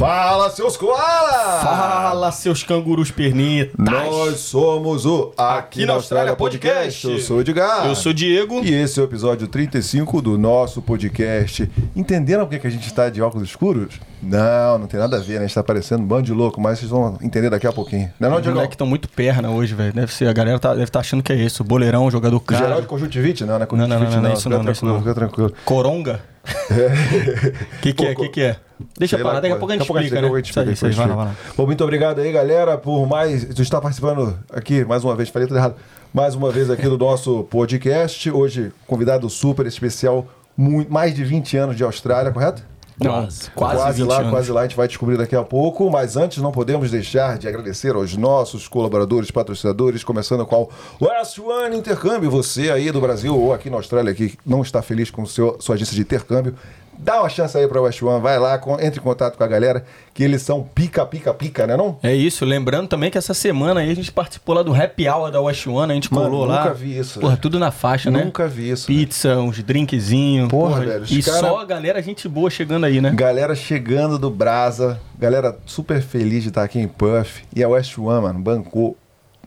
Fala, seus koalas! Fala, seus cangurus pernetas! Nós somos o Aqui, na Austrália Podcast. Eu sou o Edgar. Eu sou o Diego. E esse é o episódio 35 do nosso podcast. Entenderam por que a gente está de óculos escuros? Não, não tem nada a ver, né? A gente tá parecendo um bando de louco, mas vocês vão entender daqui a pouquinho. Não é não, Os Diego? moleques estão muito perna hoje, velho. Deve ser, a galera tá, deve estar achando que é isso. Boleirão, jogador caro. Geral de conjuntivite? Não, não é Não, não, não, conjuntivite, não, não é isso não, não isso não. fica tranquilo. Coronga? que que é? Que que é? Deixa Sei lá, daqui a pouco a gente explica, a né? gente Isso aí, vai lá, vai lá. Bom, muito obrigado aí, galera, por mais. Tu está participando aqui, mais uma vez, falei tudo errado. Mais uma vez aqui do nosso podcast. Hoje, convidado super especial, muito, mais de 20 anos de Austrália, correto? Não, Quase. quase, quase 20 lá, anos. quase lá, a gente vai descobrir daqui a pouco. Mas antes, não podemos deixar de agradecer aos nossos colaboradores, patrocinadores, começando com o West One Intercâmbio. Você aí do Brasil ou aqui na Austrália que não está feliz com seu, sua agência de intercâmbio, dá uma chance aí para o West One, vai lá, entre em contato com a galera, que eles são pica, pica, pica, né não? É isso, lembrando também que essa semana aí a gente participou lá do Happy Hour da West One, a gente Mano, colou lá. nunca vi isso, Porra, velho. tudo na faixa, né? Nunca vi isso. Pizza, uns drinkzinhos. Porra, velho, os E cara- só a galera, gente boa chegando aí, né? Galera chegando do Brasa, galera super feliz de estar aqui em Puff. E a West One, mano, bancou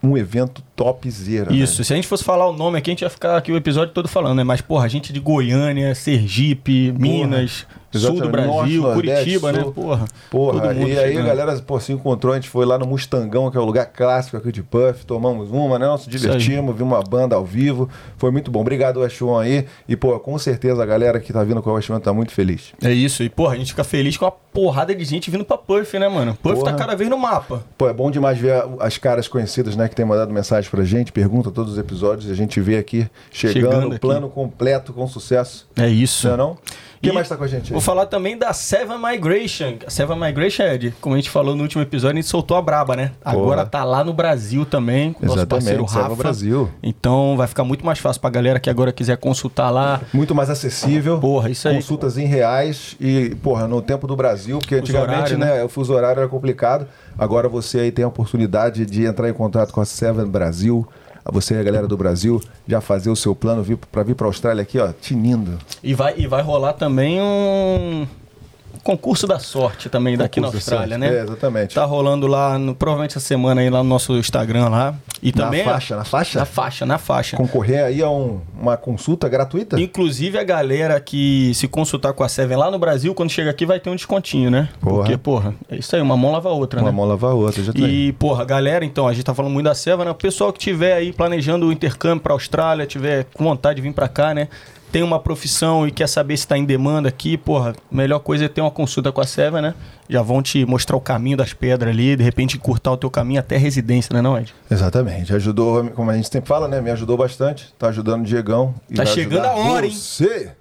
um evento topzera. Isso, se a gente fosse falar o nome aqui, a gente ia ficar aqui o episódio todo falando, né? Mas, porra, gente de Goiânia, Sergipe, Minas, sul do Exatamente. Brasil, Norte, Curitiba, Nordeste, né? sul. Porra. Porra, e aí chegando. a galera pô, se encontrou, a gente foi lá no Mustangão, que é o lugar clássico aqui de Puff, tomamos uma, né? Nós divertimos, vimos uma banda ao vivo, foi muito bom. Obrigado, West One aí. E, pô, com certeza a galera que tá vindo com a West One tá muito feliz. É isso, e porra, a gente fica feliz com a porrada de gente vindo pra Puff, né, mano? Puff Porra. tá cada vez no mapa. Pô, é bom demais ver as caras conhecidas, né, que tem mandado mensagem pra gente, pergunta todos os episódios, e a gente vê aqui chegando, Chegando aqui. plano completo, com sucesso. É isso. Não é não? Quem E mais tá com a gente aí? Vou falar também da Seven Migration. A Seven Migration, Ed, como a gente falou no último episódio, a gente soltou a braba, né? Agora tá lá no Brasil também, com o nosso parceiro Rafa. Brasil. Então vai ficar muito mais fácil pra galera que agora quiser consultar lá. Muito mais acessível. Porra, isso aí. Consultas em reais e, porra, no tempo do Brasil, porque Fuso antigamente, horário, né, o fuso horário era complicado. Agora você aí tem a oportunidade de entrar em contato com a Seven Brasil. Você, a galera do Brasil, já fazer o seu plano vir, pra vir pra Austrália aqui, ó, tinindo. E vai, e vai rolar também um concurso da sorte também daqui na Concurso Austrália, né? É, exatamente. Tá rolando lá, no- provavelmente essa semana aí lá no nosso Instagram lá. E também na faixa, na faixa? na faixa, na faixa. Concorrer aí a um- uma consulta gratuita? Inclusive a galera que se consultar com a Seven lá no Brasil, quando chega aqui vai ter um descontinho, né? Porra. Porque, porra, é isso aí, uma mão lava a outra, Uma né? mão lava a outra, já aí. E, porra, galera, então, a gente tá falando muito da Seva, né? O pessoal que tiver aí planejando o intercâmbio pra Austrália, tiver com vontade de vir pra cá, né? Tem uma profissão e quer saber se tá em demanda aqui, porra, a melhor coisa é ter uma consulta com a Seva, né? Já vão te mostrar o caminho das pedras ali, de repente encurtar o teu caminho até a residência, né, não, Ed? Exatamente. Ajudou, como a gente sempre fala, né? Me ajudou bastante. Tá ajudando o Diegão. e Tá chegando a hora, hein? Você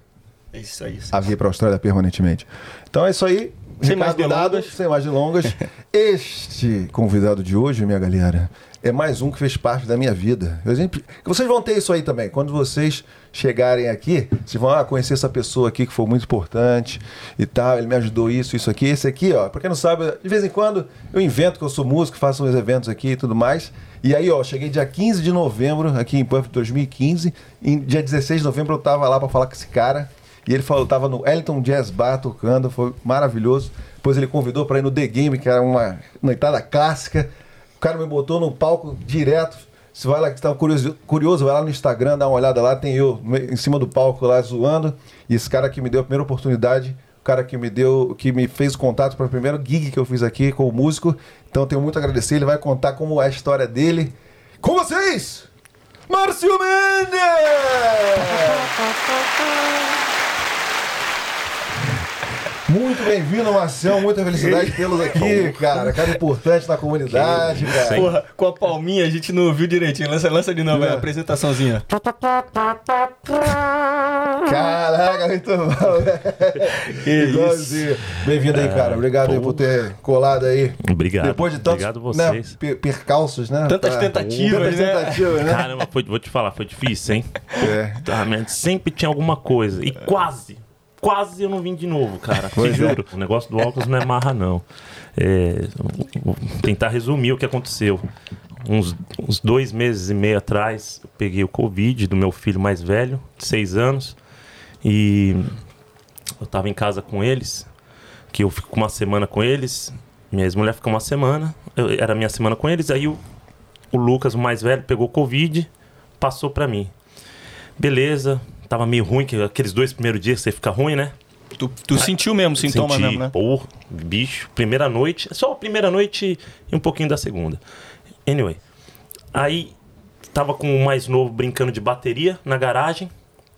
É isso aí. a vir pra Austrália permanentemente. Então é isso aí. Sem mais delongas. Sem mais delongas. este convidado de hoje, minha galera, é mais um que fez parte da minha vida. Eu sempre... Vocês vão ter isso aí também. Quando vocês chegarem aqui, vocês vão ah, conhecer essa pessoa aqui que foi muito importante e tal. Ele me ajudou isso, isso aqui. Esse aqui, ó, pra quem não sabe, de vez em quando eu invento que eu sou músico, faço uns eventos aqui e tudo mais. E aí, ó, cheguei dia 15 de novembro aqui em Puff 2015. Em dia 16 de novembro eu tava lá pra falar com esse cara. E ele falou, tava no Ellington Jazz Bar tocando, foi maravilhoso. Depois ele convidou pra ir no The Game, que era uma noitada clássica. O cara me botou no palco direto. Se vai lá que está curioso, curioso, vai lá no Instagram, dá uma olhada lá, tem eu em cima do palco lá zoando. E esse cara que me deu a primeira oportunidade, o cara que me deu, que me fez contato para o primeiro gig que eu fiz aqui com o músico. Então tenho muito a agradecer, ele vai contar como é a história dele. Com vocês, Márcio Mendes! Muito bem-vindo, Marcião. Muita felicidade de tê-los aqui, cara. Cara importante na comunidade, cara. Porra, com a palminha a gente não ouviu direitinho. Lança, lança de novo É. a apresentaçãozinha. Caraca, muito bom. Que Igualzinho. Bem-vindo aí, cara. Obrigado aí por ter colado aí. Obrigado. Depois de tantos Obrigado né, vocês. per- percalços, né? Tantas Tá. tentativas, Tantas né? tentativas, né? Caramba, foi- vou te falar, foi difícil, hein? É. Tá, sempre tinha alguma coisa. E quase, quase eu não vim de novo, cara. Te é. juro. O negócio do óculos não é marra, não. É, vou tentar resumir o que aconteceu. Uns, uns dois meses e meio atrás, eu peguei o Covid do meu filho mais velho, de seis anos. E eu tava em casa com eles. que eu fico uma semana com eles. Minha ex-mulher fica uma semana. Eu, era minha semana com eles. Aí o, o Lucas, o mais velho, pegou Covid, passou pra mim. Beleza, tava meio ruim, que aqueles dois primeiros dias você fica ruim, né? Tu, tu sentiu mesmo sintoma Senti, mesmo, né? Porra, bicho, primeira noite, só a primeira noite e um pouquinho da segunda. Anyway, aí tava com o mais novo brincando de bateria na garagem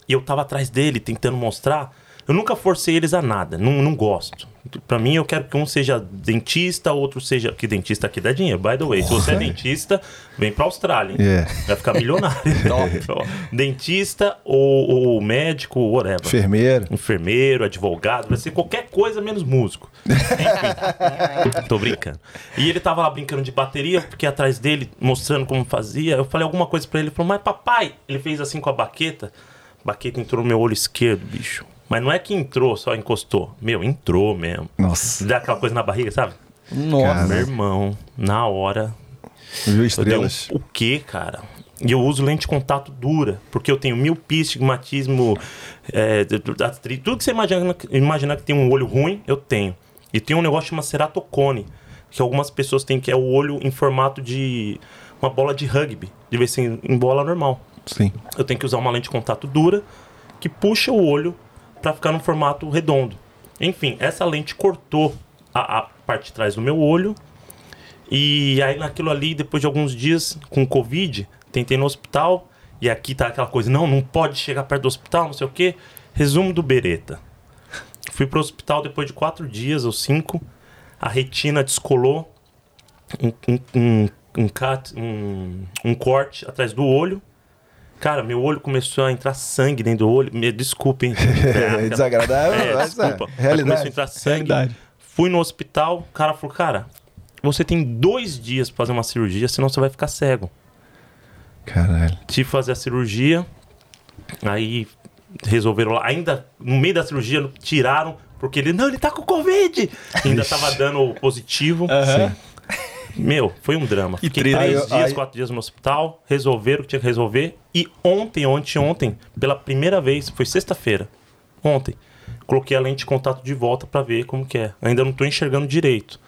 e eu tava atrás dele tentando mostrar. Eu nunca forcei eles a nada, não, não gosto. Pra mim, eu quero que um seja dentista, outro seja. Que dentista aqui dá dinheiro, by the way. Se você é dentista, vem pra Austrália, hein? É. Vai ficar milionário. Ó, dentista ou, ou médico, whatever Enfermeiro. enfermeiro, advogado, vai ser qualquer coisa menos músico. Enfim, tô brincando. E ele tava lá brincando de bateria, porque atrás dele, mostrando como fazia, eu falei alguma coisa pra ele, ele falou, mas papai, ele fez assim com a baqueta, a baqueta entrou no meu olho esquerdo, bicho. Mas não é que entrou, só encostou. Meu, entrou mesmo. Nossa. Dá aquela coisa na barriga, sabe? Nossa. Cara. Meu irmão, na hora, Viu dei um, estrelas? o quê, cara? E eu uso lente de contato dura, porque eu tenho miopia, estigmatismo, é, tudo que você imagina, imaginar que tem um olho ruim, eu tenho. E tem um negócio chamado ceratocone, que algumas pessoas têm, que é o olho em formato de uma bola de rugby, de vez em, em bola normal. Sim. Eu tenho que usar uma lente de contato dura que puxa o olho para ficar no formato redondo. Enfim, essa lente cortou a, a parte de trás do meu olho. E aí naquilo ali, depois de alguns dias com Covid, tentei no hospital. E aqui tá aquela coisa, não, não pode chegar perto do hospital, não sei o quê. Resumo do Bereta. Fui pro hospital depois de quatro dias ou cinco. A retina descolou. Um, um, um, um, um- um corte atrás do olho. Cara, meu olho começou a entrar sangue dentro do olho. Me desculpem. É desagradável, É, mas é, desculpa. Mas realidade. Começou a entrar sangue. Realidade. Fui no hospital, o cara falou, cara, você tem dois dias pra fazer uma cirurgia, senão você vai ficar cego. Caralho. Tive que fazer a cirurgia, aí resolveram lá. Ainda no meio da cirurgia, tiraram, porque ele, não, ele tá com Covid. Ainda tava dando positivo. Aham. Meu, foi um drama. Fiquei três Aí- dias, aí- quatro dias no hospital, resolveram o que tinha que resolver. E ontem, ontem, ontem, pela primeira vez, foi sexta-feira, ontem, coloquei a lente de contato de volta pra ver como que é. Ainda não tô enxergando direito.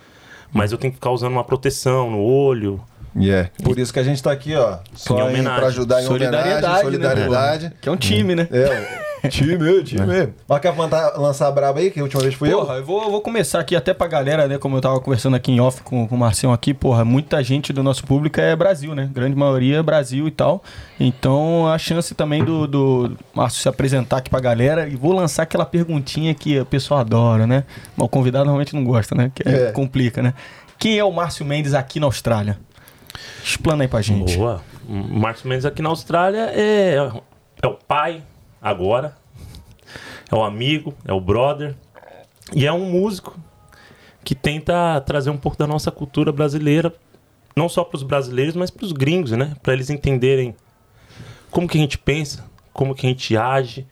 Mas eu tenho que ficar usando uma proteção no olho. E é. Por isso que a gente tá aqui, ó. Só Em em, homenagem. pra ajudar em Solidariedade, homenagem, solidariedade. né? Que é um time, né? É, time, time. Mas quer plantar- lançar a braba aí, que a última vez fui Porra, eu vou, eu vou começar aqui até pra galera, né? Como eu tava conversando aqui em off com, com o Marcião aqui, porra, muita gente do nosso público é Brasil, né? Grande maioria é Brasil e tal. Então a chance também do, do Márcio se apresentar aqui pra galera. E vou lançar aquela perguntinha que o pessoal adora, né? O convidado normalmente não gosta, né? Que é- É. complica, né? Quem é o Márcio Mendes aqui na Austrália? Explana aí pra gente. Boa. O Márcio Mendes aqui na Austrália é, é o pai, agora. É o amigo, é o brother. E é um músico que tenta trazer um pouco da nossa cultura brasileira, não só para os brasileiros, mas para os gringos, né? Para eles entenderem como que a gente pensa, como que a gente age,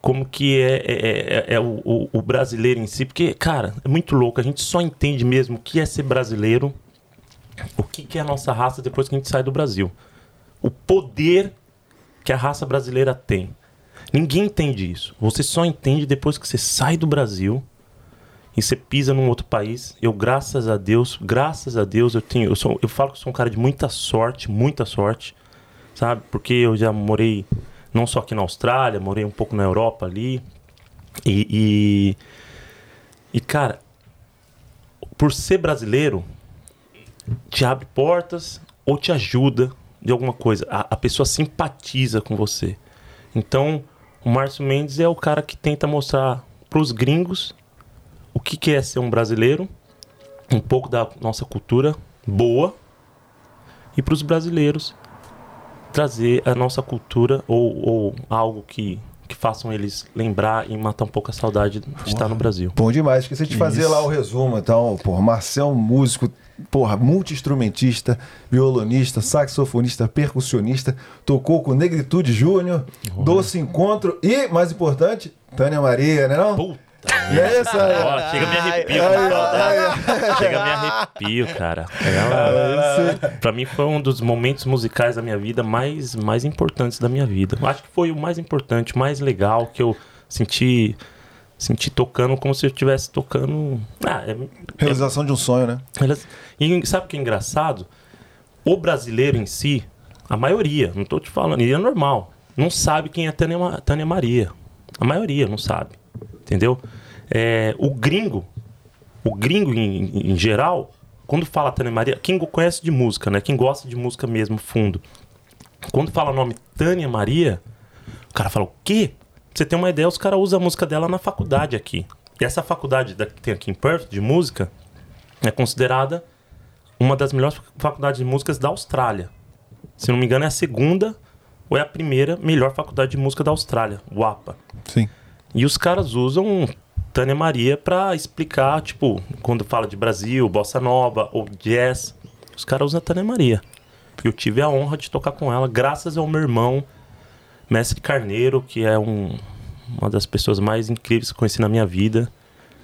como que é, é, é- é o, o- o brasileiro em si. Porque, cara, é muito louco. A gente só entende mesmo o que é ser brasileiro o que, que é a nossa raça depois que a gente sai do Brasil. O poder que a raça brasileira tem. Ninguém entende isso. Você só entende depois que você sai do Brasil e você pisa num outro país. Eu, graças a Deus, graças a Deus, eu tenho. Eu, sou, eu falo que sou um cara de muita sorte, muita sorte. Sabe? Porque eu já morei não só aqui na Austrália, morei um pouco na Europa ali. E, e, e cara, por ser brasileiro, te abre portas ou te ajuda de alguma coisa. A, a pessoa simpatiza com você. Então, o Márcio Mendes é o cara que tenta mostrar para os gringos o que, que é ser um brasileiro, um pouco da nossa cultura boa, e para os brasileiros trazer a nossa cultura ou, ou algo que, que façam eles lembrar e matar um pouco a saudade de estar no Brasil. Bom demais. Esqueci de fazer Isso. lá o resumo. Então, porra, Marcel, músico, porra, multi-instrumentista, violonista, saxofonista, percussionista, tocou com Negritude Júnior, Doce Encontro e, mais importante, Tânia Maria, né não? Puta E é isso aí. Ó, chega a me arrepio. Ai, saudade. ai, Chega a me arrepio, cara. Ela, pra mim foi um dos momentos musicais da minha vida mais, mais importantes da minha vida. Acho que foi o mais importante, o mais legal que eu senti Senti tocando como se eu estivesse tocando. Ah, é, Realização de um sonho, né? E sabe o que é engraçado? O brasileiro em si, a maioria, não tô te falando, e é normal, não sabe quem é Tânia, Tânia Maria. A maioria não sabe. Entendeu? É, o gringo, o gringo em, em geral, quando fala Tânia Maria, quem conhece de música, né? Quem gosta de música mesmo, fundo. Quando fala o nome Tânia Maria, o cara fala, o quê? Você ter uma ideia, os caras usam a música dela na faculdade aqui. E essa faculdade da- que tem aqui em Perth, de música, é considerada uma das melhores faculdades de músicas da Austrália. Se não me engano, é a segunda ou é a primeira melhor faculdade de música da Austrália, o APA. Sim. E os caras usam Tânia Maria pra explicar, tipo, quando fala de Brasil, bossa nova ou jazz, os caras usam a Tânia Maria. Eu tive a honra de tocar com ela, graças ao meu irmão, Mestre Carneiro, que é um- uma das pessoas mais incríveis que eu conheci na minha vida,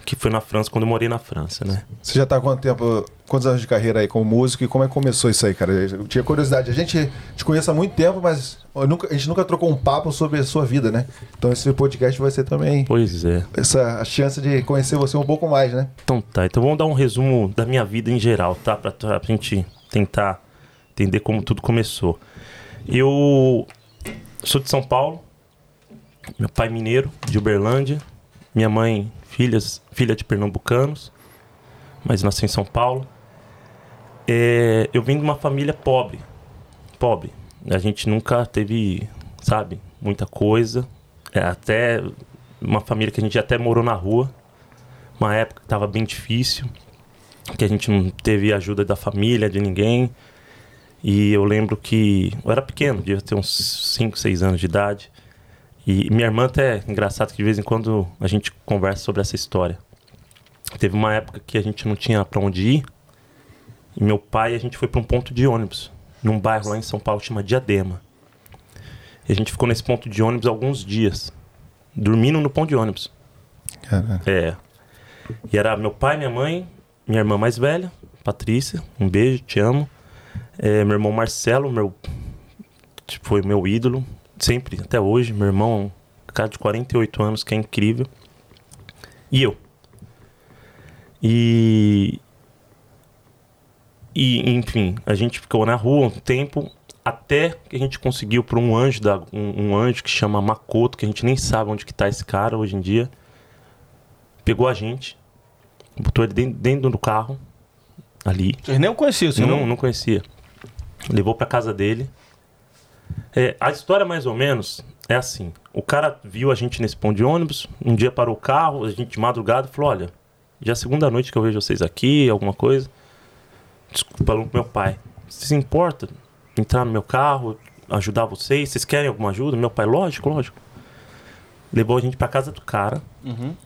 que foi na França, quando eu morei na França, né? Você já tá há quanto tempo, quantos anos de carreira aí como músico e como é que começou isso aí, cara? Eu tinha curiosidade. A gente te conhece há muito tempo, mas nunca- a gente nunca trocou um papo sobre a sua vida, né? Então esse podcast vai ser também Pois é. essa a chance de conhecer você um pouco mais, né? Então tá, então vamos dar um resumo da minha vida em geral, tá? Pra, pra gente tentar entender como tudo começou. Eu sou de São Paulo, meu pai mineiro, de Uberlândia, minha mãe filhas, filha de pernambucanos, mas nasci em São Paulo. É, eu vim de uma família pobre, pobre. A gente nunca teve, sabe, muita coisa. É, até uma família que a gente até morou na rua, uma época que estava bem difícil, que a gente não teve ajuda da família, de ninguém. E eu lembro que eu era pequeno, devia ter uns 5, 6 anos de idade. E minha irmã até, engraçado que de vez em quando a gente conversa sobre essa história. Teve uma época que a gente não tinha para onde ir. E meu pai, a gente foi para um ponto de ônibus, num bairro lá em São Paulo, chama Diadema. E a gente ficou nesse ponto de ônibus alguns dias, dormindo no ponto de ônibus. Cara, É. E era meu pai, minha mãe, minha irmã mais velha, Patrícia, um beijo, te amo. É, meu irmão Marcelo, meu tipo, foi meu ídolo, sempre, até hoje. Meu irmão, cara de 48 anos, que é incrível. E eu. E. E, enfim, a gente ficou na rua um tempo até que a gente conseguiu por um anjo, da, um, um anjo que chama Makoto, que a gente nem sabe onde que tá esse cara hoje em dia pegou a gente, botou ele dentro, dentro do carro, ali. Vocês nem o conheciam, não, não? não conhecia. Levou pra casa dele. É, a história, mais ou menos, é assim. O cara viu a gente nesse ponto de ônibus, um dia parou o carro, a gente de madrugada falou, olha, já é a segunda noite que eu vejo vocês aqui, alguma coisa. Desculpa, falou pro meu pai. Você se importa entrar no meu carro, ajudar vocês? Vocês querem alguma ajuda? Meu pai, lógico, lógico. Levou a gente pra casa do cara,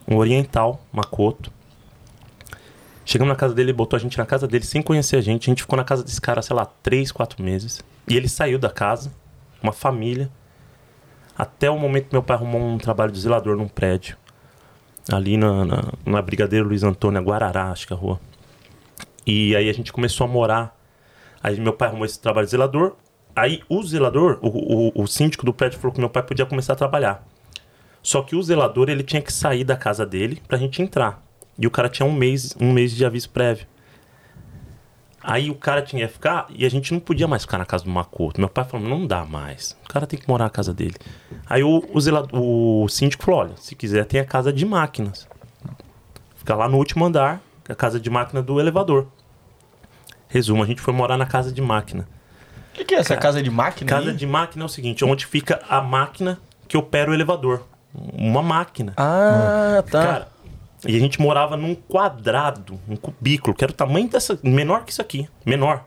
um oriental, Makoto. Chegamos na casa dele, ele botou a gente na casa dele sem conhecer a gente. A gente ficou na casa desse cara, sei lá, três, quatro meses. E ele saiu da casa, uma família. Até o momento que meu pai arrumou um trabalho de zelador num prédio. Ali na, na, na Brigadeiro Luiz Antônio, Guarará, acho que é a rua. E aí a gente começou a morar. Aí meu pai arrumou esse trabalho de zelador. Aí o zelador, o, o, o síndico do prédio falou que meu pai podia começar a trabalhar. Só que o zelador ele tinha que sair da casa dele pra gente entrar. E o cara tinha um mês, um mês de aviso prévio. Aí o cara tinha que ficar e a gente não podia mais ficar na casa do Makoto. Meu pai falou, não dá mais. O cara tem que morar na casa dele. Aí o, o, zelador, o síndico falou, olha, se quiser tem a casa de máquinas. Fica lá no último andar, a casa de máquina do elevador. Resumo, a gente foi morar na casa de máquina. O que, que é essa casa de máquina? Casa aí? de máquina é o seguinte, onde fica a máquina que opera o elevador. Uma máquina. Ah, tá. Cara, e a gente morava num quadrado, um cubículo, que era o tamanho dessa. menor que isso aqui. Menor.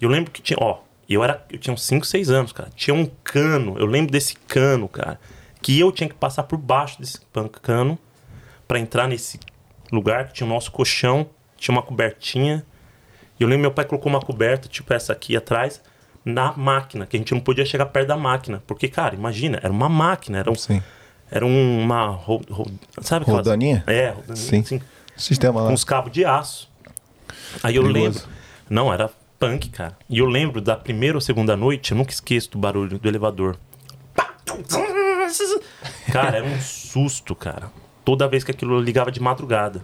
E eu lembro que tinha, ó, eu era. Eu tinha uns 5, 6 anos, cara. Tinha um cano, eu lembro desse cano, cara. Que eu tinha que passar por baixo desse cano pra entrar nesse lugar que tinha o nosso colchão, tinha uma cobertinha. E eu lembro meu pai colocou uma coberta, tipo essa aqui atrás, na máquina, que a gente não podia chegar perto da máquina. Porque, cara, imagina, era uma máquina, era um. sim. Era um- uma. ro- ro- sabe aquelas- Rodaninha? É, rodaninha, Sim. assim, Sistema lá. com os cabos de aço. Aí eu Perigoso. lembro. Não, era punk, cara. E eu lembro da primeira ou segunda noite, eu nunca esqueço do barulho do elevador. Cara, era um susto, cara. toda vez que aquilo ligava de madrugada.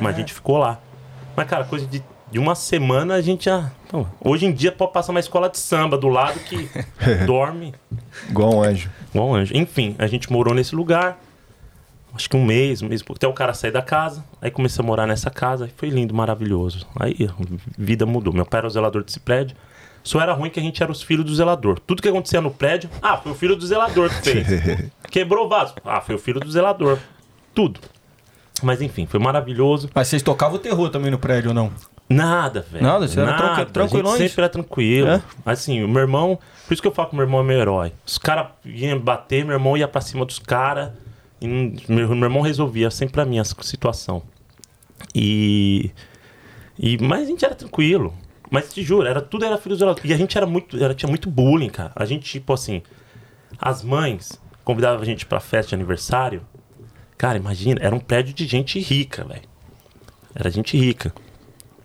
Mas a gente ficou lá. Mas, cara, coisa de, de uma semana a gente já. Hoje em dia pode passar uma escola de samba do lado que dorme Igual um anjo. Igual um anjo. Enfim, a gente morou nesse lugar. Acho que um mês, um mês, e até o cara sair da casa. Aí comecei a morar nessa casa. Aí foi lindo, maravilhoso. Aí a vida mudou. Meu pai era o zelador desse prédio. Só era ruim que a gente era os filhos do zelador. Tudo que acontecia no prédio, ah, foi o filho do zelador que fez. Quebrou o vaso. Ah, foi o filho do zelador. Tudo. Mas enfim, foi maravilhoso. Mas vocês tocavam o terror também no prédio ou não? Nada, velho. Nada, você era Nada. tranqui- A gente tranquilões? sempre era tranquilo. É? Assim, o meu irmão. Por isso que eu falo que o meu irmão é meu herói. Os caras iam bater, meu irmão ia pra cima dos caras. Meu, meu irmão resolvia sempre pra mim essa situação. E. e mas a gente era tranquilo. Mas te juro, era, tudo era filho E a gente era muito. Era, tinha muito bullying, cara. A gente, tipo assim. As mães convidavam a gente pra festa de aniversário. Cara, imagina, era um prédio de gente rica, velho. Era gente rica.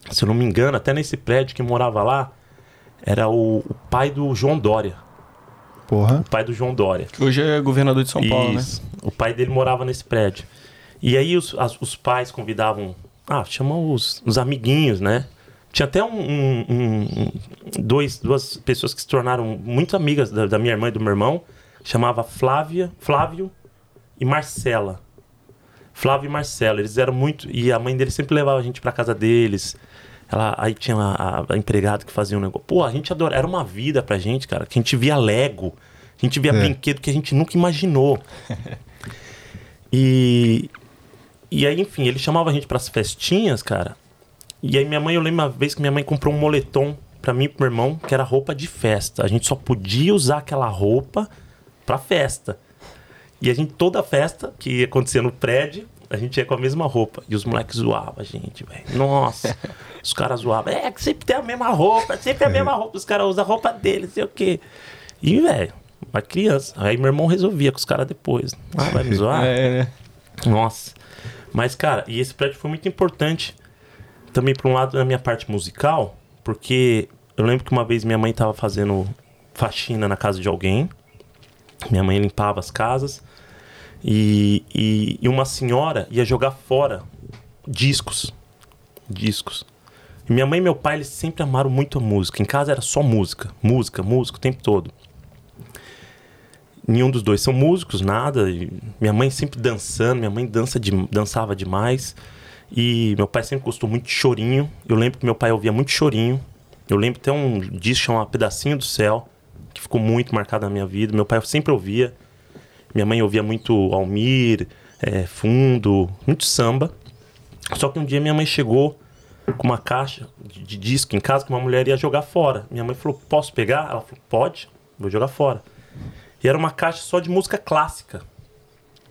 Se eu não me engano, até nesse prédio que morava lá, era o, o pai do João Dória. Porra. O pai do João Dória. Que hoje é governador de São Paulo, né? Isso. O pai dele morava nesse prédio. E aí os, as- os pais convidavam. Ah, chamam os, os amiguinhos, né? Tinha até um, um- um- um- dois, duas pessoas que se tornaram muito amigas da, da minha irmã e do meu irmão. Chamava Flávia, Flávio e Marcela. Flávio e Marcela, eles eram muito. E a mãe deles sempre levava a gente pra casa deles. Ela, aí tinha a, a- a empregada que fazia um negócio. Pô, a gente adorava. Era uma vida pra gente, cara. Que a gente via Lego. A gente via É. brinquedo que a gente nunca imaginou. E. E aí, enfim, ele chamava a gente pras festinhas, cara. E aí minha mãe, eu lembro uma vez que minha mãe comprou um moletom pra mim e pro meu irmão, que era roupa de festa. A gente só podia usar aquela roupa pra festa. E a gente, toda festa que acontecia no prédio, a gente ia com a mesma roupa. E os moleques zoavam a gente, velho. Nossa, os caras zoavam. É, que sempre tem a mesma roupa, sempre a mesma roupa. Os caras usam a roupa deles, sei o quê. E, velho, uma criança. Aí meu irmão resolvia com os caras depois. Ah, vai me zoar? É, né? Nossa. Mas, cara, e esse prédio foi muito importante também por um lado na minha parte musical, porque eu lembro que uma vez minha mãe tava fazendo faxina na casa de alguém. Minha mãe limpava as casas. E, e, e uma senhora ia jogar fora discos. Discos. E minha mãe e meu pai, eles sempre amaram muito a música. Em casa era só música. Música, música o tempo todo. Nenhum dos dois são músicos, nada. E minha mãe sempre dançando, minha mãe dança de, dançava demais. E meu pai sempre gostou muito de chorinho. Eu lembro que meu pai ouvia muito chorinho. Eu lembro até um disco chamado Pedacinho do Céu, que ficou muito marcado na minha vida. Meu pai sempre ouvia. Minha mãe ouvia muito Almir, eh, Fundo, muito samba. Só que um dia minha mãe chegou com uma caixa de, de disco em casa que uma mulher ia jogar fora. Minha mãe falou: Posso pegar? Ela falou: Pode, vou jogar fora. E era uma caixa só de música clássica.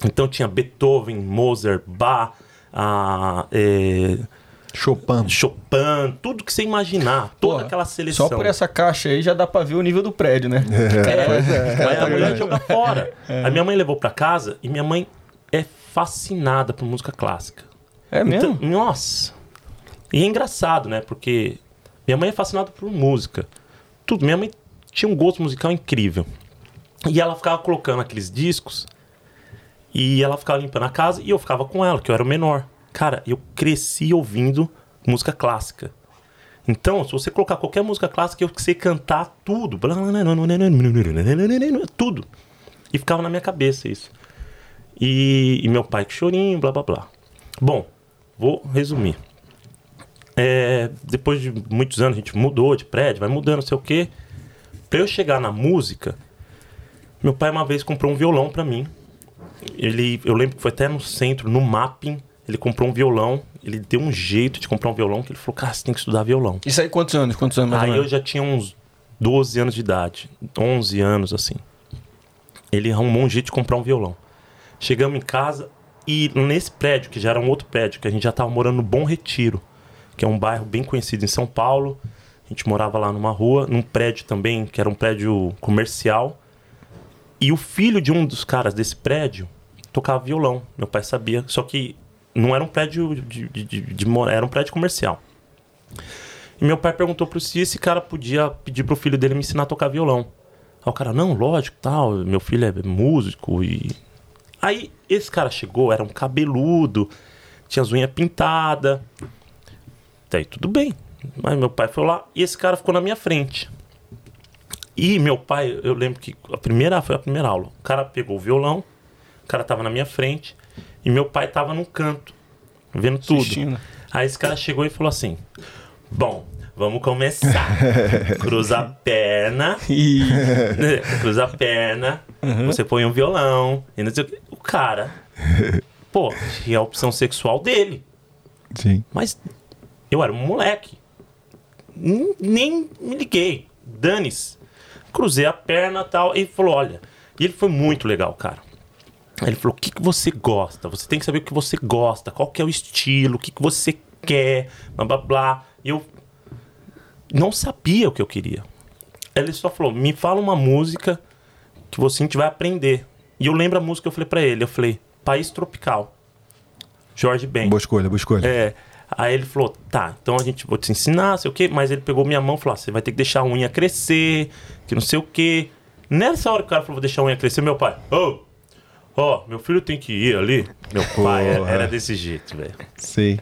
Então tinha Beethoven, Mozart, Bach, ah, eh, Chopin. Chopin, tudo que você imaginar, toda Porra, aquela seleção. Só por essa caixa aí já dá pra ver o nível do prédio, né? É, Aí a mulher joga fora. A minha mãe levou pra casa e minha mãe é fascinada por música clássica. É mesmo? Então, nossa. E é engraçado, né? Porque minha mãe é fascinada por música. Tudo. Minha mãe tinha um gosto musical incrível. E ela ficava colocando aqueles discos e ela ficava limpando a casa e eu ficava com ela, que eu era o menor. Cara, eu cresci ouvindo música clássica. Então, se você colocar qualquer música clássica, eu sei cantar tudo. Tudo. E ficava na minha cabeça isso. E, e meu pai com chorinho, blá blá blá. Bom, vou resumir. É, depois de muitos anos a gente mudou de prédio, vai mudando, não sei o quê. Pra eu chegar na música, meu pai uma vez comprou um violão pra mim. Ele, eu lembro que foi até no centro, no mapping, ele comprou um violão. Ele deu um jeito de comprar um violão, que ele falou, cara, você tem que estudar violão. Isso aí quantos anos? Quantos anos mais Aí eu já tinha uns 12 anos de idade, 11 anos assim. Ele arrumou um jeito de comprar um violão. Chegamos em casa e nesse prédio, que já era um outro prédio, que a gente já tava morando no Bom Retiro, que é um bairro bem conhecido em São Paulo. A gente morava lá numa rua, num prédio também, que era um prédio comercial. E o filho de um dos caras desse prédio tocava violão. Meu pai sabia, só que não era um prédio de, de, de, de era um prédio comercial. E meu pai perguntou pro se esse cara podia pedir pro filho dele me ensinar a tocar violão. Aí o cara, não, lógico, tal, meu filho é músico e... Aí esse cara chegou, era um cabeludo, tinha as unhas pintadas. Daí tudo bem. Mas meu pai foi lá e esse cara ficou na minha frente. E meu pai, eu lembro que a primeira foi a primeira aula. O cara pegou o violão, o cara tava na minha frente e meu pai tava no canto, vendo tudo. Assistindo. Aí esse cara chegou e falou assim: Bom, vamos começar. Cruza a perna, E cruza a perna, você põe um violão. E não sei o quê. O cara, pô, tinha a opção sexual dele. Sim. Mas eu era um moleque. N- Nem me liguei. Dane-se. Cruzei a perna e tal. E falou: olha. E ele foi muito legal, cara. Ele falou: o que, que você gosta? Você tem que saber o que você gosta, qual que é o estilo, o que, que você quer, blá blá blá. E eu não sabia o que eu queria. Ele só falou: me fala uma música que você a gente vai aprender. E eu lembro a música que eu falei pra ele. Eu falei: País Tropical. Jorge Ben. Boa escolha, boa escolha. É. Aí ele falou, tá, então a gente vou te ensinar, sei o quê. Mas ele pegou minha mão e falou, ah, você vai ter que deixar a unha crescer, que não sei o quê. Nessa hora que o cara falou, vou deixar a unha crescer, meu pai, ô, ó, meu filho tem que ir ali. Meu pai era, Porra. era desse jeito, velho. Sim.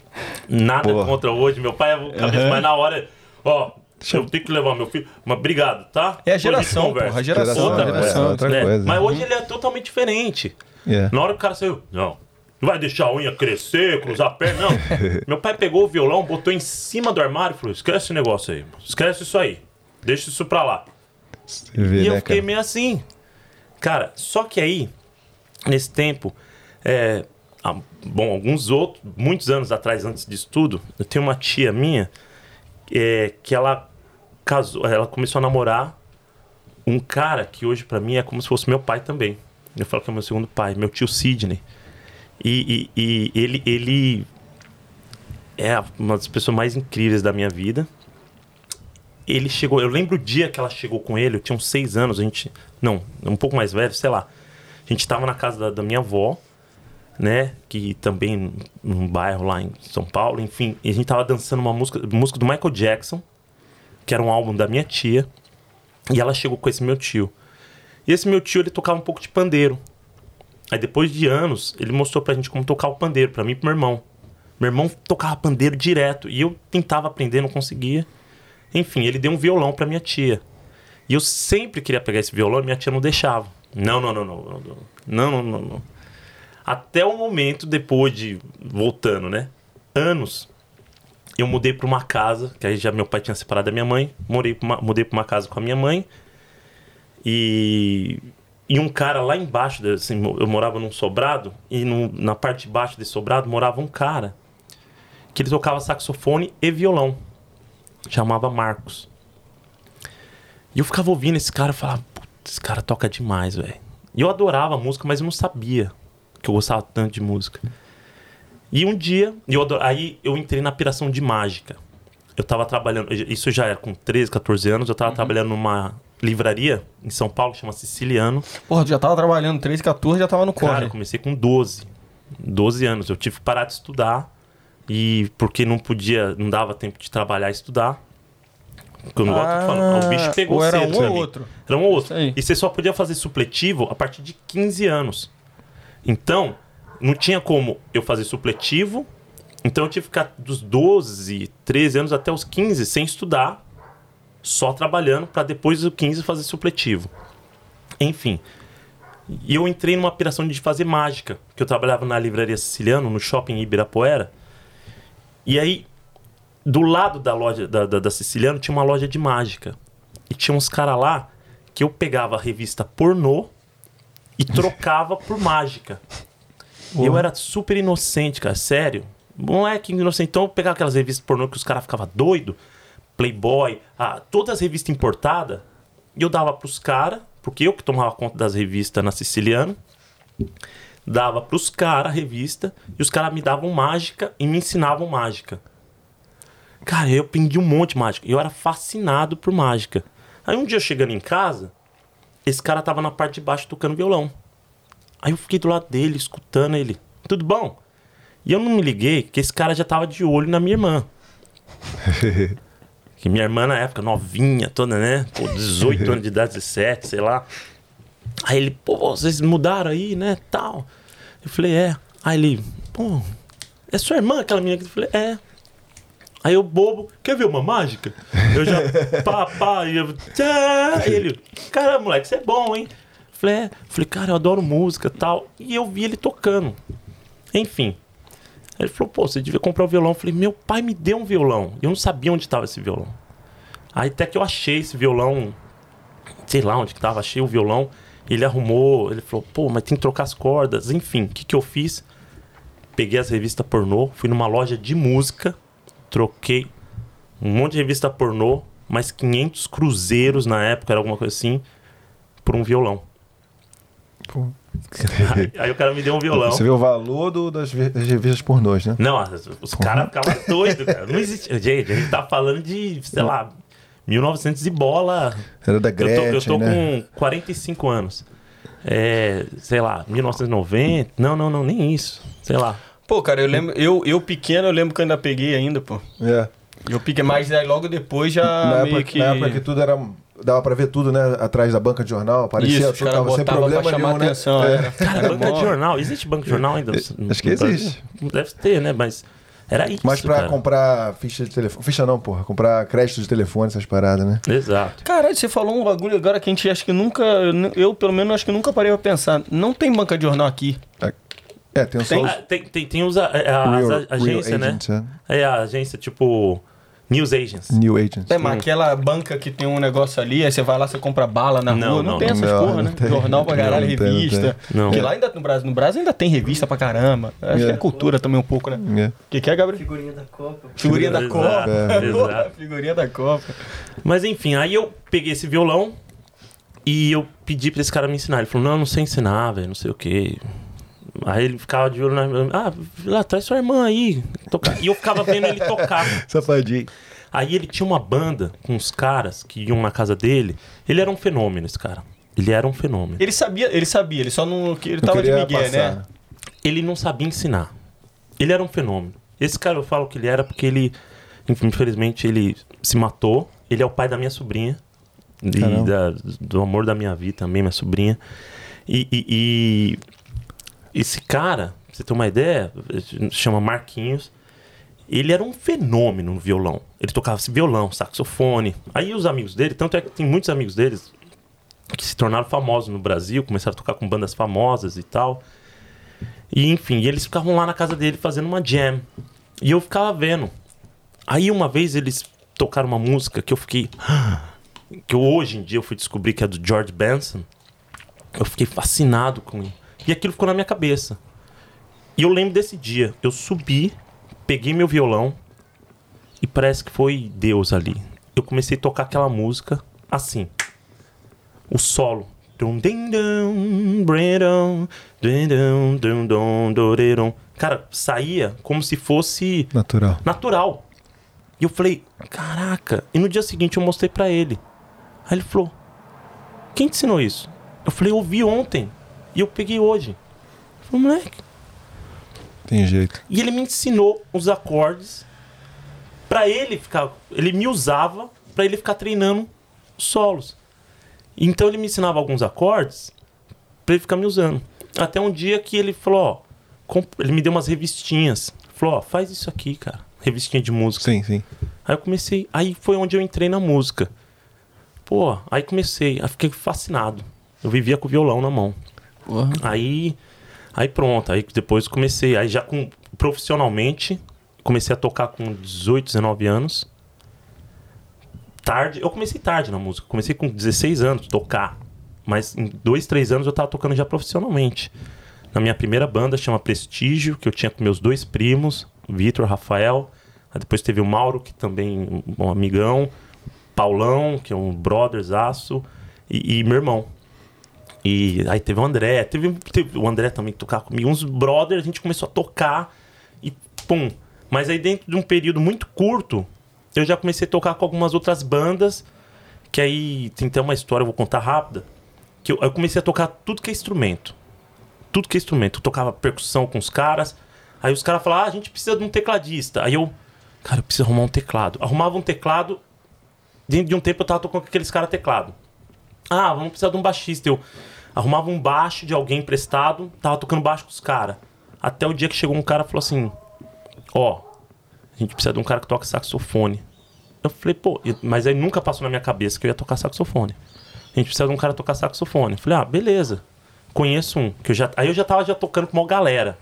Nada Porra. contra hoje, meu pai é cabeça, mas na hora, ó, eu tenho que levar meu filho. Mas obrigado, tá? é a geração, porra. A geração, outra é, geração. outra né? coisa. Mas hoje ele é totalmente diferente. É. Na hora que o cara saiu, não. Não vai deixar a unha crescer, cruzar a perna, não. Meu pai pegou o violão, botou em cima do armário e falou: esquece esse negócio aí, esquece isso aí. Deixa isso pra lá. Vê, E eu né, fiquei cara? meio assim. Cara, só que aí, nesse tempo, é, há, bom, alguns outros, muitos anos atrás, antes disso tudo, eu tenho uma tia minha é, que ela casou, ela começou a namorar um cara que hoje pra mim é como se fosse meu pai também. Eu falo que é meu segundo pai, meu tio Sidney. E, e- e ele, ele é uma das pessoas mais incríveis da minha vida ele chegou. Eu lembro o dia que ela chegou com ele, eu tinha uns seis anos, a gente. Não, um pouco mais velho, sei lá. A gente tava na casa da, da minha avó, né? Que também num bairro lá em São Paulo, enfim. E a gente tava dançando uma música, música do Michael Jackson, que era um álbum da minha tia. E ela chegou com esse meu tio. E esse meu tio, ele tocava um pouco de pandeiro. Aí depois de anos, ele mostrou pra gente como tocar o pandeiro, pra mim e pro meu irmão. Meu irmão tocava pandeiro direto. E eu tentava aprender, não conseguia. Enfim, ele deu um violão pra minha tia. E eu sempre queria pegar esse violão e minha tia não deixava. Não, não, não, não. Não, não, não, não. não. Até o momento, depois de. Voltando, né? Anos. Eu mudei pra uma casa, que aí já meu pai tinha separado da minha mãe. Morei pra uma, mudei pra uma casa com a minha mãe. E. E um cara lá embaixo, assim, eu morava num sobrado, e no- na parte de baixo desse sobrado morava um cara que ele tocava saxofone e violão chamava Marcos. E eu ficava ouvindo esse cara e falava, "Putz, esse cara toca demais, velho. E eu adorava música, mas eu não sabia que eu gostava tanto de música. E um dia, eu ador- aí eu entrei na piração de mágica. Eu tava trabalhando, isso já era com 13, 14 anos, eu tava trabalhando numa livraria em São Paulo, chama Siciliano. Porra, tu já tava trabalhando 13, 14, já tava no Cara, corre. eu comecei com 12. 12 anos. Eu tive que parar de estudar. E porque não podia, não dava tempo de trabalhar e estudar. Falar. O bicho pegou ou era cedo um ou outro. Era um ou outro. E você só podia fazer supletivo a partir de 15 anos. Então, não tinha como eu fazer supletivo. Então eu tive que ficar dos 12, 13 anos até os 15 sem estudar, só trabalhando para depois dos 15 fazer supletivo. Enfim. E eu entrei numa operação de fazer mágica, que eu trabalhava na livraria Siciliano, no shopping Ibirapuera. E aí, do lado da loja da, da, da Siciliano tinha uma loja de mágica. E tinha uns caras lá que eu pegava a revista pornô e trocava por mágica. Eu era super inocente, cara, sério. Moleque inocente. Então eu pegava aquelas revistas pornô que os caras ficavam doido, Playboy, ah, todas as revistas importadas, e eu dava pros caras, porque eu que tomava conta das revistas na Siciliano, dava pros caras a revista, e os caras me davam mágica e me ensinavam mágica. Cara, eu aprendi um monte de mágica. Eu era fascinado por mágica. Aí um dia eu chegando em casa, esse cara tava na parte de baixo tocando violão. Aí eu fiquei do lado dele, escutando ele. Tudo bom? E eu não me liguei que esse cara já tava de olho na minha irmã. que minha irmã na época, novinha, toda, né? Pô, 18 anos de idade, 17, sei lá. Aí ele, pô, vocês mudaram aí, né? Tal. Eu falei, é. Aí ele, pô, é sua irmã aquela menina que eu falei, é. Aí eu bobo, quer ver uma mágica? Eu já, pá, pá, e eu, tchá, ele, cara, moleque, você é bom, hein? Falei, é. Falei, cara, eu adoro música tal. E eu vi ele tocando. Enfim. Ele falou, pô, você devia comprar um violão. Eu falei, meu pai me deu um violão. Eu não sabia onde estava esse violão. Aí até que eu achei esse violão, sei lá onde que tava, achei o violão. Ele arrumou, ele falou, pô, mas tem que trocar as cordas. Enfim, o que, que eu fiz? Peguei as revistas pornô, fui numa loja de música, troquei um monte de revista pornô, mais 500 cruzeiros na época, era alguma coisa assim, por um violão. Pô. Aí, aí o cara me deu um violão. Você vê o valor do- das, das revistas pornôs, né? Não, os caras ficavam doidos, cara. Não existe. Gente, a gente tá falando de, sei lá, 1900 e bola. Era da Eu tô, Gretchen, eu tô né? com 45 anos. É, sei lá, 1990. Não, não, não, nem isso. Sei lá. Pô, cara, eu lembro, eu, eu pequeno, eu lembro que eu ainda peguei ainda, pô. É. Eu peguei, mas aí logo depois já na, meio época, que... na época que tudo era. Dava pra ver tudo, né? Atrás da banca de jornal. Aparecia Isso, tava sem problema pra chamar nenhum, né? atenção. É. Era, Cara, era banca de jornal. Existe banca de jornal ainda? Acho no que existe. Deve ter, né? Mas era isso. Mas pra cara. comprar ficha de telefone. Ficha não, porra. Comprar crédito de telefone, essas paradas, né? Exato. Caralho, você falou um bagulho agora que a gente acha que nunca... Eu, pelo menos, acho que nunca parei pra pensar. Não tem banca de jornal aqui. É, tem, só Tem- os tem, tem, tem os, a, a- as real, a- agência, real né? é. É a agência tipo News Agents. New agents. É, mas aquela banca que tem um negócio ali, aí você vai lá, você compra bala na Não, rua. Não, não, tem essas não, porra, não né? tem. Jornal pra caralho, Não, não tem, não revista. tem. Não. Porque lá ainda no Brasil, no Brasil ainda tem revista pra caramba. Acho que É. é cultura também um pouco, né? É. O que, que é, Gabriel? Figurinha da Copa. Figurinha da Copa. é. Figurinha da Copa. Mas enfim, aí eu peguei esse violão e eu pedi pra esse cara me ensinar. Ele falou, não, eu não sei ensinar, velho, não sei o quê. Aí ele ficava de olho na... Ah, lá, traz sua irmã aí. Tocar. E eu ficava vendo ele tocar. Safadinho. Aí ele tinha uma banda com uns caras que iam na casa dele. Ele era um fenômeno, esse cara. Ele era um fenômeno. Ele sabia, ele sabia, ele só não. que Ele tava de Miguel, passar. né? Ele não sabia ensinar. Ele era um fenômeno. Esse cara eu falo que ele era porque ele, infelizmente, ele se matou. Ele é o pai da minha sobrinha. E da- do amor da minha vida também, minha sobrinha. E, e- e esse cara, pra você ter uma ideia, chama Marquinhos. Ele era um fenômeno no violão. Ele tocava violão, saxofone. Aí os amigos dele, tanto é que tem muitos amigos deles que se tornaram famosos no Brasil, começaram a tocar com bandas famosas e tal. E enfim, eles ficavam lá na casa dele fazendo uma jam. E eu ficava vendo. Aí uma vez eles tocaram uma música que eu fiquei. Que hoje em dia eu fui descobrir que é do George Benson. Eu fiquei fascinado com. E aquilo ficou na minha cabeça. E eu lembro desse dia. Eu subi, peguei meu violão. E parece que foi Deus ali. Eu comecei a tocar aquela música assim. O solo. Cara, saía como se fosse Natural. natural. E eu falei, caraca. E no dia seguinte eu mostrei pra ele. Aí ele falou, quem te ensinou isso? Eu falei, ouvi ontem. E eu peguei hoje. Eu falei, moleque. Tem jeito. E ele me ensinou os acordes pra ele ficar. Ele me usava pra ele ficar treinando os solos. Então ele me ensinava alguns acordes pra ele ficar me usando. Até um dia que ele falou, ó, ele me deu umas revistinhas. Falou, ó, faz isso aqui, cara. Revistinha de música. Sim, sim. Aí eu comecei, aí foi onde eu entrei na música. Pô, aí comecei, aí fiquei fascinado. Eu vivia com o violão na mão. Aí, aí pronto, aí depois comecei, aí já com profissionalmente, comecei a tocar com 18, 19 anos. Tarde, eu comecei tarde na música, comecei com 16 anos tocar, mas em dois, três anos eu tava tocando já profissionalmente. Na minha primeira banda chama Prestígio, que eu tinha com meus dois primos, Vitor, Rafael. Aí depois teve o Mauro, que também é um amigão, Paulão, que é um brotherzaço, e, e meu irmão. E aí teve o André, teve, teve o André também que tocava comigo, uns brothers, a gente começou a tocar e pum. Mas aí dentro de um período muito curto, eu já comecei a tocar com algumas outras bandas, que aí tem até uma história, eu vou contar rápida, que eu, eu comecei a tocar tudo que é instrumento. Tudo que é instrumento. Eu tocava percussão com os caras, aí os caras falavam, ah, a gente precisa de um tecladista. Aí eu, cara, eu preciso arrumar um teclado. Arrumava um teclado, dentro de um tempo eu tava tocando com aqueles caras teclado. Ah, vamos precisar de um baixista. Eu arrumava um baixo de alguém emprestado, tava tocando baixo com os caras. Até o dia que chegou um cara e falou assim: Ó, a gente precisa de um cara que toca saxofone. Eu falei, pô, mas aí nunca passou na minha cabeça que eu ia tocar saxofone. A gente precisa de um cara tocar saxofone. Eu falei, ah, beleza. Conheço um. Que eu já, aí eu já tava já tocando com uma galera.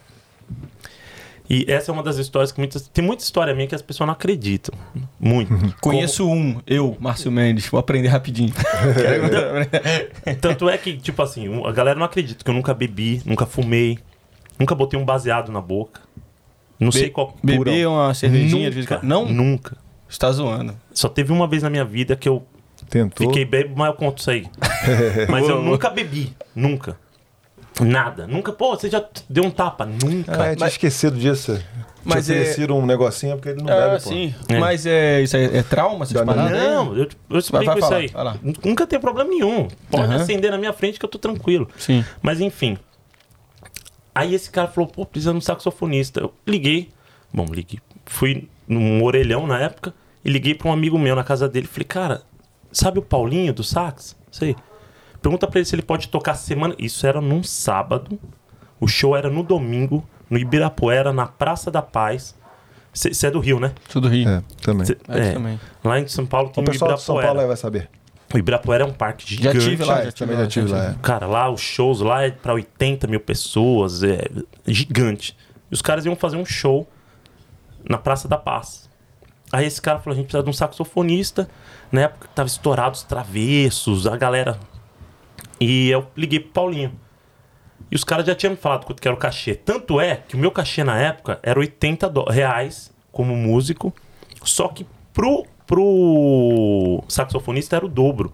E essa é uma das histórias que muitas. Tem muita história minha que as pessoas não acreditam. Muito. Conheço um, eu, Márcio Mendes. Vou aprender rapidinho. Tanto é que, tipo assim, a galera não acredita que eu nunca bebi, nunca fumei, nunca botei um baseado na boca. Não sei qual. Beber uma cervejinha de vez em Nunca, quando. Não? Nunca. Você tá zoando. Só teve uma vez na minha vida que eu Tentou. fiquei bebo, mas eu conto isso aí. mas eu nunca bebi. Nunca. Nada. Nunca. Pô, você já deu um tapa? Nunca. Ah, eu tinha esquecido disso. Mas Tinha é- um negocinho é porque ele não Ah, bebe, pô. sim. É. Mas é, isso é, é trauma, essas? Não, eu, eu explico Vai- vai isso falar, aí. Nunca tem problema nenhum. Pode Aham. acender na minha frente que eu tô tranquilo. Sim. Mas enfim. Aí esse cara falou, pô, precisa de um saxofonista. Eu liguei. Bom, liguei. Fui num orelhão na época e liguei pra um amigo meu na casa dele. Falei, cara, sabe o Paulinho do sax? Sei. Pergunta pra ele se ele pode tocar semana. Isso era num sábado. O show era no domingo, no Ibirapuera, na Praça da Paz. Você é do Rio, né? Tudo Rio. É, também. Cê- É, também. Lá em São Paulo tem O o pessoal de São Ibirapuera. Paulo vai saber. O Ibirapuera é um parque Já gigante. tive lá, É, já tive lá. já tive lá. é. Cara, lá os shows lá é pra 80 mil pessoas, é gigante. E os caras iam fazer um show na Praça da Paz. Aí esse cara falou: a gente precisa de um saxofonista. Na época tava estourado os travessos, a galera. E eu liguei pro Paulinho. E os caras já tinham me falado quanto que era o cachê. Tanto é que o meu cachê na época era 80 dó- reais como músico. Só que pro, pro saxofonista era o dobro.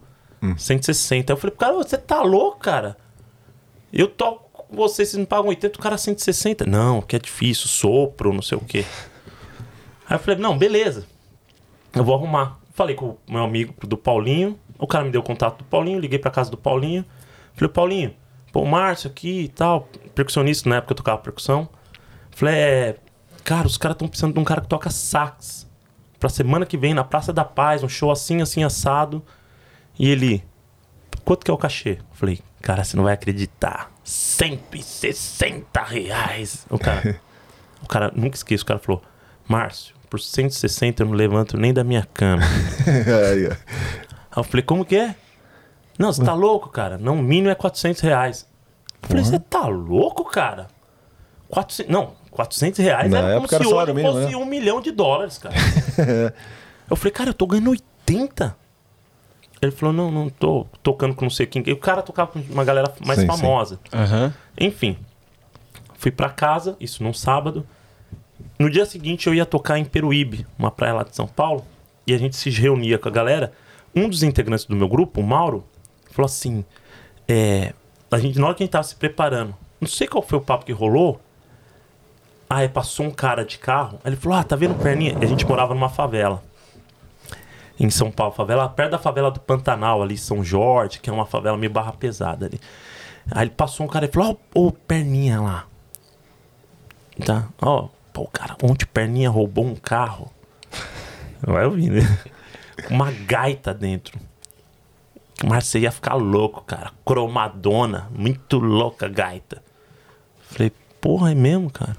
160. Eu falei, cara, você tá louco, cara? Eu toco com você, vocês me pagam 80, o cara 160. Não, que é difícil, sopro, não sei o quê. Aí eu falei, não, beleza. Eu vou arrumar. Falei com o meu amigo do Paulinho. O cara me deu o contato do Paulinho, liguei pra casa do Paulinho. Falei, Paulinho, pô, o Márcio aqui e tal, percussionista, na época eu tocava percussão. Falei, é, cara, os caras estão precisando de um cara que toca sax. Pra semana que vem, na Praça da Paz, um show assim, assim, assado. E ele, quanto que é o cachê? Falei, cara, você não vai acreditar. 160 reais. O cara, o cara, nunca esqueço, o cara falou, Márcio, por 160 eu não levanto nem da minha cama. Aí, eu falei, como que é? Não, você tá louco, cara? Não, o mínimo é 400 reais. Eu falei, você tá louco, cara? 400, não, 400 reais Na era como se era hoje salário mínimo, fosse né? um milhão de dólares, cara. eu falei, cara, eu tô ganhando 80. Ele falou, não, não tô tocando com não sei quem. E o cara tocava com uma galera mais Sim, sim. famosa. Aham. Enfim, fui pra casa, isso num sábado. No dia seguinte eu ia tocar em Peruíbe, uma praia lá de São Paulo, e a gente se reunia com a galera. Um dos integrantes do meu grupo, o Mauro, falou assim: é, a gente, na hora que a gente tava se preparando, não sei qual foi o papo que rolou. Aí passou um cara de carro, ele falou: Ah, tá vendo perninha? A gente morava numa favela. Em São Paulo, favela, perto da favela do Pantanal, ali, São Jorge, que é uma favela meio barra pesada ali. Aí ele passou um cara e falou: Ó, ô, perninha lá. Tá, ó, pô, cara, ontem perninha roubou um carro. Vai ouvir, né? Uma gaita dentro. Você ia ficar louco, cara. Cromadona, muito louca a gaita. Falei, porra, é mesmo, cara?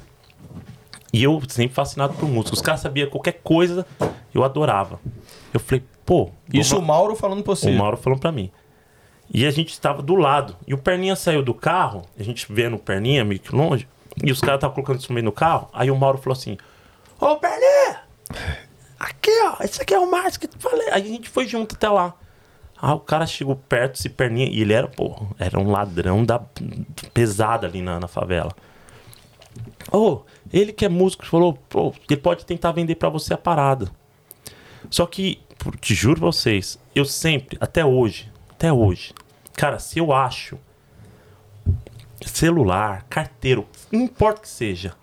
E eu sempre fascinado por música. Os caras sabiam qualquer coisa, eu adorava. Eu falei, pô, Isso o Mauro falando pra você. o Mauro falou pra mim. E a gente estava do lado. E o Perninha saiu do carro, a gente vendo o Perninha meio que longe, e os caras estavam colocando instrumento no carro. Aí o Mauro falou assim: Ô Perninha! Aqui, ó, esse aqui é o Márcio que falei. Aí a gente foi junto até lá. Aí o cara chegou perto, esse Perninha, e ele era, pô, era um ladrão da pesada ali na, na favela. Ô, ele que é músico falou, pô, ele pode tentar vender pra você a parada. Só que, te juro pra vocês, eu sempre, até hoje, até hoje, cara, se eu acho celular, carteiro, não importa que seja,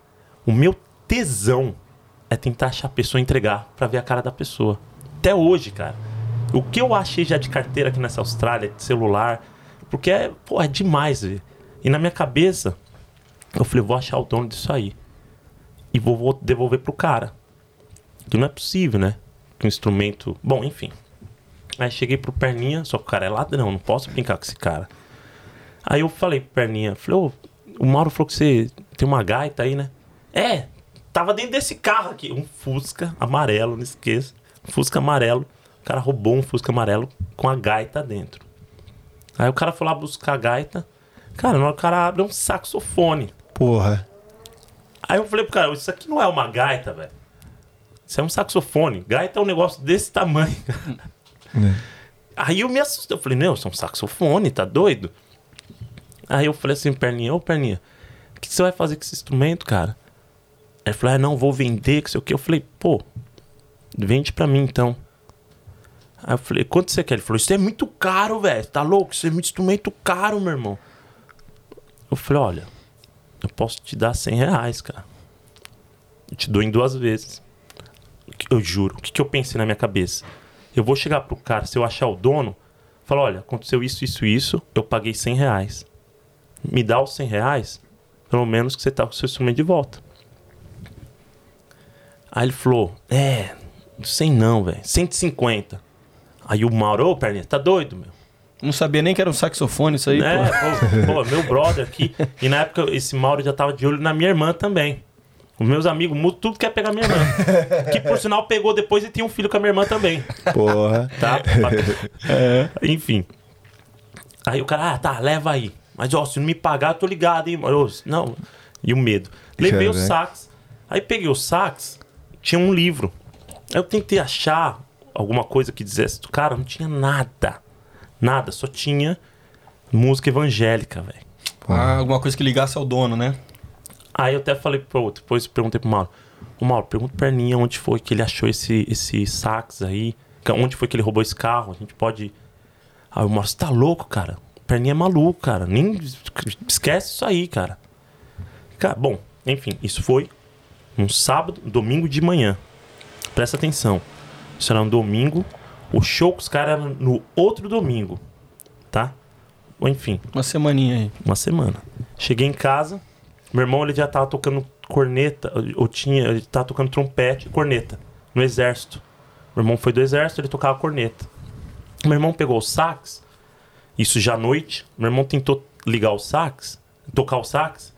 o meu tesão é tentar achar a pessoa e entregar pra ver a cara da pessoa. Até hoje, cara. O que eu achei já de carteira aqui nessa Austrália, de celular, porque é, pô, é demais, velho. E na minha cabeça, eu falei, vou achar o dono disso aí. E vou, vou devolver pro cara. Que não é possível, né? Que um instrumento. Bom, enfim. Aí cheguei pro Perninha, só que o cara é ladrão, não posso brincar com esse cara. Aí eu falei pro Perninha, falei, ô, o Mauro falou que você tem uma gaita aí, né? É, tava dentro desse carro aqui, um Fusca amarelo, não esqueça. Um Fusca amarelo. O cara roubou um Fusca amarelo com a gaita dentro. Aí o cara foi lá buscar a gaita. Cara, na hora o cara abre é um saxofone. Porra. Aí eu falei pro cara, isso aqui não é uma gaita, velho. Isso é um saxofone. Gaita é um negócio desse tamanho. Aí eu me assustei. Eu falei, não, isso é um saxofone, tá doido? Aí eu falei assim, Perninha, ô Perninha, o que você vai fazer com esse instrumento, cara? Ele falou, ah, não, vou vender, que sei o que. Eu falei, pô, vende pra mim então. Aí eu falei, quanto você quer? Ele falou, isso é muito caro, velho. Tá louco? Isso é muito instrumento caro, meu irmão. Eu falei, olha, eu posso te dar 100 reais, cara. Eu te dou em duas vezes. Eu juro. O que, que eu pensei na minha cabeça? Eu vou chegar pro cara, se eu achar o dono, falar, olha, aconteceu isso, isso, isso, eu paguei 100 reais. Me dá os 100 reais, pelo menos que você tá com o seu instrumento de volta. Aí ele falou, é, 100 não, velho, 150. Aí o Mauro, ô, Perninha, tá doido, meu? Não sabia nem que era um saxofone isso aí, É, pô. pô, meu brother aqui. E na época esse Mauro já tava de olho na minha irmã também. Os meus amigos, tudo quer pegar minha irmã. Que por sinal pegou depois e tinha um filho com a minha irmã também. Porra. Tá? Enfim. Aí o cara, ah, tá, leva aí. Mas ó, se não me pagar, eu tô ligado, hein? Eu, não. E o medo. Levei o Caraca. sax. Aí peguei o sax, tinha um livro. Aí eu tentei achar alguma coisa que dissesse. Cara, não tinha nada. Nada, só tinha música evangélica, velho. Ah, alguma coisa que ligasse ao dono, né? Aí eu até falei pro outro, depois perguntei pro Mauro. Ô Mauro, pergunta pra Perninha onde foi que ele achou esse, esse sax aí. Onde foi que ele roubou esse carro? A gente pode. Aí o Mauro, você tá louco, cara? Perninha é maluco, cara. Nem esquece isso aí, cara. Cara, bom, enfim, isso foi um sábado, domingo de manhã. Presta atenção. Isso era um domingo. O show com os caras era no outro domingo. Tá? Ou enfim, Uma semaninha aí. uma semana. Cheguei em casa, meu irmão ele já tava tocando corneta, ou tinha, ele tava tocando trompete e corneta no exército. Meu irmão foi do exército, ele tocava corneta. Meu irmão pegou o sax, isso já à noite. Meu irmão tentou ligar o sax, tocar o sax,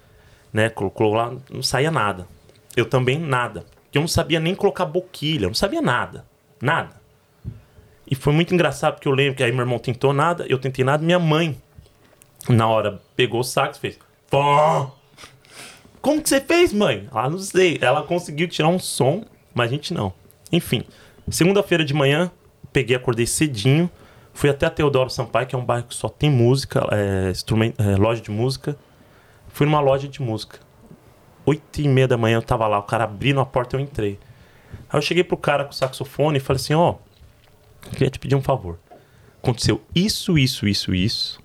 né? Colocou lá, não saía nada. Eu também nada. Eu não sabia nem colocar boquilha, eu não sabia nada. Nada. E foi muito engraçado porque eu lembro que aí meu irmão tentou nada, eu tentei nada, minha mãe na hora pegou o sax e fez. Pó! Como que você fez, mãe? Ah, não sei. Ela conseguiu tirar um som, mas a gente não. Enfim, segunda-feira de manhã, peguei, acordei cedinho, fui até a Teodoro Sampaio, que é um bairro que só tem música, é, é, loja de música. Fui numa loja de música. Oito e meia da manhã eu tava lá, o cara abrindo a porta eu entrei. Aí eu cheguei pro cara com o saxofone e falei assim, ó, queria te pedir um favor. Aconteceu isso, isso, isso, isso.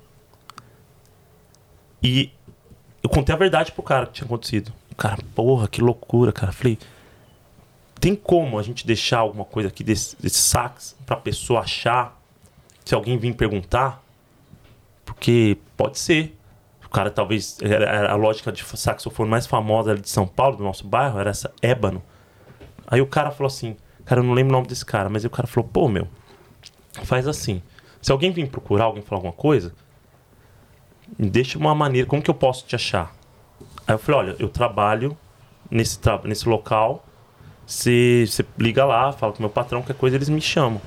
E eu contei a verdade pro cara que tinha acontecido. O cara, porra, que loucura, cara. Falei, tem como a gente deixar alguma coisa aqui desse, desse sax pra pessoa achar? Se alguém vir perguntar? Porque pode ser. O cara talvez. Era, a lógica de saxofone mais famosa de São Paulo, do nosso bairro, era essa ébano. Aí o cara falou assim, cara, eu não lembro o nome desse cara, mas aí o cara falou, pô, meu, faz assim. Se alguém vir procurar, alguém falar alguma coisa, me deixa uma maneira, como que eu posso te achar? Aí eu falei, olha, eu trabalho nesse, tra nesse local, você liga lá, fala com meu patrão, qualquer coisa, eles me chamam.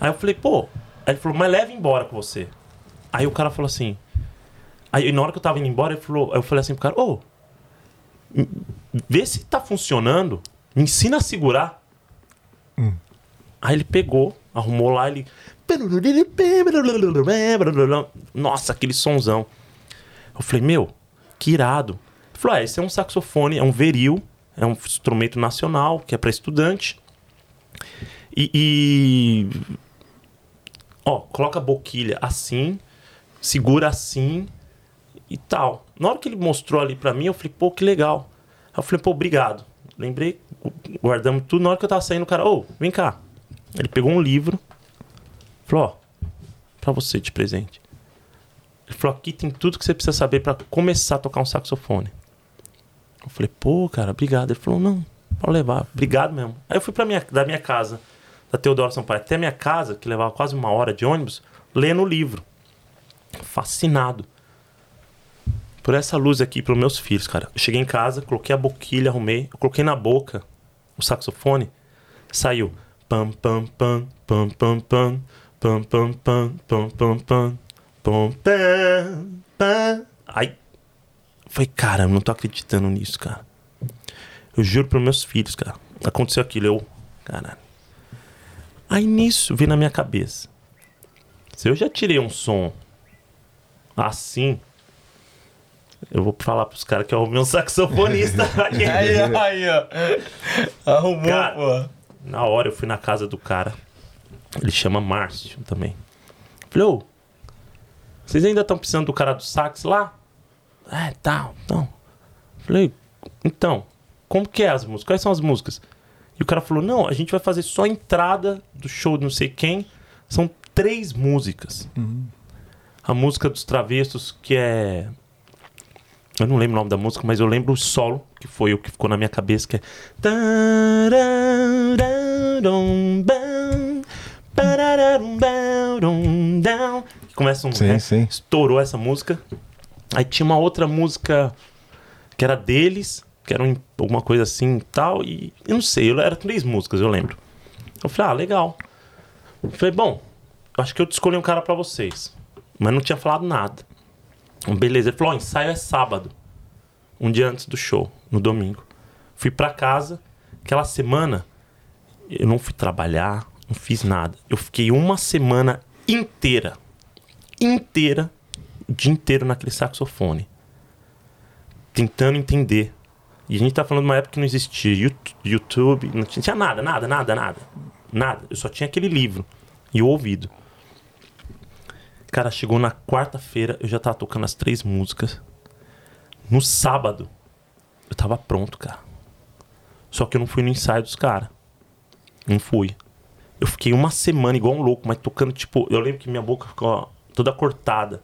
Aí eu falei, pô, aí ele falou, mas leva embora com você. Aí o cara falou assim, aí na hora que eu tava indo embora, ele falou, eu falei assim pro cara, ô, m- vê se tá funcionando, me ensina a segurar. Aí ele pegou, arrumou lá, ele. Nossa, aquele sonzão. Eu falei, meu, que irado. Ele falou, ah, esse é um saxofone, é um veril, é um instrumento nacional, que é para estudante. E, e- Ó, coloca a boquilha assim, segura assim e tal. Na hora que ele mostrou ali pra mim, eu falei, pô, que legal. Aí eu falei, pô, obrigado. Lembrei, guardamos tudo. Na hora que eu tava saindo, o cara, ô, vem cá. Ele pegou um livro, falou, ó, pra você de presente. Ele falou, aqui tem tudo que você precisa saber pra começar a tocar um saxofone. Eu falei, pô, cara, obrigado. Ele falou, não, pode levar, obrigado mesmo. Aí eu fui pra minha, da minha casa, da Teodoro Sampaio, até minha casa, que levava quase uma hora de ônibus, lendo o livro. Fascinado. Por essa luz aqui, pelos meus filhos, cara. Eu cheguei em casa, coloquei a boquilha, arrumei, coloquei na boca o saxofone, saiu. Pam, pam, pam, pam, pam, pam, pam, pam, pam, pam, pam, pam, pam, pam. Aí, falei, cara, eu não tô acreditando nisso, cara. Eu juro pros meus filhos, cara. Aconteceu aquilo, eu, caralho. Aí nisso veio na minha cabeça. Se eu já tirei um som assim, eu vou falar pros caras que eu arrumei um saxofonista. Aí, aí, ó. Arrumou, Cara, pô. Na hora eu fui na casa do cara. Ele chama Márcio também. Falei, ô, vocês ainda estão precisando do cara do sax lá? É, tá, então. Falei, então, como que é as músicas? Quais são as músicas? E o cara falou, não, a gente vai fazer só a entrada do show de não sei quem. São três músicas. A música dos travessos, que é. Eu não lembro o nome da música, mas eu lembro o solo, que foi o que ficou na minha cabeça, que é. Que Começa um. Sim, né? sim. Estourou essa música. Aí tinha uma outra música que era deles, que era um- alguma coisa assim e tal. E eu não sei, eu- era três músicas, eu lembro. Eu falei, ah, legal. Eu falei, bom, eu acho que eu escolhi um cara pra vocês. Mas não tinha falado nada. Beleza, ele falou, o ensaio é sábado. Um dia antes do show, no domingo. Fui pra casa, aquela semana eu não fui trabalhar, não fiz nada. Eu fiquei uma semana inteira, inteira, o dia inteiro naquele saxofone. Tentando entender. E a gente tá falando de uma época que não existia Yout- YouTube, não tinha nada, nada, nada, nada. Nada. Eu só tinha aquele livro e o ouvido. Cara, chegou na quarta-feira, eu já tava tocando as três músicas. No sábado, eu tava pronto, cara. Só que eu não fui no ensaio dos caras. Não fui. Eu fiquei uma semana igual um louco, mas tocando, tipo, eu lembro que minha boca ficou toda cortada.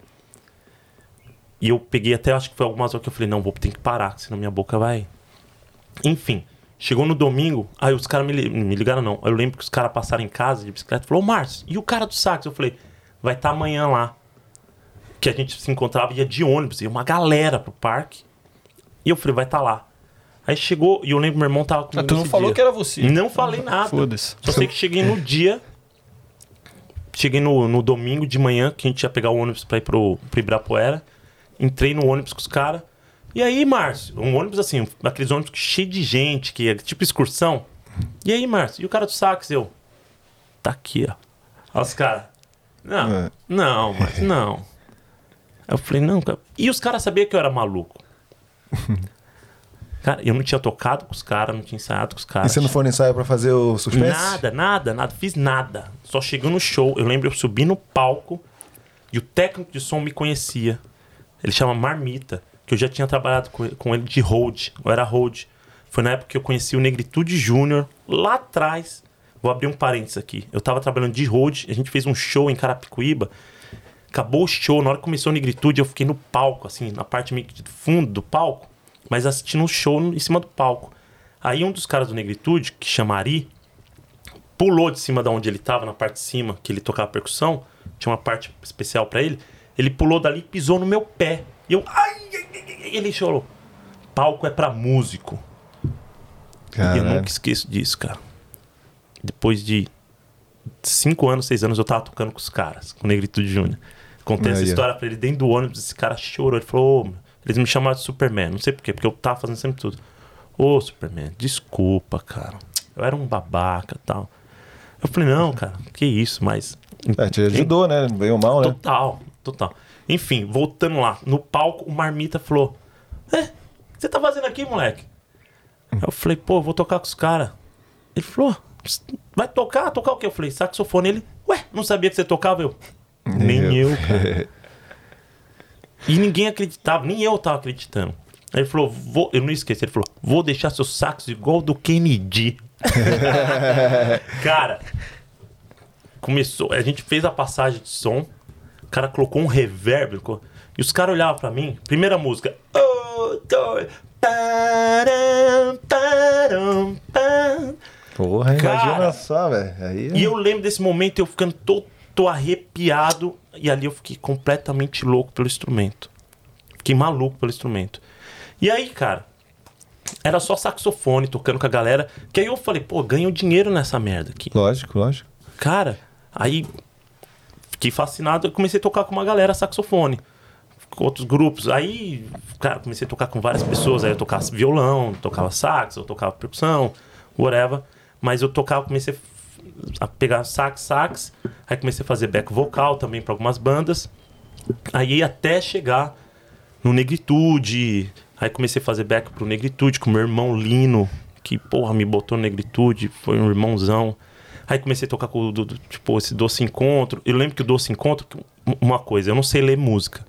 E eu peguei até, acho que foi algumas horas que eu falei, não, vou ter que parar, senão minha boca vai. Enfim, chegou no domingo, aí os caras me, me ligaram, não. Eu lembro que os caras passaram em casa de bicicleta e falou, ô Márcio, e o cara do sax? Eu falei, vai estar amanhã lá. Que a gente se encontrava, ia de ônibus, ia uma galera pro parque. E eu falei, vai estar lá. Aí chegou, e eu lembro que meu irmão tava comigo Ah, tu não falou dia. que era você. Não falei nada. Foda-se. Só sei que cheguei no dia. Cheguei no, no domingo de manhã, que a gente ia pegar o ônibus pra ir pro, pro Ibirapuera. Entrei no ônibus com os caras. E aí, Márcio? Um ônibus assim, aqueles ônibus cheio de gente, que é tipo excursão. E aí, Márcio? E o cara do sax? Eu. Tá aqui, ó. Olha os caras. Não, É. não, mas não. Eu falei, não, cara. E os caras sabiam que eu era maluco. Cara, eu não tinha tocado com os caras, não tinha ensaiado com os E caras. você não foi no ensaio pra fazer o suspense? Nada, nada, nada. Fiz nada. Só chegou no show. Eu lembro, eu subi no palco e o técnico de som me conhecia. Ele chama Marmita, que eu já tinha trabalhado com ele, com ele de hold. Eu era hold. Foi na época que eu conheci o Negritude Júnior, lá atrás. Vou abrir um parênteses aqui. Eu tava trabalhando de hold, a gente fez um show em Carapicuíba. Acabou o show, na hora que começou a Negritude, eu fiquei no palco, assim, na parte meio que de fundo do palco, mas assistindo um show em cima do palco. Aí um dos caras do Negritude, que chama Ari, pulou de cima da onde ele tava, na parte de cima, que ele tocava percussão, tinha uma parte especial pra ele. Ele pulou dali e pisou no meu pé. E eu. Ai, ai, ai, ai, ele chorou. Palco é pra músico. E eu Caralho. nunca esqueço disso, cara. Depois de cinco anos, seis anos, eu tava tocando com os caras, com o Negritude Júnior. Contei essa história pra ele dentro do ônibus, esse cara chorou. Ele falou, ô, eles me chamaram de Superman. Não sei porquê, porque eu tava fazendo sempre tudo. Ô, Superman, desculpa, cara. Eu era um babaca e tal. Eu falei, não, cara, que isso, mas. É, te ajudou, né? Veio mal, né? Total, total. Enfim, voltando lá, no palco, o Marmita falou: É, o que você tá fazendo aqui, moleque? Aí eu falei, pô, vou tocar com os caras. Ele falou: Vai tocar? Tocar o quê? Eu falei, saxofone. Ele, ué, não sabia que você tocava? Eu, nem eu, cara. E ninguém acreditava, nem eu tava acreditando. Aí ele falou, vou, eu não esqueci, ele falou, vou deixar seu sax igual do Kennedy. cara, começou, a gente fez a passagem de som, o cara colocou um reverb, e os caras olhavam pra mim, primeira música, oh, dois, param, param, pam. Porra, Cara. imagina só, velho. Aí... E eu lembro desse momento eu ficando todo arrepiado. E ali eu fiquei completamente louco pelo instrumento. Fiquei maluco pelo instrumento. E aí, cara, era só saxofone tocando com a galera. Que aí eu falei, pô, ganho dinheiro nessa merda aqui. Lógico, lógico. Cara, aí fiquei fascinado. Eu comecei a tocar com uma galera saxofone. Com outros grupos. Aí, cara, comecei a tocar com várias pessoas. Aí eu tocava violão, tocava sax, eu tocava percussão, whatever. Mas eu tocava, comecei a pegar sax, sax. Aí comecei a fazer back vocal também para algumas bandas. Aí até chegar no Negritude. Aí comecei a fazer back pro Negritude com meu irmão Lino, que, porra, me botou no Negritude, foi um irmãozão. Aí comecei a tocar com do- do- tipo, esse Doce Encontro. Eu lembro que o Doce Encontro, uma coisa, eu não sei ler música.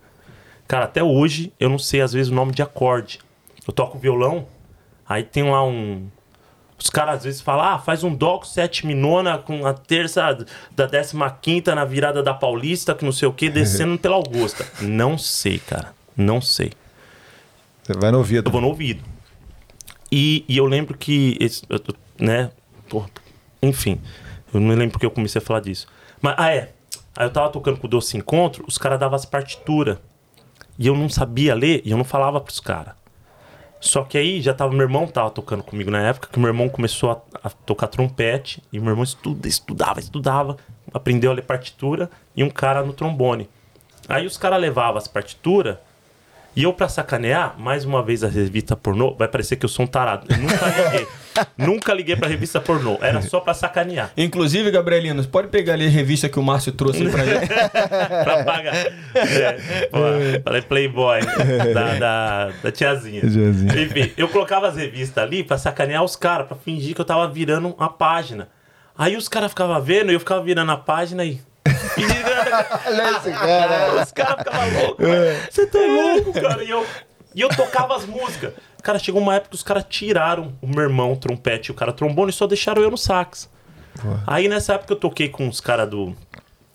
Cara, até hoje eu não sei, às vezes, o nome de acorde. Eu toco violão, aí tem lá um. Os caras às vezes falam, ah, faz um dó com sétima e nona com a terça da décima quinta na virada da Paulista, que não sei o que, descendo pela Augusta. Não sei, cara. Não sei. Você vai no ouvido. Eu vou no ouvido. E, e eu lembro que, esse- né, pô, enfim, eu não lembro porque eu comecei a falar disso. Mas, ah, é. Aí eu tava tocando com o Doce Encontro, os caras davam as partituras. E eu não sabia ler e eu não falava pros caras. Só que aí já tava, meu irmão tava tocando comigo na época, que meu irmão começou a, a tocar trompete, e meu irmão estuda, estudava, estudava, aprendeu a ler partitura, e um cara no trombone. Aí os caras levavam as partituras, e eu, pra sacanear, mais uma vez a revista pornô, vai parecer que eu sou um tarado. Eu nunca liguei. nunca liguei pra revista pornô. Era só pra sacanear. Inclusive, Gabrielino, você pode pegar ali a revista que o Márcio trouxe pra gente? pra pagar. É, pô, falei Playboy da, da, da tiazinha. Tiazinha. Enfim, eu colocava as revistas ali pra sacanear os caras, pra fingir que eu tava virando uma página. Aí os caras ficavam vendo e eu ficava virando a página e. Olha esse cara. Os caras ficavam loucos. velho. Você tá louco, cara. E eu, e eu tocava as músicas. Cara, chegou uma época que os caras tiraram o meu irmão, o trompete e o cara trombone e só deixaram eu no sax. Aí nessa época eu toquei com os caras do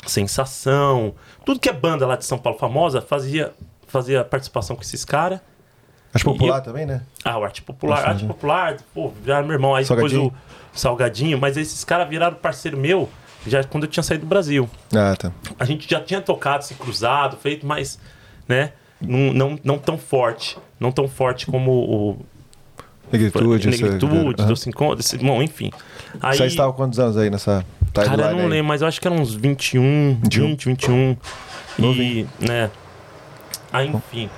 Sensação, tudo que é banda lá de São Paulo famosa, fazia, fazia participação com esses caras. Acho popular eu- também, né? Ah, o Arte Popular. Nossa, arte gente. Popular, pô, já era meu irmão. Aí Salgadinho? depois o Salgadinho, mas esses caras viraram parceiro meu já quando eu tinha saído do Brasil. Ah, tá. A gente já tinha tocado, se cruzado, feito, mas, né, não, não, não tão forte. Não tão forte como o. Negritude. Negritude, Encontro, esse- bom, enfim. Aí, Você estava quantos anos aí nessa timeline cara, eu não aí? lembro, mas eu acho que eram uns 21, 21. 20, 21. E, né, aí, enfim.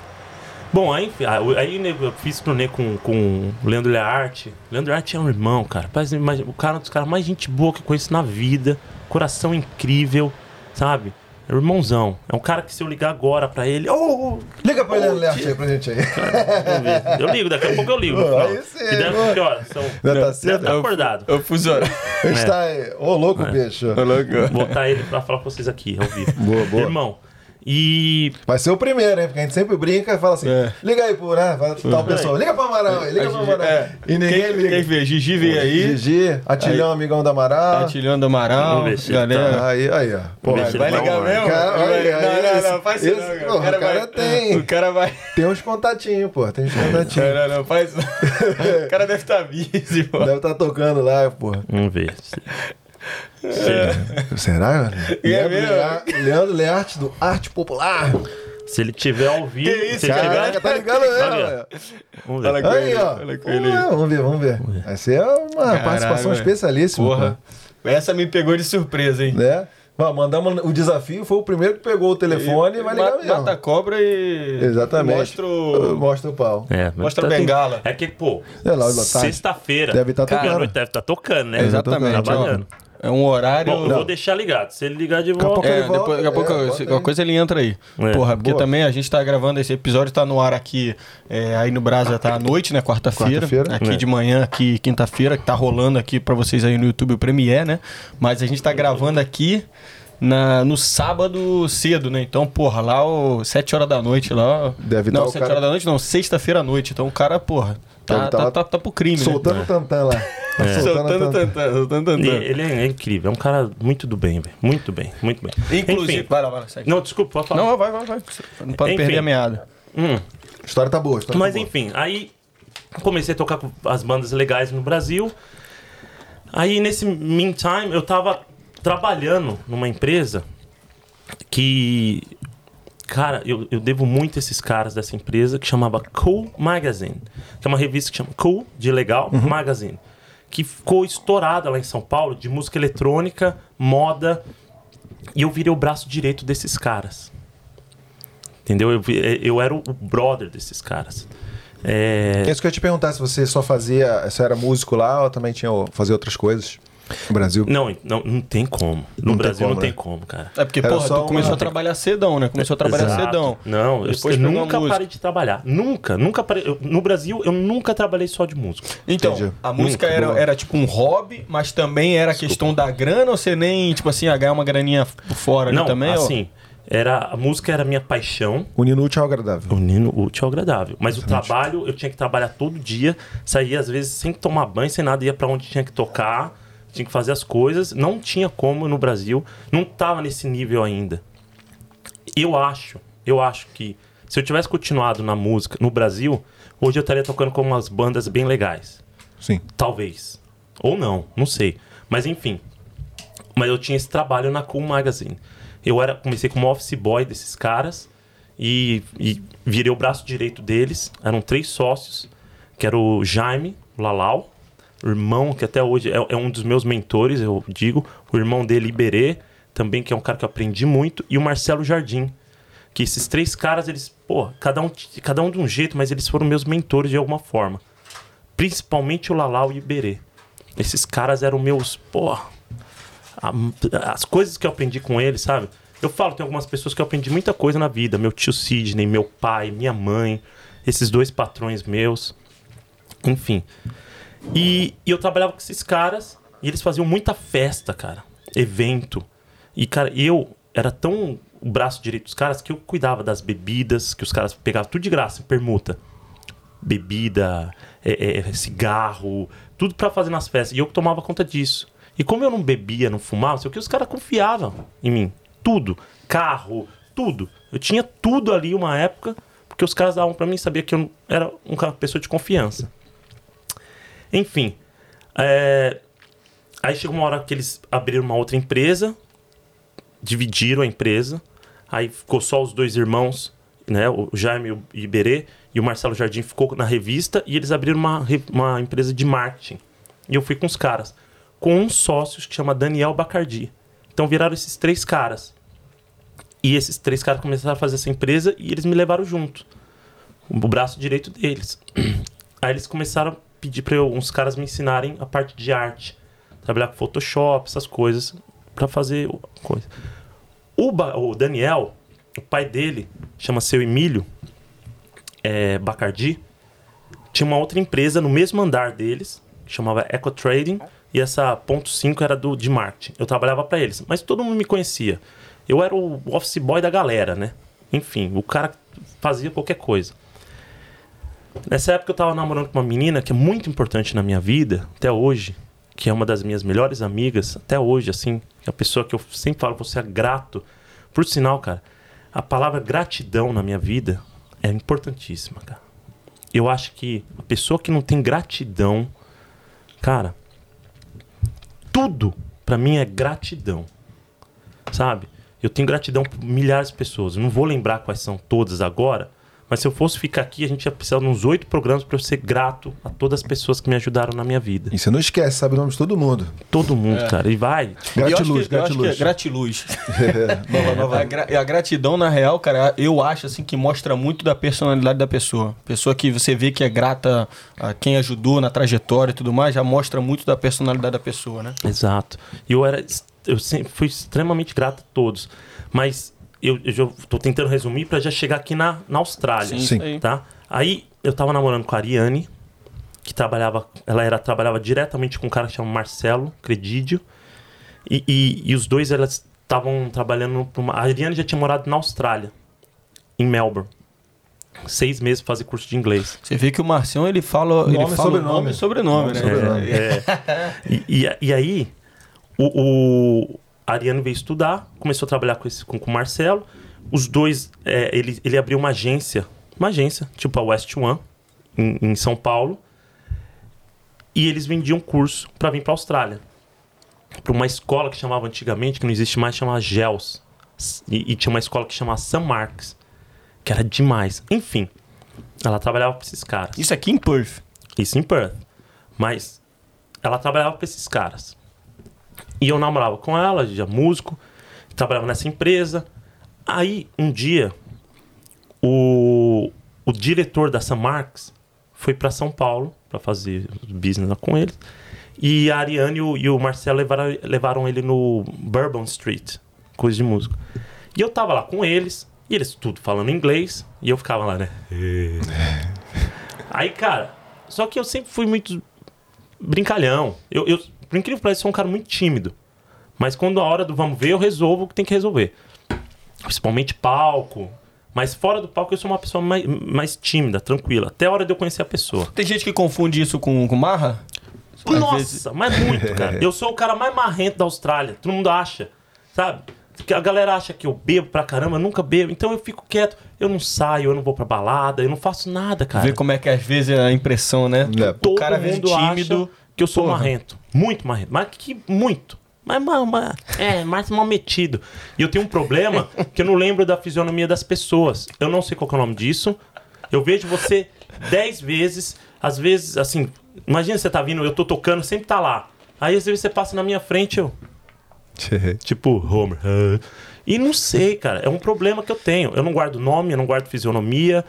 Bom, aí, enfim, aí né, eu fiz turnê com, com o Leandro Learte. Leandro Learte é um irmão, cara. Parece, mas o cara é um dos caras mais gente boa que eu conheço na vida. Coração incrível, sabe? É um irmãozão. É um cara que se eu ligar agora pra ele. Ô, Liga pra ele, Ô, tio. aí pra gente aí. Ver. Eu ligo, daqui a pouco eu ligo. aí sim, que deve pô. que horas? São... Já tá Deve cedo? estar acordado. Ô, Fusora. A gente tá aí. Ô, louco, bicho. Botar ele pra falar com vocês aqui, ao vivo. Boa, boa. Irmão, e Vai ser o primeiro, hein? Porque a gente sempre brinca e fala assim: É. liga aí pro, né? Fala tal pessoa, liga pro Amaral aí, liga pro Amaral. É. E ninguém Quem, liga. quem vê? Gigi veio aí. Gigi, Atilhão, amigão da Amaral. Atilhão do Amaral. Vamos ver se Galera. Aí, aí, ó. Pô, se vai ele ligar vai mesmo? Cara, aí, aí, não, não, esse- não, faz isso esse- não, O cara, o cara vai, tem. O cara vai. Tem uns contatinhos, pô. Tem uns contatinhos. Não, não, não, faz. O cara deve estar busy, pô. Deve estar tocando lá, pô. vamos ver. Se- Será? É Leandro, mesmo? Lea- Leandro Learte do Arte Popular. Se ele tiver ao vivo. Que isso, se ele Caraca, tiver... tá ligado aí. Vamos ver. Fala com Aí, ó. Vamos ele. ver, vamos ver, vamos ver. Vai ser uma Caralho, participação velho. especialíssima. Porra. Essa me pegou de surpresa, hein? Né? Ó, mandamos o desafio, foi o primeiro que pegou o telefone e, vai ligar mata, mesmo. mata a cobra e. Exatamente. Mostra o. Mostra o pau. É, Mostra a tá- bengala. É que, pô, É lá, lá tá. sexta-feira. Deve tá tocando. Deve estar tocando, né? Exatamente. Trabalhando. ó. É um horário. Bom, eu vou deixar ligado. Se ele ligar de Daqui a volta. pouco É, ele volta, depois, daqui a pouco, é, qualquer coisa ele entra aí. É. Porra, porque Boa. também a gente tá gravando esse episódio, tá no ar aqui, é, aí no Brasa tá à noite, né? Quarta-feira. Quarta-feira. aqui É. de manhã, aqui quinta-feira, que tá rolando aqui pra vocês aí no YouTube o Premiere, né? Mas a gente tá gravando aqui na, no sábado cedo, né? Então, porra, lá o 7 horas da noite lá. Deve Não, tá o 7 cara- horas da noite não, sexta-feira à noite. Então o cara, porra, tá, Deve tá tá, tá, tá pro crime, Soltando né? o tantã lá. Tá É. Soltando tantã. soltando tantã. ele é incrível. É um cara muito do bem, velho. Muito bem, muito bem. Inclusive, Enfim. vai lá, vai lá, segue. Não, desculpa, pode falar. Não, vai, vai, vai. Não pode Enfim. perder a meada. Hum. A história tá boa. história Mas tá boa. enfim, aí comecei a tocar com as bandas legais no Brasil. Aí nesse meantime eu tava trabalhando numa empresa que. Cara, eu, eu devo muito a esses caras dessa empresa que chamava Cool Magazine, que é uma revista que chama Cool, de legal, Magazine, que ficou estourada lá em São Paulo de música eletrônica, moda, e eu virei o braço direito desses caras. Entendeu? Eu, vi- eu era o brother desses caras. É, É isso que eu ia te perguntar, se você só fazia, se era músico lá ou também tinha fazia outras coisas no Brasil. Não, não, não tem como. No Não tem Brasil como, não tem né? como, cara. É porque, Era porra, tu começou uma- a trabalhar cedão, né? Começou a trabalhar Exato. cedão. Não, eu, Depois eu nunca parei de trabalhar. Nunca, nunca parei. eu- no Brasil, eu nunca trabalhei só de música. Então, Entendi. a música Nunca. era, era tipo um hobby, mas também era questão da grana ou você nem, tipo assim, a ganhar uma graninha por fora ali não, também? ou- assim, era, a música era a minha paixão. Unir útil ao agradável. Unindo útil ao agradável. Mas o trabalho, eu tinha que trabalhar todo dia. Saía, às vezes, sem tomar banho, sem nada. Ia pra onde tinha que tocar. Tinha que fazer as coisas. Não tinha como no Brasil. Não tava nesse nível ainda. Eu acho, eu acho que se eu tivesse continuado na música no Brasil, hoje eu estaria tocando com umas bandas bem legais. Sim. Talvez. Ou não, não sei. Mas enfim. Mas eu tinha esse trabalho na Cool Magazine. Eu era, comecei como office boy desses caras e, e virei o braço direito deles. Eram três sócios, que era o Jaime Lalau, irmão que até hoje é, é um dos meus mentores, eu digo, o irmão dele Iberê, também que é um cara que eu aprendi muito, e o Marcelo Jardim. Que esses três caras, eles, pô, cada um, cada um de um jeito, mas eles foram meus mentores de alguma forma principalmente o Lalau e o Iberê. Esses caras eram meus, pô, as coisas que eu aprendi com eles, sabe? Eu falo, tem algumas pessoas que eu aprendi muita coisa na vida, meu tio Sidney, meu pai, minha mãe, esses dois patrões meus, enfim. E, e eu trabalhava com esses caras e eles faziam muita festa, cara, evento. E, cara, eu era tão o braço direito dos caras que eu cuidava das bebidas, que os caras pegavam tudo de graça, permuta bebida, é, é, cigarro, tudo pra fazer nas festas. E eu tomava conta disso. E como eu não bebia, não fumava, sei o que, os caras confiavam em mim. Tudo. Carro, tudo. Eu tinha tudo ali uma época, porque os caras davam pra mim, sabia que eu era uma pessoa de confiança. Enfim. é, Aí chegou uma hora que eles abriram uma outra empresa, dividiram a empresa, aí ficou só os dois irmãos, né, o Jaime e Iberê, e o Marcelo Jardim ficou na revista, e eles abriram uma, uma empresa de marketing. E eu fui com os caras, com um sócio que chama Daniel Bacardi. Então viraram esses três caras. E esses três caras começaram a fazer essa empresa e eles me levaram junto. O braço direito deles. Aí eles começaram a pedir para uns caras me ensinarem a parte de arte. Trabalhar com Photoshop, essas coisas, para fazer coisa. O, o Daniel, o pai dele, chama seu Emílio é, Bacardi, tinha uma outra empresa no mesmo andar deles, que chamava Eco Trading, e essa ponto 5 era do, de marketing. Eu trabalhava para eles, mas todo mundo me conhecia. Eu era o office boy da galera, né? Enfim, o cara fazia qualquer coisa. Nessa época eu tava namorando com uma menina que é muito importante na minha vida, até hoje, que é uma das minhas melhores amigas, até hoje, assim, é a pessoa que eu sempre falo, você é grato. Por sinal, cara, a palavra gratidão na minha vida é importantíssima, cara. Eu acho que a pessoa que não tem gratidão, cara, tudo pra mim é gratidão. Sabe? Eu tenho gratidão por milhares de pessoas. Eu não vou lembrar quais são todas agora, mas se eu fosse ficar aqui, a gente ia precisar de uns oito programas para eu ser grato a todas as pessoas que me ajudaram na minha vida. E você não esquece, sabe o nome de todo mundo. Todo mundo, cara. E vai. E acho Gratiluz, eu acho que é gratiluz. gratiluz. nova, nova. A, gra- a gratidão, na real, cara, eu acho assim que mostra muito da personalidade da pessoa. Pessoa que você vê que é grata a quem ajudou na trajetória e tudo mais, já mostra muito da personalidade da pessoa, né? Exato. E eu era. Eu sempre fui extremamente grato a todos. Mas eu, eu já tô tentando resumir para já chegar aqui na, na Austrália. Sim, Sim. Tá? Aí eu tava namorando com a Ariane, que trabalhava. Ela era, trabalhava diretamente com um cara que chama Marcelo Credidio. E, e, e os dois elas estavam trabalhando uma. A Ariane já tinha morado na Austrália, em Melbourne. Seis meses pra fazer curso de inglês. Você vê que o Marcião, ele fala, Nome ele fala sobrenome. nome e sobrenome, né? E sobrenome. É. E, e, e aí, o, o a Ariane veio estudar, começou a trabalhar com, esse, com, com o Marcelo. Os dois, é, ele, ele abriu uma agência, uma agência, tipo a West One, em, em São Paulo. E eles vendiam curso para vir para Austrália. Para uma escola que chamava antigamente, que não existe mais, chamava GELS. E, e tinha uma escola que chamava St. Marks. que era demais. Enfim, ela trabalhava pra esses caras. Isso aqui em Perth. Isso em Perth. Mas ela trabalhava pra esses caras. E eu namorava com ela, já músico, trabalhava nessa empresa. Aí, um dia, o, o diretor da San Marcos foi para São Paulo para fazer business lá com eles. E a Ariane e o, e o Marcelo levaram, levaram ele no Bourbon Street, coisa de música. E eu tava lá com eles, e eles tudo falando inglês, e eu ficava lá, né? Aí, cara, só que eu sempre fui muito brincalhão. Eu, eu por incrível que pareça, sou um cara muito tímido. Mas quando a hora do vamos ver, eu resolvo o que tem que resolver. Principalmente palco. Mas fora do palco, eu sou uma pessoa mais, mais tímida, tranquila. Até a hora de eu conhecer a pessoa. Tem gente que confunde isso com, com marra? Às Nossa, vezes- mas muito, cara. Eu sou o cara mais marrento da Austrália. Todo mundo acha, sabe? Que A galera acha que eu bebo pra caramba, eu nunca bebo. Então eu fico quieto. Eu não saio, eu não vou pra balada, eu não faço nada, cara. Ver como é que às vezes é a impressão, né? É. O Todo cara às vezes mundo tímido. acha que eu sou Porra. marrento. Muito marrento. Mas que muito. Mas, mas, mas é, mais mal metido. E eu tenho um problema que eu não lembro da fisionomia das pessoas. Eu não sei qual é o nome disso. Eu vejo você dez vezes, às vezes, assim, imagina você tá vindo, eu tô tocando, sempre tá lá. Aí às vezes você passa na minha frente, eu. Tipo, Homer. ah. E não sei, cara. É um problema que eu tenho. Eu não guardo nome, eu não guardo fisionomia.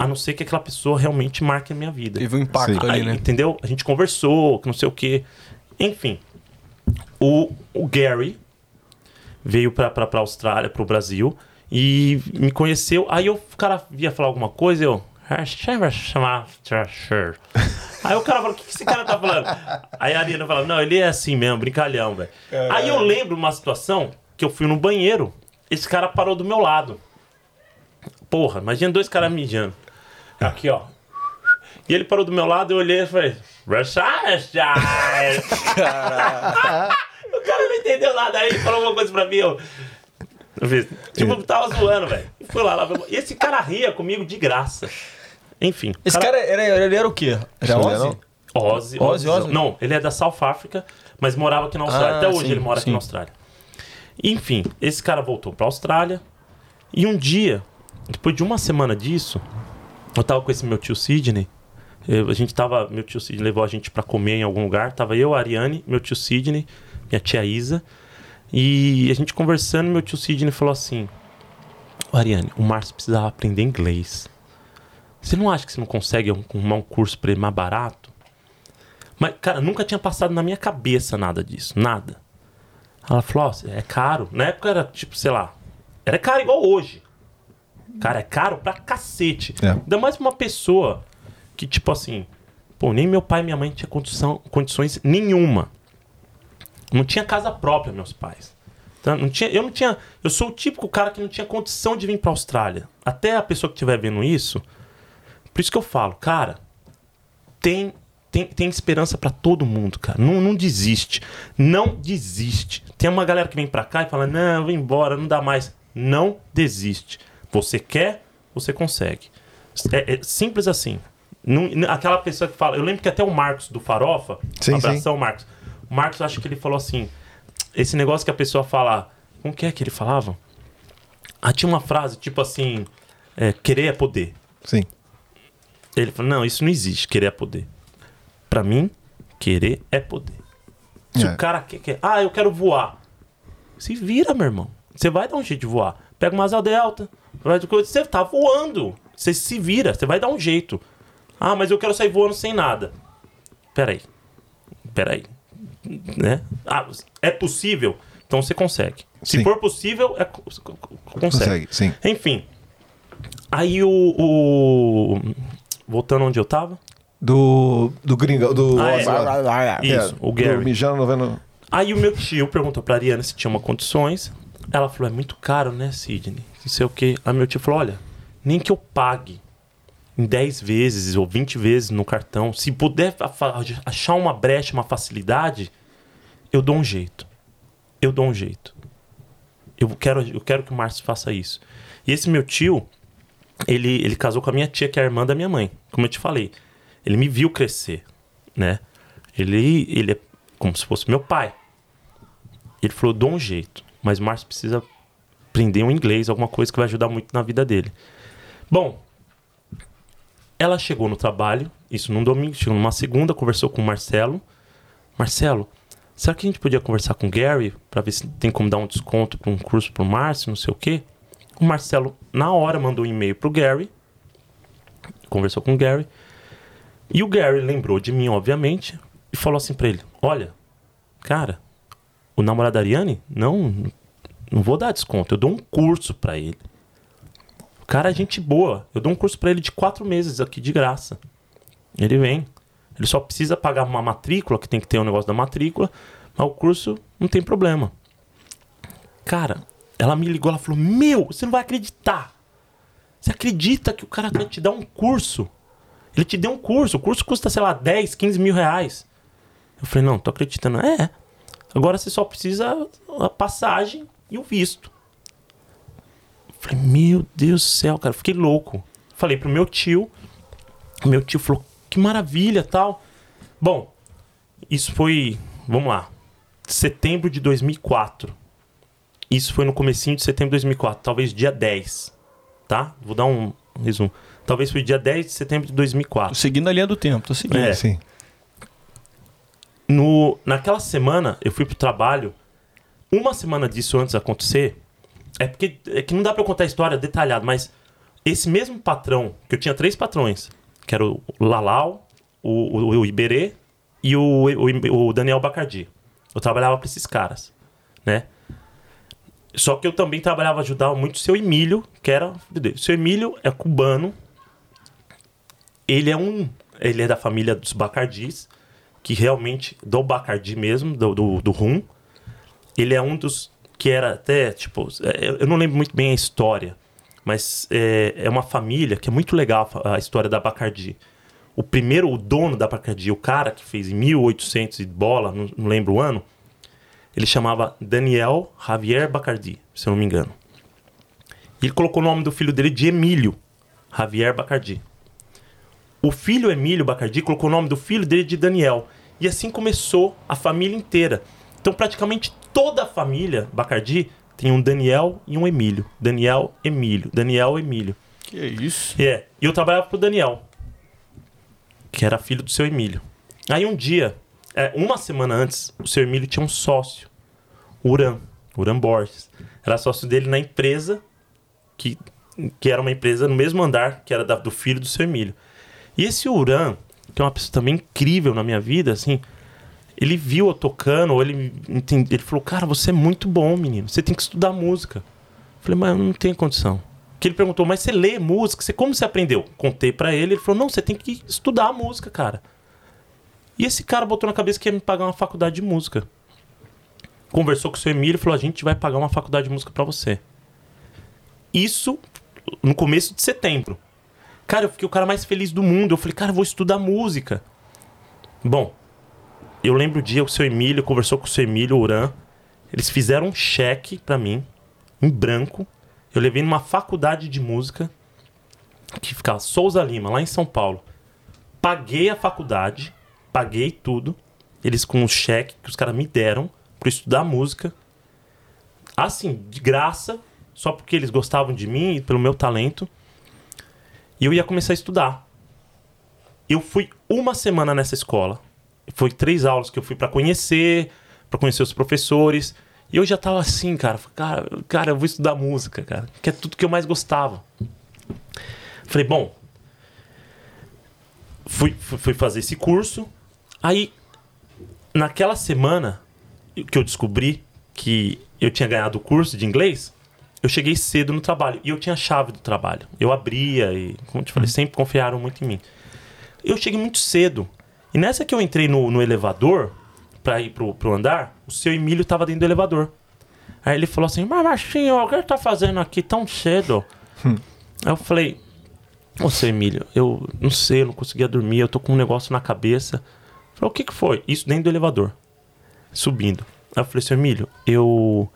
A não ser que aquela pessoa realmente marque a minha vida. Teve um impacto Sim. ali, Aí, né? Entendeu? A gente conversou, que não sei o quê. Enfim. O, o Gary veio pra, pra, pra Austrália, pro Brasil, e me conheceu. Aí eu, o cara via falar alguma coisa, eu. Aí o cara falou: o que, que esse cara tá falando? Aí a Ariana falou: não, ele é assim mesmo, brincalhão, velho. Aí eu lembro uma situação que eu fui no banheiro, esse cara parou do meu lado. Porra, imagina dois caras mijando. Aqui, ó. E ele parou do meu lado, eu olhei e falei, Rashashai! o cara não entendeu nada, aí ele falou uma coisa pra mim, eu. eu fiz, tipo, eu tava zoando, velho. E fui lá, lá. E esse cara ria comigo de graça. Enfim. Esse cara, era, ele era o quê? Era? Ozzy? Ozzy, Ozzy, Ozzy, Ozzy? Não, ele é da South Africa, mas morava aqui na Austrália. Ah, Até hoje sim, ele mora aqui sim. na Austrália. Enfim, esse cara voltou pra Austrália. E um dia, depois de uma semana disso, eu tava com esse meu tio Sidney. Eu- a gente tava. Meu tio Sidney levou a gente pra comer em algum lugar. Tava eu, a Ariane, meu tio Sidney, minha tia Isa. E a gente conversando, meu tio Sidney falou assim: "Ô, Ariane, o Márcio precisava aprender inglês. Você não acha que você não consegue arrumar um curso pra ele mais barato? Mas, cara, nunca tinha passado na minha cabeça nada disso. Nada. Ela falou, ó, é caro. Na época era, tipo, sei lá. Era caro igual hoje. Cara, é caro pra cacete. É. Ainda mais pra uma pessoa que, tipo assim... Pô, nem meu pai e minha mãe tinham condição, condições nenhuma. Não tinha casa própria, meus pais. Então, não tinha, eu não tinha... Eu sou o típico cara que não tinha condição de vir pra Austrália. Até a pessoa que estiver vendo isso... Por isso que eu falo, cara, tem, tem, tem esperança pra todo mundo, cara. Não, não desiste. Não desiste. Tem uma galera que vem pra cá e fala: não, vem embora, não dá mais. Não desiste. Você quer, você consegue. É, é simples assim. Não- aquela pessoa que fala. Eu lembro que até o Marcos do Farofa. Sim, abração, Marcos. O Marcos, acho que ele falou assim: esse negócio que a pessoa fala. Como que é que ele falava? Ah, tinha uma frase tipo assim: é, querer é poder. Sim. Ele falou: não, isso não existe, querer é poder. Pra mim, querer é poder. Se É. o cara quer, quer, ah, eu quero voar. Se vira, meu irmão. Você vai dar um jeito de voar. Pega uma asa delta. Você tá voando. Você se vira, você vai dar um jeito. Ah, mas eu quero sair voando sem nada. Peraí. Peraí. Né? Ah, é possível? Então você consegue. Se Sim. for possível, é, co- co- co- consegue. Consegue, sim. Enfim. Aí o, o- Voltando onde eu tava. Do. Do gringo. Do. Ah, é. Isso, É, o Gary. Do mijando no vendo. Aí o meu tio perguntou pra Ariana se tinha uma condições. Ela falou, é muito caro, né, Sidney? Não sei o quê. Aí meu tio falou, olha, nem que eu pague em 10 vezes ou 20 vezes no cartão, se puder achar uma brecha, uma facilidade, eu dou um jeito. Eu dou um jeito. Eu quero, eu quero que o Márcio faça isso. E esse meu tio, ele, ele casou com a minha tia, que é a irmã da minha mãe. Como eu te falei. Ele me viu crescer, né? Ele, ele é como se fosse meu pai. Ele falou, dou um jeito. Mas o Márcio precisa aprender um inglês, alguma coisa que vai ajudar muito na vida dele. Bom, ela chegou no trabalho, isso num domingo, chegou numa segunda, conversou com o Marcelo. Marcelo, será que a gente podia conversar com o Gary para ver se tem como dar um desconto para um curso pro Márcio, não sei o quê? O Marcelo, na hora, mandou um e-mail pro Gary, conversou com o Gary, e o Gary lembrou de mim, obviamente, e falou assim pra ele: Olha, cara, o namorado da Ariane, não, não vou dar desconto, eu dou um curso pra ele. O cara é gente boa, eu dou um curso pra ele de quatro meses aqui de graça. Ele vem. Ele só precisa pagar uma matrícula, que tem que ter o um negócio da matrícula, mas o curso não tem problema. Cara, ela me ligou, ela falou: Meu, você não vai acreditar. Você acredita que o cara quer te dar um curso? Ele te deu um curso, o curso custa, sei lá, 10, 15 mil reais. Eu falei, não, tô acreditando. É. Agora você só precisa a passagem e o visto. Falei, meu Deus do céu, cara, fiquei louco. Falei pro meu tio. Meu tio falou, que maravilha tal. Bom, isso foi, vamos lá, setembro de 2004. Isso foi no comecinho de setembro de 2004, talvez dia 10, tá? Vou dar um resumo. Talvez foi dia 10 de setembro de 2004. Tô seguindo a linha do tempo, tô seguindo. É. Sim. No, naquela semana, eu fui pro trabalho. Uma semana disso antes acontecer. É porque é que não dá eu contar a história detalhada, mas esse mesmo patrão, que eu tinha três patrões, que era o Lalau, o, o, o Iberê e o, o, o Daniel Bacardi. Eu trabalhava pra esses caras, né? Só que eu também trabalhava ajudar muito o seu Emílio, que era. O seu Emílio é cubano. Ele é um. Ele é da família dos Bacardis, que realmente. Do Bacardi mesmo, do, do, do rum. Ele é um dos. Que era até, tipo. é, Eu não lembro muito bem a história. Mas é, é uma família que é muito legal a história da Bacardi. O primeiro, o dono da Bacardi, o cara que fez em 1800 e bola, não, não lembro o ano, ele chamava Daniel Javier Bacardi, se eu não me engano. E ele colocou o nome do filho dele de Emílio Javier Bacardi. O filho Emílio Bacardi colocou o nome do filho dele de Daniel. E assim começou a família inteira. Então, praticamente toda a família Bacardi tem um Daniel e um Emílio. Daniel, Emílio. Daniel, Emílio. Que isso? É. E eu trabalhava pro Daniel, que era filho do seu Emílio. Aí um dia, é, uma semana antes, o seu Emílio tinha um sócio, o Uran, Uran Borges. Era sócio dele na empresa, que, que era uma empresa no mesmo andar, que era da- do filho do seu Emílio. E esse Uran, que é uma pessoa também incrível na minha vida, assim, ele viu eu tocando, ou ele, ele falou, cara, você é muito bom, menino, você tem que estudar música. Eu falei, mas eu não tenho condição. Que ele perguntou, mas você lê música? Você, como você aprendeu? Contei pra ele, ele falou, não, você tem que estudar música, cara. E esse cara botou na cabeça que ia me pagar uma faculdade de música. Conversou com o seu Emílio e falou, a gente vai pagar uma faculdade de música pra você. Isso no começo de setembro. Cara, eu fiquei o cara mais feliz do mundo. Eu falei, cara, eu vou estudar música. Bom, eu lembro o dia o seu Emílio conversou com o seu Emílio Uran. Eles fizeram um cheque pra mim, em branco. Eu levei numa faculdade de música, que ficava Souza Lima, lá em São Paulo. Paguei a faculdade, paguei tudo. Eles com o cheque que os caras me deram eu estudar música. Assim, de graça, só porque eles gostavam de mim e pelo meu talento. E eu ia começar a estudar. Eu fui uma semana nessa escola. Foi três aulas que eu fui pra conhecer, pra conhecer os professores. E eu já tava assim, cara. Cara, cara, eu vou estudar música, cara. Que é tudo que eu mais gostava. Falei, bom. Fui, fui fui fazer esse curso. Aí, naquela semana que eu descobri que eu tinha ganhado o curso de inglês, eu cheguei cedo no trabalho. E eu tinha a chave do trabalho. Eu abria e, como eu te falei, sempre confiaram muito em mim. Eu cheguei muito cedo. E nessa que eu entrei no, no elevador, pra ir pro, pro andar, o seu Emílio tava dentro do elevador. Aí ele falou assim, mas Marcinho, o que você tá fazendo aqui tão cedo? Aí eu falei, ô seu Emílio, eu não sei, eu não conseguia dormir, eu tô com um negócio na cabeça. Ele falou, o que que foi? Isso dentro do elevador, subindo. Aí eu falei, seu Emílio, eu...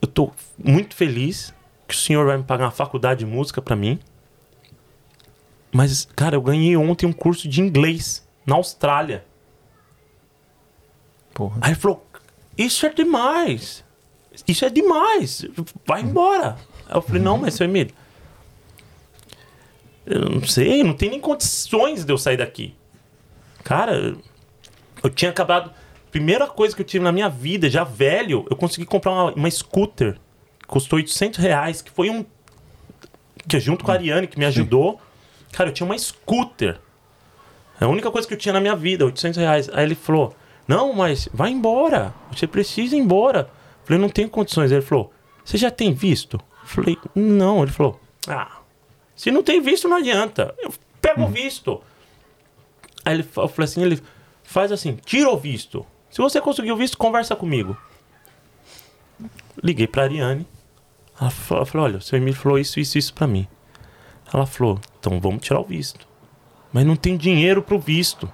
Eu tô muito feliz que o senhor vai me pagar uma faculdade de música pra mim. Mas, cara, eu ganhei ontem um curso de inglês na Austrália. Porra. Aí ele falou: Isso é demais. Isso é demais. Vai embora. Aí eu falei: Não, mas seu Emílio. Eu não sei, não tem nem condições de eu sair daqui. Cara, eu tinha acabado. Primeira coisa que eu tive na minha vida, já velho, eu consegui comprar uma, uma scooter. Custou 800 reais, que foi um. Que junto com a Ariane, que me ajudou. Cara, eu tinha uma scooter. É a única coisa que eu tinha na minha vida, 800 reais. Aí ele falou: Não, mas vai embora. Você precisa ir embora. Eu falei: Não tenho condições. Ele falou: Você já tem visto? Eu falei: Não. Ele falou: Ah, se não tem visto, não adianta. Eu pego o visto. Aí ele, eu falei assim: Ele faz assim, tira o visto. Se você conseguir o visto, conversa comigo. Liguei pra Ariane. Ela falou, falou, olha, o seu Emílio falou isso, isso, isso pra mim. Ela falou, então vamos tirar o visto. Mas não tem dinheiro pro visto.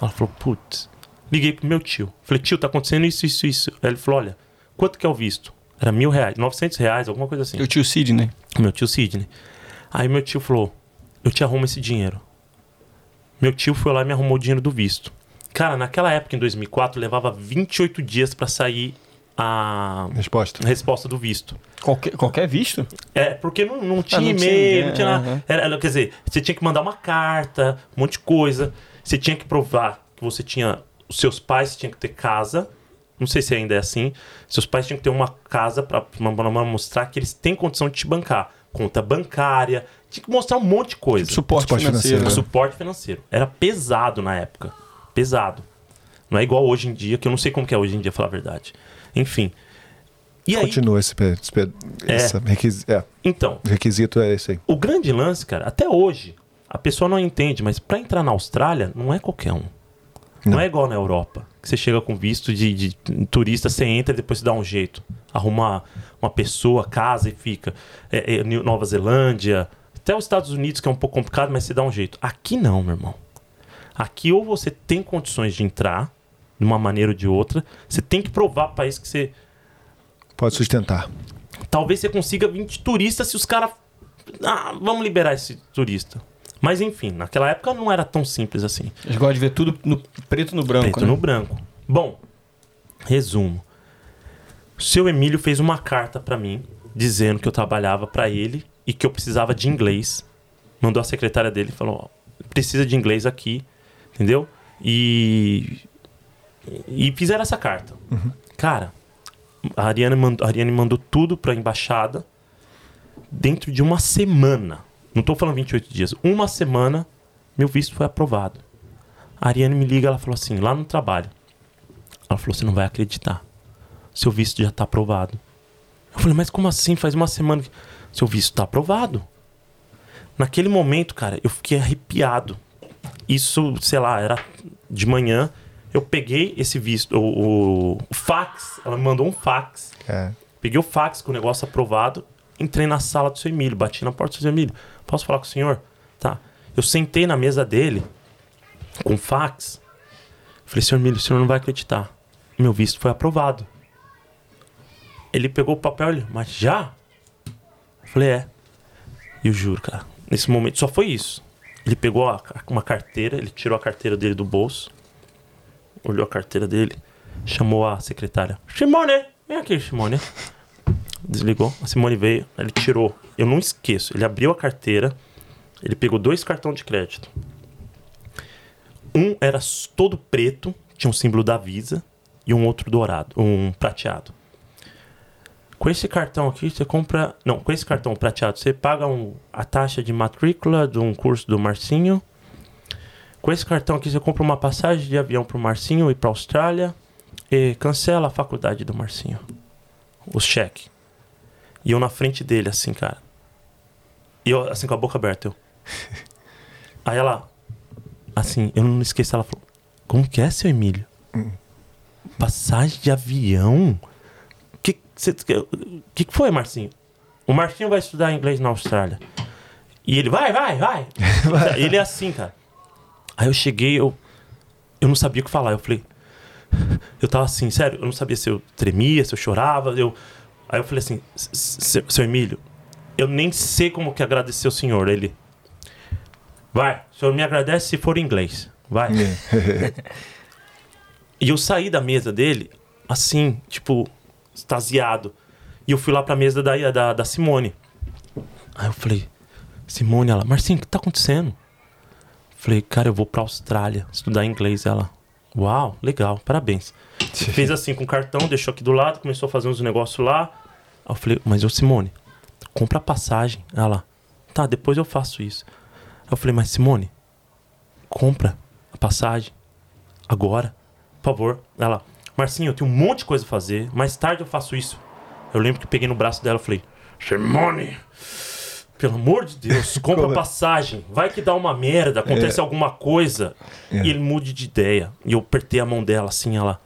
Ela falou, putz. Liguei pro meu tio. Falei, tio, tá acontecendo isso, isso, isso. Aí ele falou, olha, quanto que é o visto? Era mil reais, 900 reais, alguma coisa assim. O tio Sidney. Meu tio Sidney. Aí meu tio falou: Eu te arrumo esse dinheiro. Meu tio foi lá e me arrumou o dinheiro do visto. Cara, naquela época, em 2004, levava 28 dias pra sair a Resposta. resposta do visto. Qualquer, qualquer visto? É, porque não, não tinha não tinha e-mail, ninguém, não tinha nada. Era- quer dizer, você tinha que mandar uma carta, um monte de coisa. Você tinha que provar que você tinha. Os seus pais tinham que ter casa. Não sei se ainda é assim. Seus pais tinham que ter uma casa pra mostrar que eles têm condição de te bancar. Conta bancária. Tinha que mostrar um monte de coisa. Suporte, Suporte financeiro. financeiro. né? Suporte financeiro. Era pesado na época. Pesado. Não é igual hoje em dia, que eu não sei como que é hoje em dia, falar a verdade. Enfim. E aí, Continua esse, pe- esse pe- É. essa requisi- é, então, requisito é esse aí. o grande lance, cara, até hoje, a pessoa não entende, mas pra entrar na Austrália não é qualquer um. Não, Não. é igual na Europa. Que você chega com visto de, de turista, você entra e depois você dá um jeito. Arruma uma pessoa, casa e fica. É, é, Nova Zelândia, até os Estados Unidos, que é um pouco complicado, mas você dá um jeito. Aqui não, meu irmão. Aqui ou você tem condições de entrar, de uma maneira ou de outra, você tem que provar para país que você. Pode sustentar. Talvez você consiga 20 turistas se os caras. Ah, vamos liberar esse turista. Mas enfim, naquela época não era tão simples assim. Eles gostam de ver tudo no preto no branco, Preto né? no branco. Bom, resumo. O seu Emílio fez uma carta pra mim dizendo que eu trabalhava pra ele e que eu precisava de inglês. Mandou a secretária dele e falou: ó, precisa de inglês aqui, entendeu? E e fizeram essa carta. Cara, a Ariane, mandou, a Ariane mandou tudo pra embaixada dentro de uma semana. Não tô falando 28 dias. Uma semana, meu visto foi aprovado. A Ariane me liga, ela falou assim, lá no trabalho. Ela falou, você não vai acreditar. Seu visto já tá aprovado. Eu falei, mas como assim? Faz uma semana que... Seu visto tá aprovado. Naquele momento, cara, eu fiquei arrepiado. Isso, sei lá, era de manhã. Eu peguei esse visto, o, o- o fax, ela me mandou um fax. É. Peguei o fax com o negócio aprovado, entrei na sala do seu Emílio, bati na porta do seu Emílio. Posso falar com o senhor? Tá. Eu sentei na mesa dele, com o fax. Falei, senhor Emílio, o senhor não vai acreditar. Meu visto foi aprovado. Ele pegou o papel e mas já? Eu falei, é. E eu juro, cara, nesse momento, só foi isso. Ele pegou a- uma carteira, ele tirou a carteira dele do bolso, olhou a carteira dele, chamou a secretária. Simone, vem aqui, Simone. Desligou, a Simone veio, ele tirou. Eu não esqueço, ele abriu a carteira, ele pegou dois cartões de crédito. Um era todo preto, tinha um símbolo da Visa, e um outro dourado, um prateado. Com esse cartão aqui, você compra. Não, com esse cartão prateado, você paga um- a taxa de matrícula de um curso do Marcinho. Com esse cartão aqui, você compra uma passagem de avião pro Marcinho e pra Austrália. E cancela a faculdade do Marcinho. O cheque. E eu na frente dele, assim, cara. E eu, assim, com a boca aberta. Eu. Aí ela. Assim, eu não esqueci. Ela falou: Como que é, seu Emílio? Passagem de avião? que, que que foi, Marcinho? O Marcinho vai estudar inglês na Austrália. E ele, vai, vai, vai. ele é assim, cara. Aí eu cheguei, eu, eu não sabia o que falar. Eu falei, eu tava assim, sério, eu não sabia se eu tremia, se eu chorava. Eu, aí eu falei assim, "S- s- seu Emílio, eu nem sei como que agradecer o senhor. Ele, vai, o senhor me agradece se for em inglês. Vai. E eu saí da mesa dele, assim, tipo, extasiado. E eu fui lá pra mesa da, da, da Simone. Aí eu falei, Simone, ela, Marcinho, o que tá acontecendo? Falei, cara, eu vou pra Austrália estudar inglês. Ela, uau, legal, parabéns. Fez assim com o cartão, deixou aqui do lado, começou a fazer uns negócios lá. Aí eu falei, mas ô Simone, compra a passagem. Ela, tá, depois eu faço isso. Aí eu falei, mas Simone, compra a passagem agora, por favor. Ela, Marcinho, eu tenho um monte de coisa a fazer, mais tarde eu faço isso. Eu lembro que peguei no braço dela e falei, Simone, pelo amor de Deus, compra Como- passagem. Vai que dá uma merda, acontece alguma coisa. É. E ele mude de ideia. E eu apertei a mão dela assim, ela.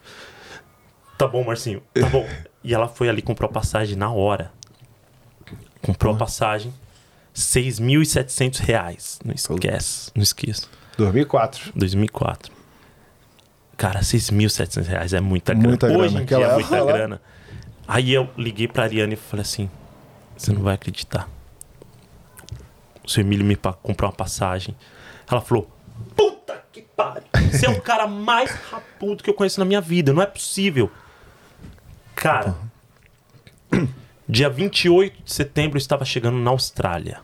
Tá bom, Marcinho, tá bom. E ela foi ali, comprou a passagem na hora. Comprou a passagem. 6.700 reais. Não esquece, não esqueça. 2004. 2004. Cara, 6.700 reais é muita grana. Muita grana. Hoje em dia é muita grana. Aí eu liguei pra Ariane e falei assim: Você não vai acreditar. Seu Emílio me comprou uma passagem. Ela falou: Puta que pariu. Você é o cara mais rapudo que eu conheço na minha vida. Não é possível. Cara, dia 28 de setembro eu estava chegando na Austrália.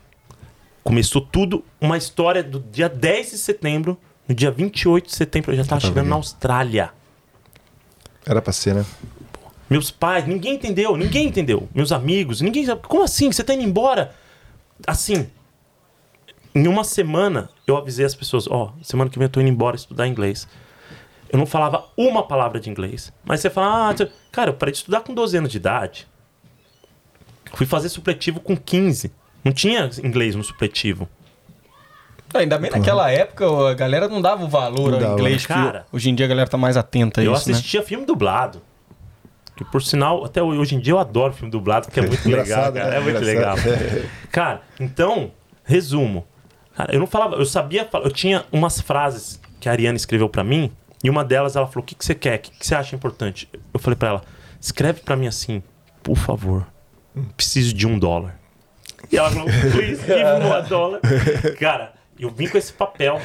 Começou tudo, uma história do dia 10 de setembro. No dia 28 de setembro eu já estava tava chegando na Austrália. Era pra ser, né? Meus pais, ninguém entendeu, ninguém entendeu. Meus amigos, ninguém sabe. Como assim? Você tá indo embora? Assim, em uma semana, eu avisei as pessoas: Ó, semana que vem eu tô indo embora estudar inglês. Eu não falava uma palavra de inglês. Mas você fala, ah, cara, eu parei de estudar com 12 anos de idade. Fui fazer supletivo com 15. Não tinha inglês no supletivo. Ainda bem naquela época a galera não dava o valor Não ao dava. inglês que Cara. hoje em dia a galera tá mais atenta a eu isso, né? assistia filme dublado. Que por sinal, até hoje em dia eu adoro filme dublado, porque é muito legal, cara. né? É muito legal. Cara, então, resumo. Cara, eu não falava, eu sabia, eu tinha umas frases que a Ariane escreveu pra mim, e uma delas ela falou: "O que que você quer? O que que você acha importante?" Eu falei pra ela: "Escreve pra mim assim, por favor. Preciso de um dólar." E ela falou: "Please give me one dollar." Cara, eu vim com esse papel.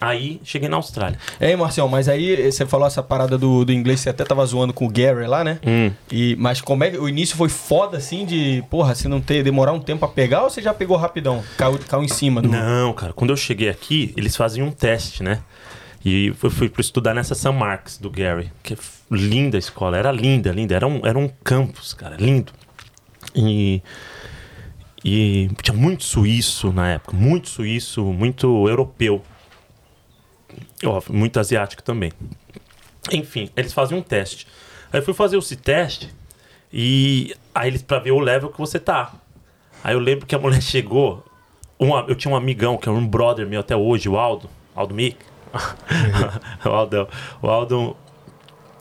Aí cheguei na Austrália. Ei, Marcião, mas aí você falou essa parada do, do inglês, você até tava zoando com o Gary lá, né? Hum. E, mas como é que o início foi foda assim de, porra, se não ter demorar um tempo pra pegar ou você já pegou rapidão? Caiu, caiu em cima do. Não, cara, quando eu cheguei aqui, eles faziam um teste, né? E eu fui para estudar nessa St. Marks do Gary, que é linda a escola, era linda, linda, era um, era um campus, cara, lindo. E, e tinha muito suíço na época, muito suíço, muito europeu. Ó, muito asiático também. Enfim, eles faziam um teste. Aí eu fui fazer esse teste e aí eles para ver o level que você tá. Aí eu lembro que a mulher chegou, uma- eu tinha um amigão que é um brother meu até hoje, o Aldo, Aldo Mick. o Aldo, o Aldo,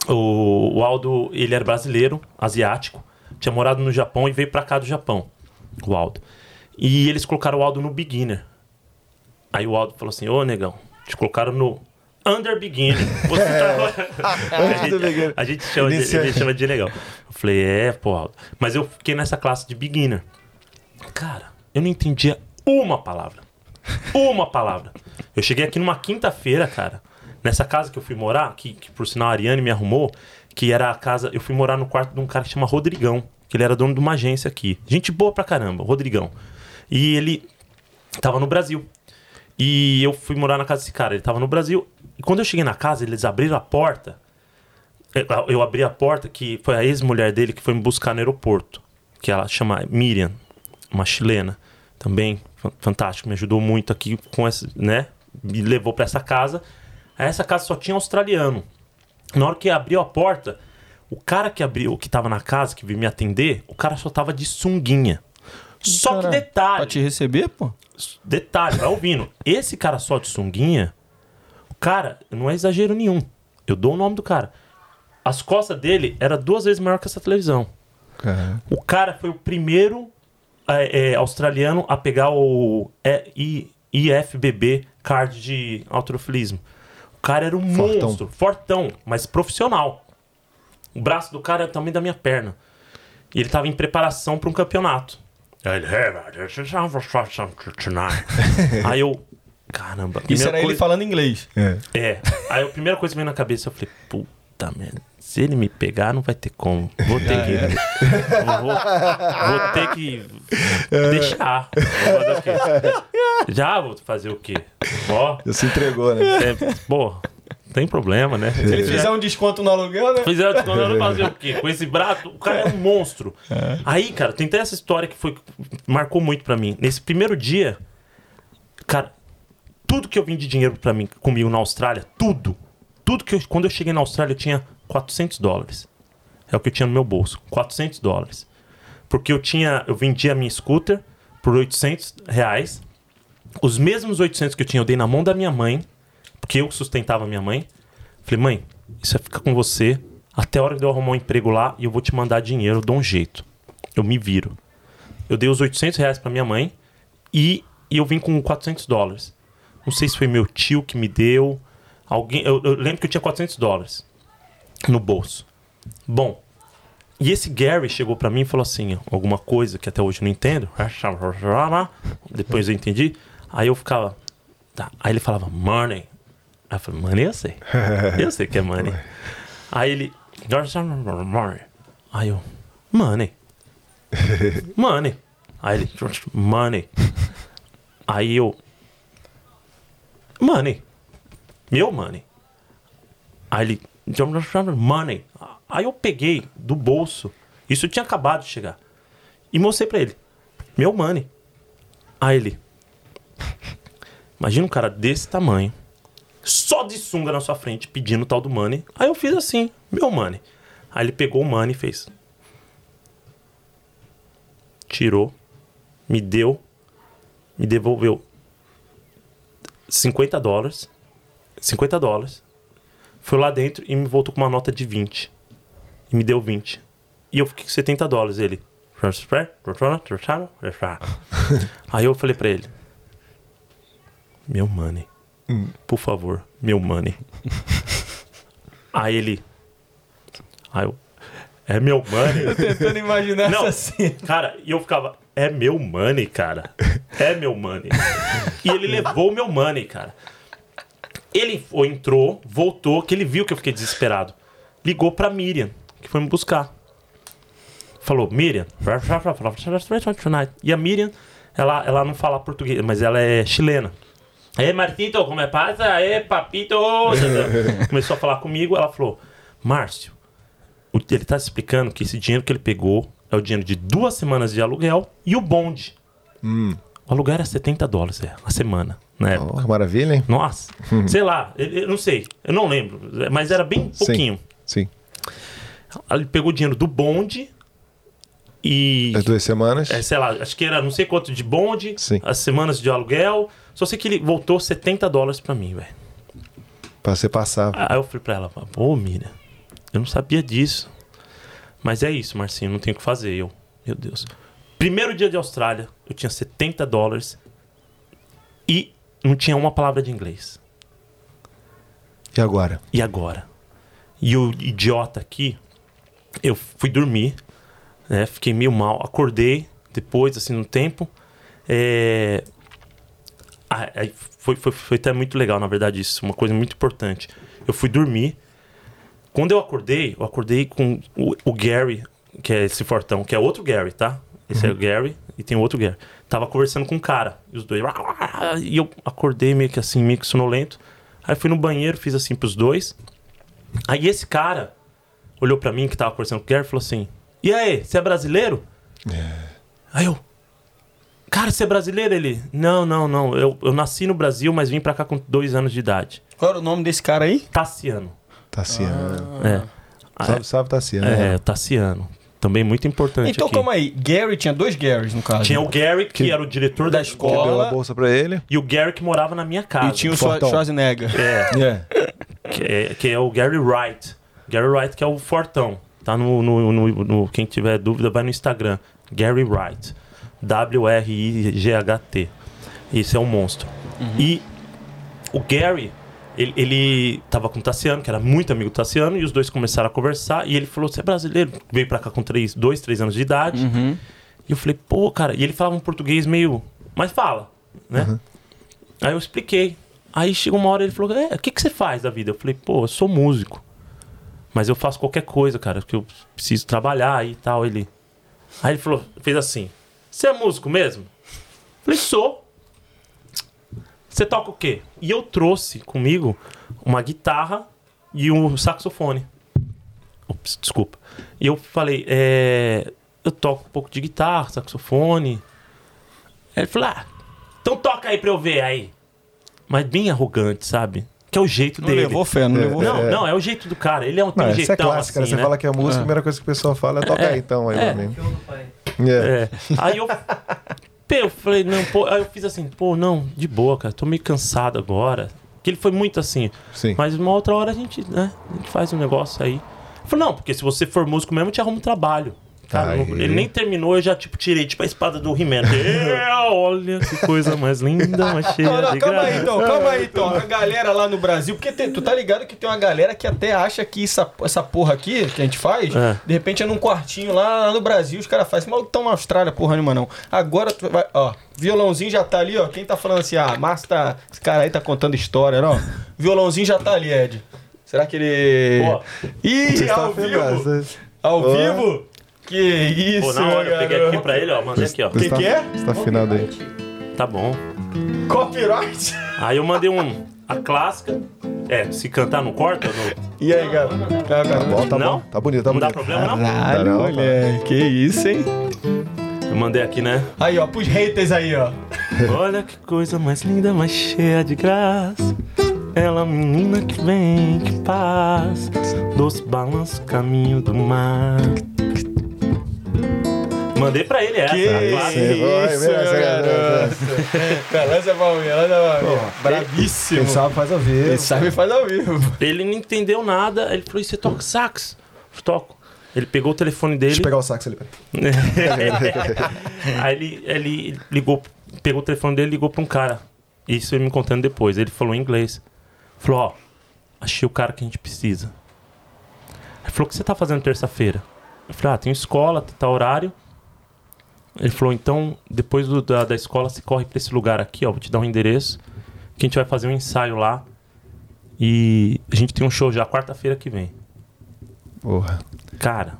o, o Aldo, ele era brasileiro, asiático, tinha morado no Japão e veio pra cá do Japão, o Aldo. E eles colocaram o Aldo no beginner. Aí o Aldo falou assim: "Ô, negão, te colocaram no under beginner. Você tá... Antes do beginner. A gente chama de, a gente chama de legal. Eu falei, é, pô. Mas eu fiquei nessa classe de beginner. Cara, eu não entendia uma palavra. Uma palavra. Eu cheguei aqui numa quinta-feira, cara, nessa casa que eu fui morar, que, que por sinal a Ariane me arrumou, que era a casa. Eu fui morar no quarto de um cara que chama Rodrigão, que ele era dono de uma agência aqui. Gente boa pra caramba, Rodrigão. E ele tava no Brasil. E eu fui morar na casa desse cara. Ele tava no Brasil. E quando eu cheguei na casa, eles abriram a porta. Eu- Eu abri a porta, que foi a ex-mulher dele que foi me buscar no aeroporto. Que ela chama Miriam, uma chilena. Também fan- fantástico, me ajudou muito aqui com essa, né? Me levou pra essa casa. Essa casa só tinha australiano. Na hora que abriu a porta, o cara que abriu, que tava na casa, que veio me atender, o cara só tava de sunguinha. Só que detalhe. Pra te receber, pô? Detalhe, vai ouvindo. Esse cara só de sunguinha, o cara, não é exagero nenhum. Eu dou o nome do cara. As costas dele era duas vezes maior que essa televisão. Cara, O cara foi o primeiro é, é, australiano a pegar o é, I- IFBB card de autorofilismo. O cara era um Fortão. monstro, fortão, mas profissional. O braço do cara era também da minha perna. E ele tava em preparação para um campeonato. Aí ele, "Hey, man, this is time tonight." Aí eu, caramba. Isso era ele coisa- falando inglês. é. é. Aí a primeira coisa que veio na cabeça, eu falei, puta merda. Se ele me pegar, não vai ter como. Vou ter que. Vou, vou ter que deixar. Vou fazer o quê? Já vou fazer o quê? Ó, Já se entregou, né? é, pô, tem problema, né? Se ele fizer um desconto no aluguel, né? Fizeram desconto, eu fazer o quê? Com esse braço, o cara é um monstro. Aí, cara, tem até essa história que foi marcou muito pra mim. Nesse primeiro dia, cara, tudo que eu vim de dinheiro pra mim comigo na Austrália, tudo, tudo que eu, quando eu cheguei na Austrália eu tinha 400 dólares. É o que eu tinha no meu bolso, 400 dólares. Porque eu tinha, eu vendia a minha scooter por 800 reais. Os mesmos 800 que eu tinha eu dei na mão da minha mãe, porque eu sustentava minha mãe. Falei, mãe, isso vai ficar com você até a hora de eu arrumar um emprego lá e eu vou te mandar dinheiro, eu dou um jeito. Eu me viro. Eu dei os 800 reais pra minha mãe e, e eu vim com 400 dólares. Não sei se foi meu tio que me deu. Alguém, eu, eu lembro que eu tinha 400 dólares no bolso. Bom, e esse Gary chegou pra mim e falou assim, alguma coisa que até hoje eu não entendo. Depois eu entendi. Aí eu ficava, tá. Aí ele falava money. Aí eu falei, money eu sei. Eu sei que é money. Aí ele, money. Aí eu, money. Money. Aí ele, money. Aí eu, money. Meu money. Aí ele, money. Aí eu peguei do bolso, isso tinha acabado de chegar, e mostrei pra ele, meu money. Aí ele, imagina um cara desse tamanho, só de sunga na sua frente, pedindo o tal do money. Aí eu fiz assim, meu money. Aí ele pegou o money e fez. Tirou, me deu, me devolveu 50 dólares. 50 dólares. Foi lá dentro e me voltou com uma nota de 20. E me deu 20. E eu fiquei com 70 dólares. Ele. Aí eu falei pra ele: Meu money. Por favor, meu money. Aí ele. Aí eu. É meu money? Tentando imaginar Não, essa cena. cara, e eu ficava, é meu money, cara. É meu money. E ele levou o meu money, cara. Ele foi, entrou, voltou, que ele viu que eu fiquei desesperado. Ligou pra Miriam, que foi me buscar. Falou, Miriam. E a Miriam, ela, ela não fala português, mas ela é chilena. Ei, Martito, como é passa? Ei, papito. Começou a falar comigo, ela falou, Márcio, ele tá explicando que esse dinheiro que ele pegou é o dinheiro de duas semanas de aluguel e o bonde. O aluguel era 70 dólares é, a semana, na época. Oh, maravilha, hein? Nossa, sei lá, eu, não sei, eu não lembro, mas era bem pouquinho. Sim. Ele pegou o dinheiro do bonde e. As duas semanas. É, sei lá, acho que era não sei quanto de bonde, Sim. as semanas de aluguel. Só sei que ele voltou 70 dólares pra mim, velho. Pra você passar. Aí eu falei pra ela, ô Miriam, eu não sabia disso. Mas é isso, Marcinho, não tem o que fazer. Eu, meu Deus. Primeiro dia de Austrália, eu tinha 70 dólares e não tinha uma palavra de inglês. E agora? E agora? E o idiota aqui, eu fui dormir, né? Fiquei meio mal. Acordei depois, assim, no tempo. É... ah, aí foi, foi, foi até muito legal, na verdade, isso. Uma coisa muito importante. Eu fui dormir. Quando eu acordei, eu acordei com o, o Gary, que é esse fortão, que é outro Gary, tá? Esse é o Gary e tem outro Gary. Tava conversando com um cara, e os dois. E eu acordei meio que assim, meio que sonolento. Aí fui no banheiro, fiz assim pros dois. Aí esse cara olhou pra mim, que tava conversando com o Gary, e falou assim: E aí, você é brasileiro? Aí eu. Cara, você é brasileiro? Ele. Não, não, não. Eu, eu nasci no Brasil, mas vim pra cá com dois anos de idade. Qual era o nome desse cara aí? Tassiano. Tassiano. É. Salve, salve, Tassiano. É, Tassiano. Também muito importante Então aqui. calma aí. Gary tinha dois Garys no caso. Tinha o Gary, que, era o diretor da, escola, Deu escola. a bolsa pra ele. e o Gary que morava na minha casa. E tinha o Fortão. Schwarzenegger. É, É. que é, que é o Gary Wright. Gary Wright que é o Fortão. Tá no, no, no- no- Quem tiver dúvida, vai no Instagram. Gary Wright. W-R-I-G-H-T. Esse é um monstro. E o Gary, ele, ele tava com o Tassiano, que era muito amigo do Tassiano, e os dois começaram a conversar. E ele falou: Você é brasileiro? Veio pra cá com três, dois, três anos de idade. E eu falei: Pô, cara. E ele falava um português meio. Mas fala, né? Aí eu expliquei. Aí chegou uma hora ele falou: É, o que, que você faz da vida? Eu falei: Pô, eu sou músico. mas eu faço qualquer coisa, cara, porque eu preciso trabalhar e tal. Ele. Aí ele falou, fez assim: Você é músico mesmo? Falei, sou. Você toca o quê? E eu trouxe comigo uma guitarra e um saxofone. Ops, desculpa. E eu falei, é, eu toco um pouco de guitarra, saxofone. Aí ele falou, ah, então toca aí pra eu ver aí. Mas bem arrogante, sabe? Que é o jeito Não dele. levou fé, não É, levou é, Não, fé. não, é o jeito do cara. Ele é um, Não, um essa é jeitão clássica, assim, né? Você né? fala que é música, a É. primeira coisa que o pessoal fala é toca É. aí então, aí, É. pra mim. É. É. Aí eu. Eu falei, não, pô, aí eu fiz assim, pô, não, de boa, cara, tô meio cansado agora. Que ele foi muito assim. Sim. Mas uma outra hora a gente, né, a gente faz um negócio aí. Eu falei, não, porque se você for músico mesmo, eu te arrumo um trabalho. Aí. não- ele nem terminou, eu já, tipo, tirei, tipo, a espada do He-Man. É, olha que coisa mais linda, mais cheia Não, não, de calma aí graça. então, calma aí então. A galera lá no Brasil, porque tem- tu tá ligado que tem uma galera que até acha que essa, essa porra aqui que a gente faz, É. de repente é num quartinho lá, lá no Brasil, os caras fazem, mas tão na Austrália, porra nenhuma não. Agora tu vai, ó, violãozinho já tá ali, ó. Quem tá falando assim, ah, Márcio tá. Esse cara aí tá contando história, não? Violãozinho já tá ali, Ed. Será que ele. Pô. Ih, Você ao vivo! Ao vivo? Que isso, Pô, na hora eu peguei aqui pra ele, ó, mandei aqui, ó. Que que é? Você tá afinado aí. Tá bom. Copyright? Aí eu mandei um, a clássica. É, se cantar não corta? Não, E aí, cara? Tá, Tá bom, tá Não? bom. Tá bonito, tá não dá bonito. problema, não? Caralho, Não, moleque. Que isso, hein? Eu mandei aqui, né? Aí, ó, pros haters aí, ó. Olha que coisa mais linda, mais cheia de graça. Ela, menina que vem, que paz. Doce balanço, caminho do mar. Mandei pra ele essa. Que isso. Cara, lança pra mim, lança pra mim. Bravíssimo. Quem sabe faz ao vivo. Quem sabe faz ao vivo. Ele não entendeu nada. Ele falou: "E você toca sax? Eu toco. Ele pegou o telefone dele. Deixa eu pegar o sax ali. peraí. Aí ele, ele ligou, pegou o telefone dele e ligou pra um cara. Isso ele me contando depois. Ele falou em inglês. Falou, ó, achei o cara que a gente precisa. Ele falou, o que você tá fazendo terça-feira? Eu falei, ah, tem escola, tá horário. Ele falou, então, depois do- da, da escola, você corre pra esse lugar aqui, ó, vou te dar um endereço, que a gente vai fazer um ensaio lá. E a gente tem um show já quarta-feira que vem. Porra. Cara,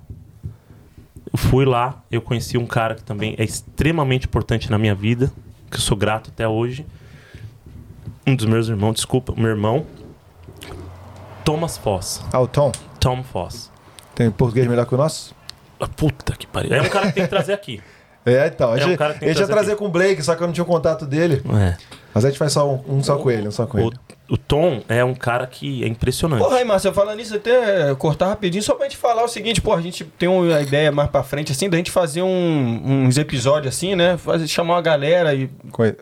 eu fui lá, eu conheci um cara que também é extremamente importante na minha vida, que eu sou grato até hoje. Um dos meus irmãos, desculpa, meu irmão, Thomas Foss. Ah, o Tom. Tom Foss. Tem português melhor que o nosso? Ah, Puta que pariu. É um cara que tem que trazer aqui. É, então. A É um gente, cara que tem a que gente ia trazer trazer com o Blake, só que eu não tinha o contato dele. É. Mas a gente faz só um, um só com ele, um só com O, ele. o Tom é um cara que é impressionante. Porra, aí, Márcio, falando nisso, até cortar rapidinho, só pra gente falar o seguinte, pô, a gente tem uma ideia mais pra frente, assim, da gente fazer um- uns episódios assim, né? Fazer, chamar uma galera e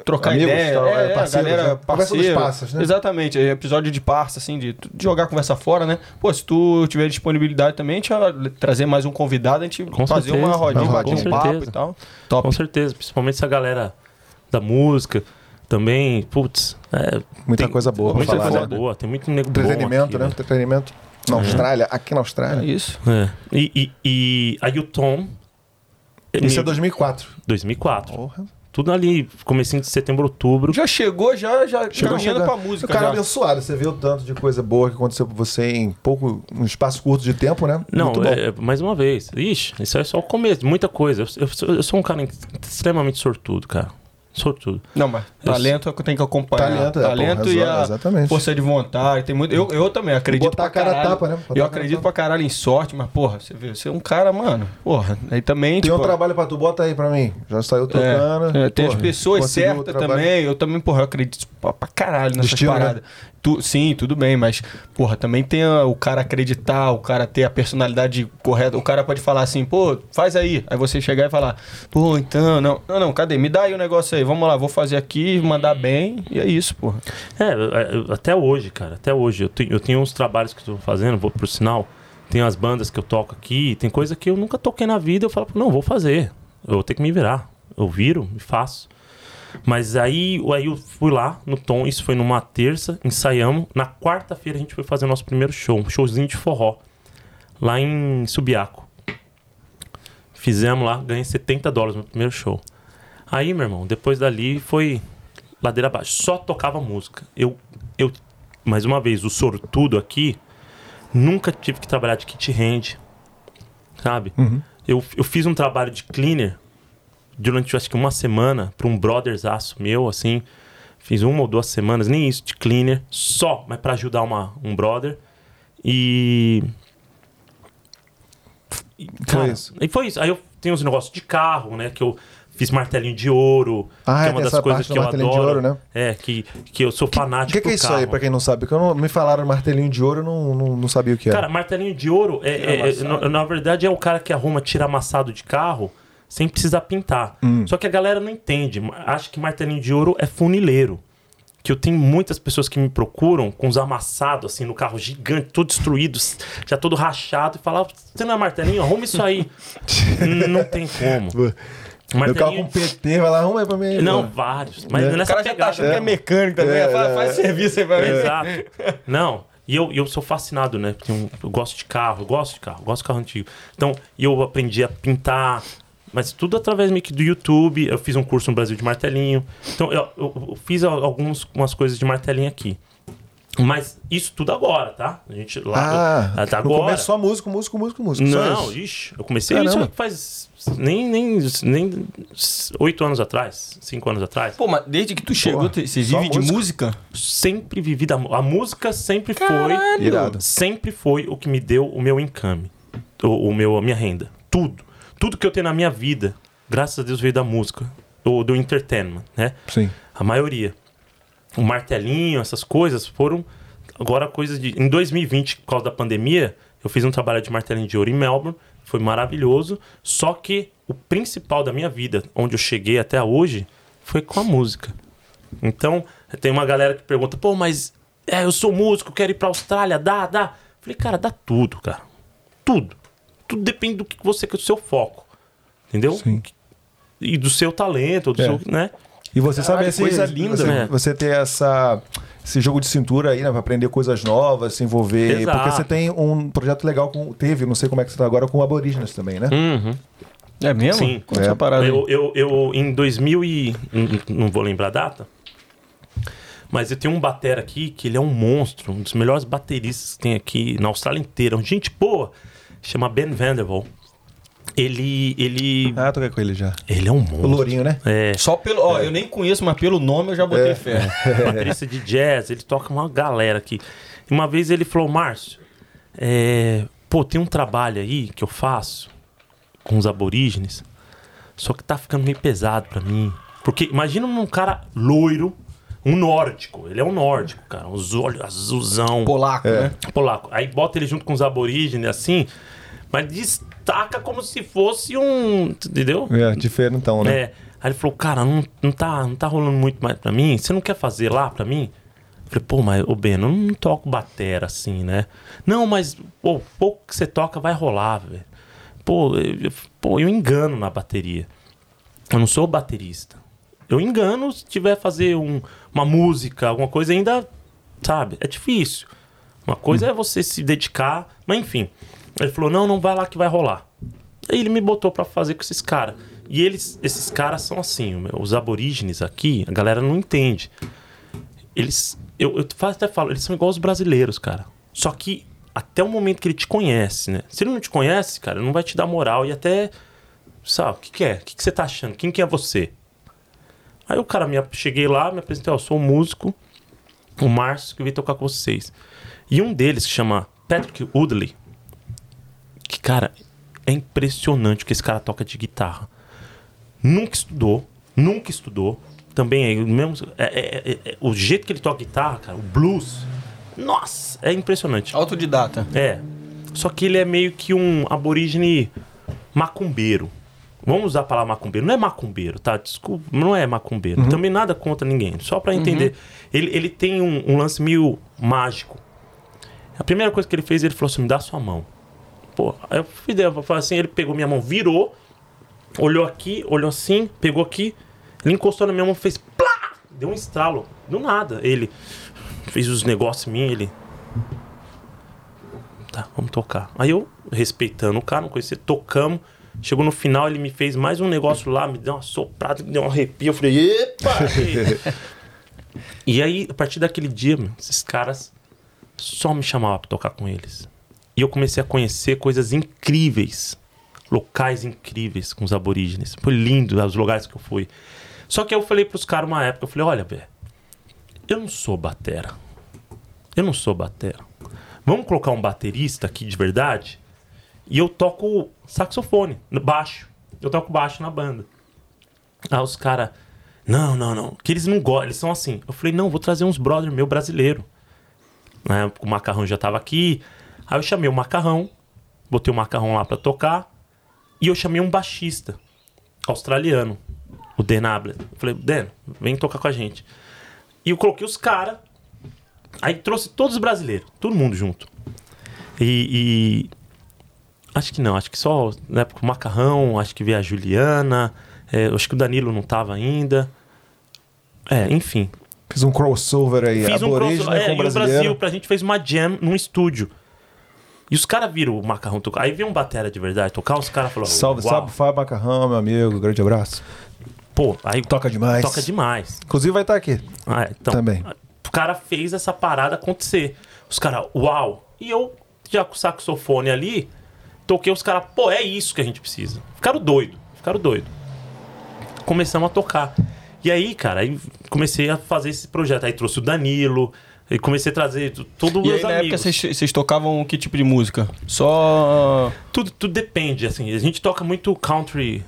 trocar Amigos, ideia. tal, é, é, a parceiros, galera né? Conversa dos parças, né? Exatamente, é episódio de parça, assim, de, de jogar a conversa fora, né? Pô, se tu tiver disponibilidade também, a gente vai trazer mais um convidado, a gente Com fazer certeza, uma rodinha, bater um papo certeza. e tal. Top. Com certeza, principalmente essa galera da música também, putz, é, Muita tem- coisa boa muita falar, coisa né? boa, tem muito nego bom Entretenimento, aqui, né? Entretenimento. Na Austrália, aqui na É Austrália. isso. É. E, e, e aí o Tom. Isso me- é 2004. 2004. Porra. Tudo ali, comecinho de setembro, outubro. Já chegou, já, já Chegou caminhando chegando. pra música. O cara é já. abençoado. Você o tanto de coisa boa que aconteceu com você em pouco, um espaço curto de tempo, né? Não, Muito bom. é, mais uma vez. Ixi, isso é só o começo muita coisa. Eu, eu eu sou um cara extremamente sortudo, cara. Sortudo. Não, mas talento é o que tem que acompanhar. Talento, é, talento pô, e a exatamente. força de vontade. Tem muito, eu, eu também acredito botar pra a cara a caralho. tapa, né? Botar Eu acredito tapa. pra caralho em sorte, mas, porra, você vê, você é um cara, mano. Porra, aí também, Tem tipo... um trabalho pra tu, bota aí pra mim. Já saiu tocando. É, é, tem as Porra, pessoas conseguiu o certas também. Eu também, porra, eu acredito pra, pra caralho nessas Destino, né? Tu- sim, tudo bem, mas, porra, também tem o cara acreditar, o cara ter a personalidade correta. O cara pode falar assim, pô, faz aí. Aí você chegar e falar, pô, então, não, não, não, cadê? Me dá aí o negócio aí, vamos lá, vou fazer aqui, mandar bem, e é isso, porra. É, eu- até hoje, cara, até hoje. Eu tenho, eu tenho uns trabalhos que tô fazendo, vou pro sinal. Tem as bandas que eu toco aqui, tem coisa que eu nunca toquei na vida. Eu falo, não, vou fazer. Eu vou ter que me virar. Eu viro e faço. Mas aí, aí eu fui lá no Tom, isso foi numa terça, ensaiamos. Na quarta-feira a gente foi fazer o nosso primeiro show, um showzinho de forró. Lá em Subiaco. Fizemos lá, ganhei 70 dólares no primeiro show. Aí, meu irmão, depois dali foi ladeira abaixo. Só tocava música. Eu, eu, mais uma vez, o sortudo aqui Nunca tive que trabalhar de kit hand, sabe? Uhum. Eu, eu fiz um trabalho de cleaner durante acho que uma semana para um brothers aço meu, assim. Fiz uma ou duas semanas, nem isso, de cleaner, só, mas para ajudar uma, um brother. E. e, Foi isso. E foi isso. Aí eu tenho uns negócios de carro, né? Que eu fiz martelinho de ouro. Ah, que é, é uma das coisas parte do que eu martelinho de adoro. ouro, né? É, que, que eu sou O fanático que, que é isso aí, carro. pra quem não sabe? Porque eu não, me falaram martelinho de ouro, eu não, não, não sabia o que era. Cara, martelinho de ouro, é, é- é- na, na verdade, é o cara que arruma tira amassado de carro sem precisar pintar. Hum. Só que a galera não entende. Acha que martelinho de ouro é funileiro. Que eu tenho muitas pessoas que me procuram com os amassados, assim, no carro gigante, todo destruído, já todo rachado, e falam, você não é martelinho? Arruma isso aí. Não tem como. Meu carro com PT, vai lá, arruma aí pra mim. Não, mano. vários. Mas É. O nessa cara já tá pegada. achando que é mecânico também. É, faz, é, faz serviço aí pra mim. Exato. Não, e eu, eu sou fascinado, né? Porque eu, eu gosto de carro, eu gosto de carro, eu gosto de carro antigo. Então, e eu aprendi a pintar, mas tudo através meio que do YouTube. Eu fiz um curso no Brasil de martelinho. Então, eu, eu- eu fiz al- algumas umas coisas de martelinho aqui. Mas isso tudo agora, tá? A gente lá. Ah, tá no agora. começo só músico, músico, músico, músico. Não, isso. ixi, eu comecei Caramba. isso faz nem, nem, nem oito anos atrás, cinco anos atrás. Pô, mas desde que tu chegou, tu- você vive de música? Sempre vivi da A música sempre Caralho. Irado. sempre foi o que me deu o meu income, o, o meu, a minha renda. Tudo. Tudo que eu tenho na minha vida, graças a Deus, veio da música, do, do entertainment, né? Sim. A maioria. O martelinho, essas coisas foram agora coisas de. Em 2020, por causa da pandemia, eu fiz um trabalho de martelinho de ouro em Melbourne, foi maravilhoso. Só que o principal da minha vida, onde eu cheguei até hoje, foi com a música. Então, tem uma galera que pergunta, pô, mas é, eu sou músico, quero ir pra Austrália, dá, dá. Falei, cara, dá tudo, cara. Tudo. Tudo depende do que você quer, do seu foco. Entendeu? Sim. E do seu talento, do É. seu, né? E você sabe Caralho, esse, coisa linda, você, né? você ter essa esse jogo de cintura aí, né, pra aprender coisas novas, se envolver, Exato. porque você tem um projeto legal com teve, não sei como é que você tá agora com aborígenes também, né? Uhum. É mesmo? Sim. Conta É. essa parada. Eu, eu, eu, em 2000 e... Não vou lembrar a data. Mas eu tenho um batera aqui que ele é um monstro. Um dos melhores bateristas que tem aqui na Austrália inteira. Gente boa. Chama Ben Vanderbilt. Ele... Ele... Ah, toquei com ele já. Ele é um O monstro. Lourinho, né? É, Só pelo. Ó, eu nem conheço, mas pelo nome eu já botei É. fé. baterista de jazz, ele toca uma galera aqui. E uma vez ele falou, Márcio, é, pô, tem um trabalho aí que eu faço com os aborígenes, só que tá ficando meio pesado pra mim. Porque imagina um cara loiro, um nórdico, ele é um nórdico, cara, os olhos azulzão, Polaco, É. né? polaco. Aí bota ele junto com os aborígenes assim, mas destaca como se fosse um, entendeu? É, diferentão, né? É. Aí ele falou, cara, não, não, tá, não tá rolando muito mais pra mim. Você não quer fazer lá pra mim? Eu falei, pô, mas, ô Ben, eu não toco batera assim, né? Não, mas, pô, pouco que você toca vai rolar, velho. Pô, eu, pô, eu engano na bateria. Eu não sou baterista. Eu engano se tiver fazer um- uma música, alguma coisa, ainda, sabe? É difícil. Uma coisa é você se dedicar, mas enfim. Ele falou, não, não vai lá que vai rolar. Aí ele me botou pra fazer com esses caras. E eles, esses caras são assim, os aborígenes aqui, a galera não entende. Eles, eu, eu até falo, eles são igual os brasileiros, cara. Só que até o momento que ele te conhece, né? Se ele não te conhece, cara, não vai te dar moral e até, sabe, o que, que é? O que, que você tá achando? Quem que é você? Aí o cara, me, cheguei lá, me apresentei, ó, eu sou um músico, o Márcio, que veio tocar com vocês. E um deles, que chama Patrick Woodley, que, cara, é impressionante o que esse cara toca de guitarra. Nunca estudou, nunca estudou. Também é o mesmo. é- é- é- é- o jeito que ele toca guitarra, cara, o blues. Nossa, é impressionante. Autodidata. É. Só que ele é meio que um aborígene macumbeiro. Vamos usar a palavra macumbeiro. Não é macumbeiro, tá? Desculpa, não é macumbeiro. Também nada contra ninguém. Só pra entender. Ele, ele tem um, um lance meio mágico. A primeira coisa que ele fez, ele falou assim: me dá sua mão. Pô, aí eu fui eu falei assim, ele pegou minha mão, virou, olhou aqui, olhou assim, pegou aqui, ele encostou na minha mão, fez plá! Deu um estralo. Do nada. Ele fez os negócios em mim, ele. Tá, vamos tocar. Aí eu, respeitando o cara, não conhecia, tocamos. Chegou no final, ele me fez mais um negócio lá, me deu uma soprada, me deu um arrepio. Eu falei, epa! e aí, a partir daquele dia, meu, esses caras só me chamavam pra tocar com eles. E eu comecei a conhecer coisas incríveis. Locais incríveis com os aborígenes. Foi lindo os lugares que eu fui. Só que eu falei pros caras uma época, eu falei, olha, velho, eu não sou batera. Eu não sou batera. Vamos colocar um baterista aqui de verdade? E eu toco saxofone, baixo. Eu toco baixo na banda. Aí os caras, não, não, não. Que eles não gostam, eles são assim. Eu falei, não, vou trazer uns brother meu brasileiro. Né? O macarrão já tava aqui. Aí eu chamei o macarrão, botei o macarrão lá pra tocar. E eu chamei um baixista australiano, o Dan Abler. Eu falei, Dan, vem tocar com a gente. E eu coloquei os caras. Aí trouxe todos os brasileiros, todo mundo junto. E, e, Acho que não, acho que só na época o Macarrão, acho que veio a Juliana, é, acho que o Danilo não tava ainda. É, enfim. Fiz um crossover aí, Fiz um crossover, é, com e o brasileiro. Brasil, pra gente fez uma jam num estúdio. E os caras viram o Macarrão tocar. Aí veio um batera de verdade tocar, os caras falaram. Salve, Uau. salve, Fábio Macarrão, meu amigo. Grande abraço. Pô, aí Toca demais. toca demais. Inclusive vai estar aqui. Ah, é, então, Também. O cara fez essa parada acontecer. Os caras, uau! E eu, já com o saxofone ali, toquei os caras, pô, é isso que a gente precisa. Ficaram doido, ficaram doido. Começamos a tocar. E aí, cara, aí comecei a fazer esse projeto. Aí trouxe o Danilo, e comecei a trazer t- todos E os aí, na época, amigos. vocês vocês tocavam que tipo de música? Só. Tudo, tudo depende, assim. A gente toca muito country,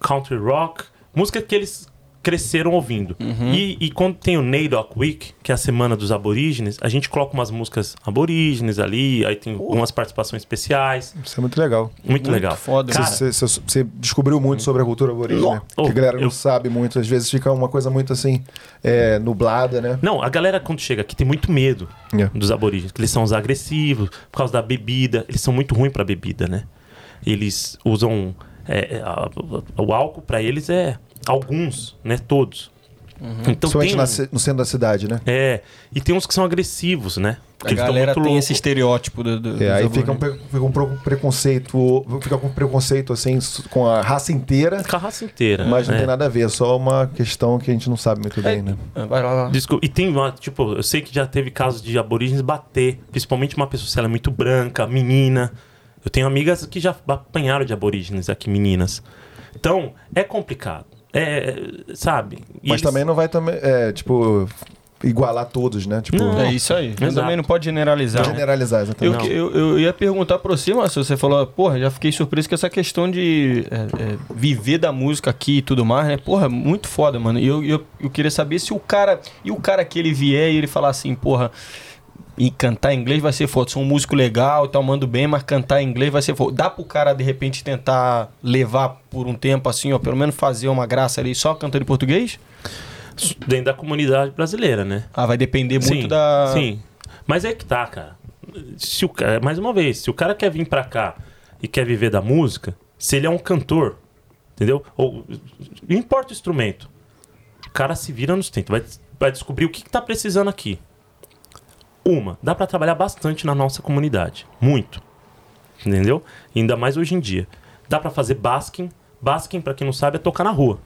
country rock, música que eles cresceram ouvindo. E, e quando tem o NAIDOC Week, que é a semana dos aborígenes, a gente coloca umas músicas aborígenes ali, aí tem algumas participações especiais. Isso é muito legal. Muito, legal. foda. Cara, Você, você- você descobriu muito sobre a cultura aborígene, né? Que a galera não eu- sabe muito. Às vezes fica uma coisa muito assim, é, nublada, né? Não, a galera quando chega aqui tem muito medo É. dos aborígenes, que eles são os agressivos, por causa da bebida. Eles são muito ruins pra bebida, né? Eles usam. é, é, a- o álcool pra eles é. Alguns, né? Todos. Então Principalmente tem. um- no centro da cidade, né? É, e tem uns que são agressivos, né? A eles tão galera muito tem loucos. esse estereótipo do. do É, aí fica um, pre- fica um preconceito, fica com preconceito assim com a raça inteira, Com a raça inteira. mas não é. tem nada a ver, é só uma questão que a gente não sabe muito bem, né? Ah, Vai lá, vai lá. Desculpa, e tem tipo, eu sei que já teve casos de aborígenes bater, principalmente uma pessoa, se ela é muito branca, menina. Eu tenho amigas que já apanharam de aborígenes aqui, meninas. Então, é complicado. É, sabe? E Mas eles- também não vai também, é, tipo, igualar todos, né? Tipo, Não. É isso aí. Mas também não pode generalizar. né? generalizar, Eu, exatamente. eu, eu ia perguntar pra você, mas você falou, porra, já fiquei surpreso com essa questão de é, é, viver da música aqui e tudo mais, né? Porra, muito foda, mano. E eu, eu, eu queria saber se o cara. E o cara que ele vier e ele falar assim, porra. E cantar em inglês vai ser foda. Sou um músico legal e tal, mando bem, mas cantar em inglês vai ser foda. Dá pro cara, de repente, tentar levar por um tempo assim, ó, pelo menos fazer uma graça ali só cantando em português? Dentro da comunidade brasileira, né? Ah, vai depender muito sim, da. Sim. Mas é que tá, cara. Se o, mais uma vez, se o cara quer vir pra cá e quer viver da música, se ele é um cantor, entendeu? Ou não importa o instrumento. O cara se vira nos tentos, vai, vai descobrir o que, que tá precisando aqui. Uma, dá pra trabalhar bastante na nossa comunidade. Muito. Entendeu? Ainda mais hoje em dia. Dá pra fazer basking. Basking, pra quem não sabe, é tocar na rua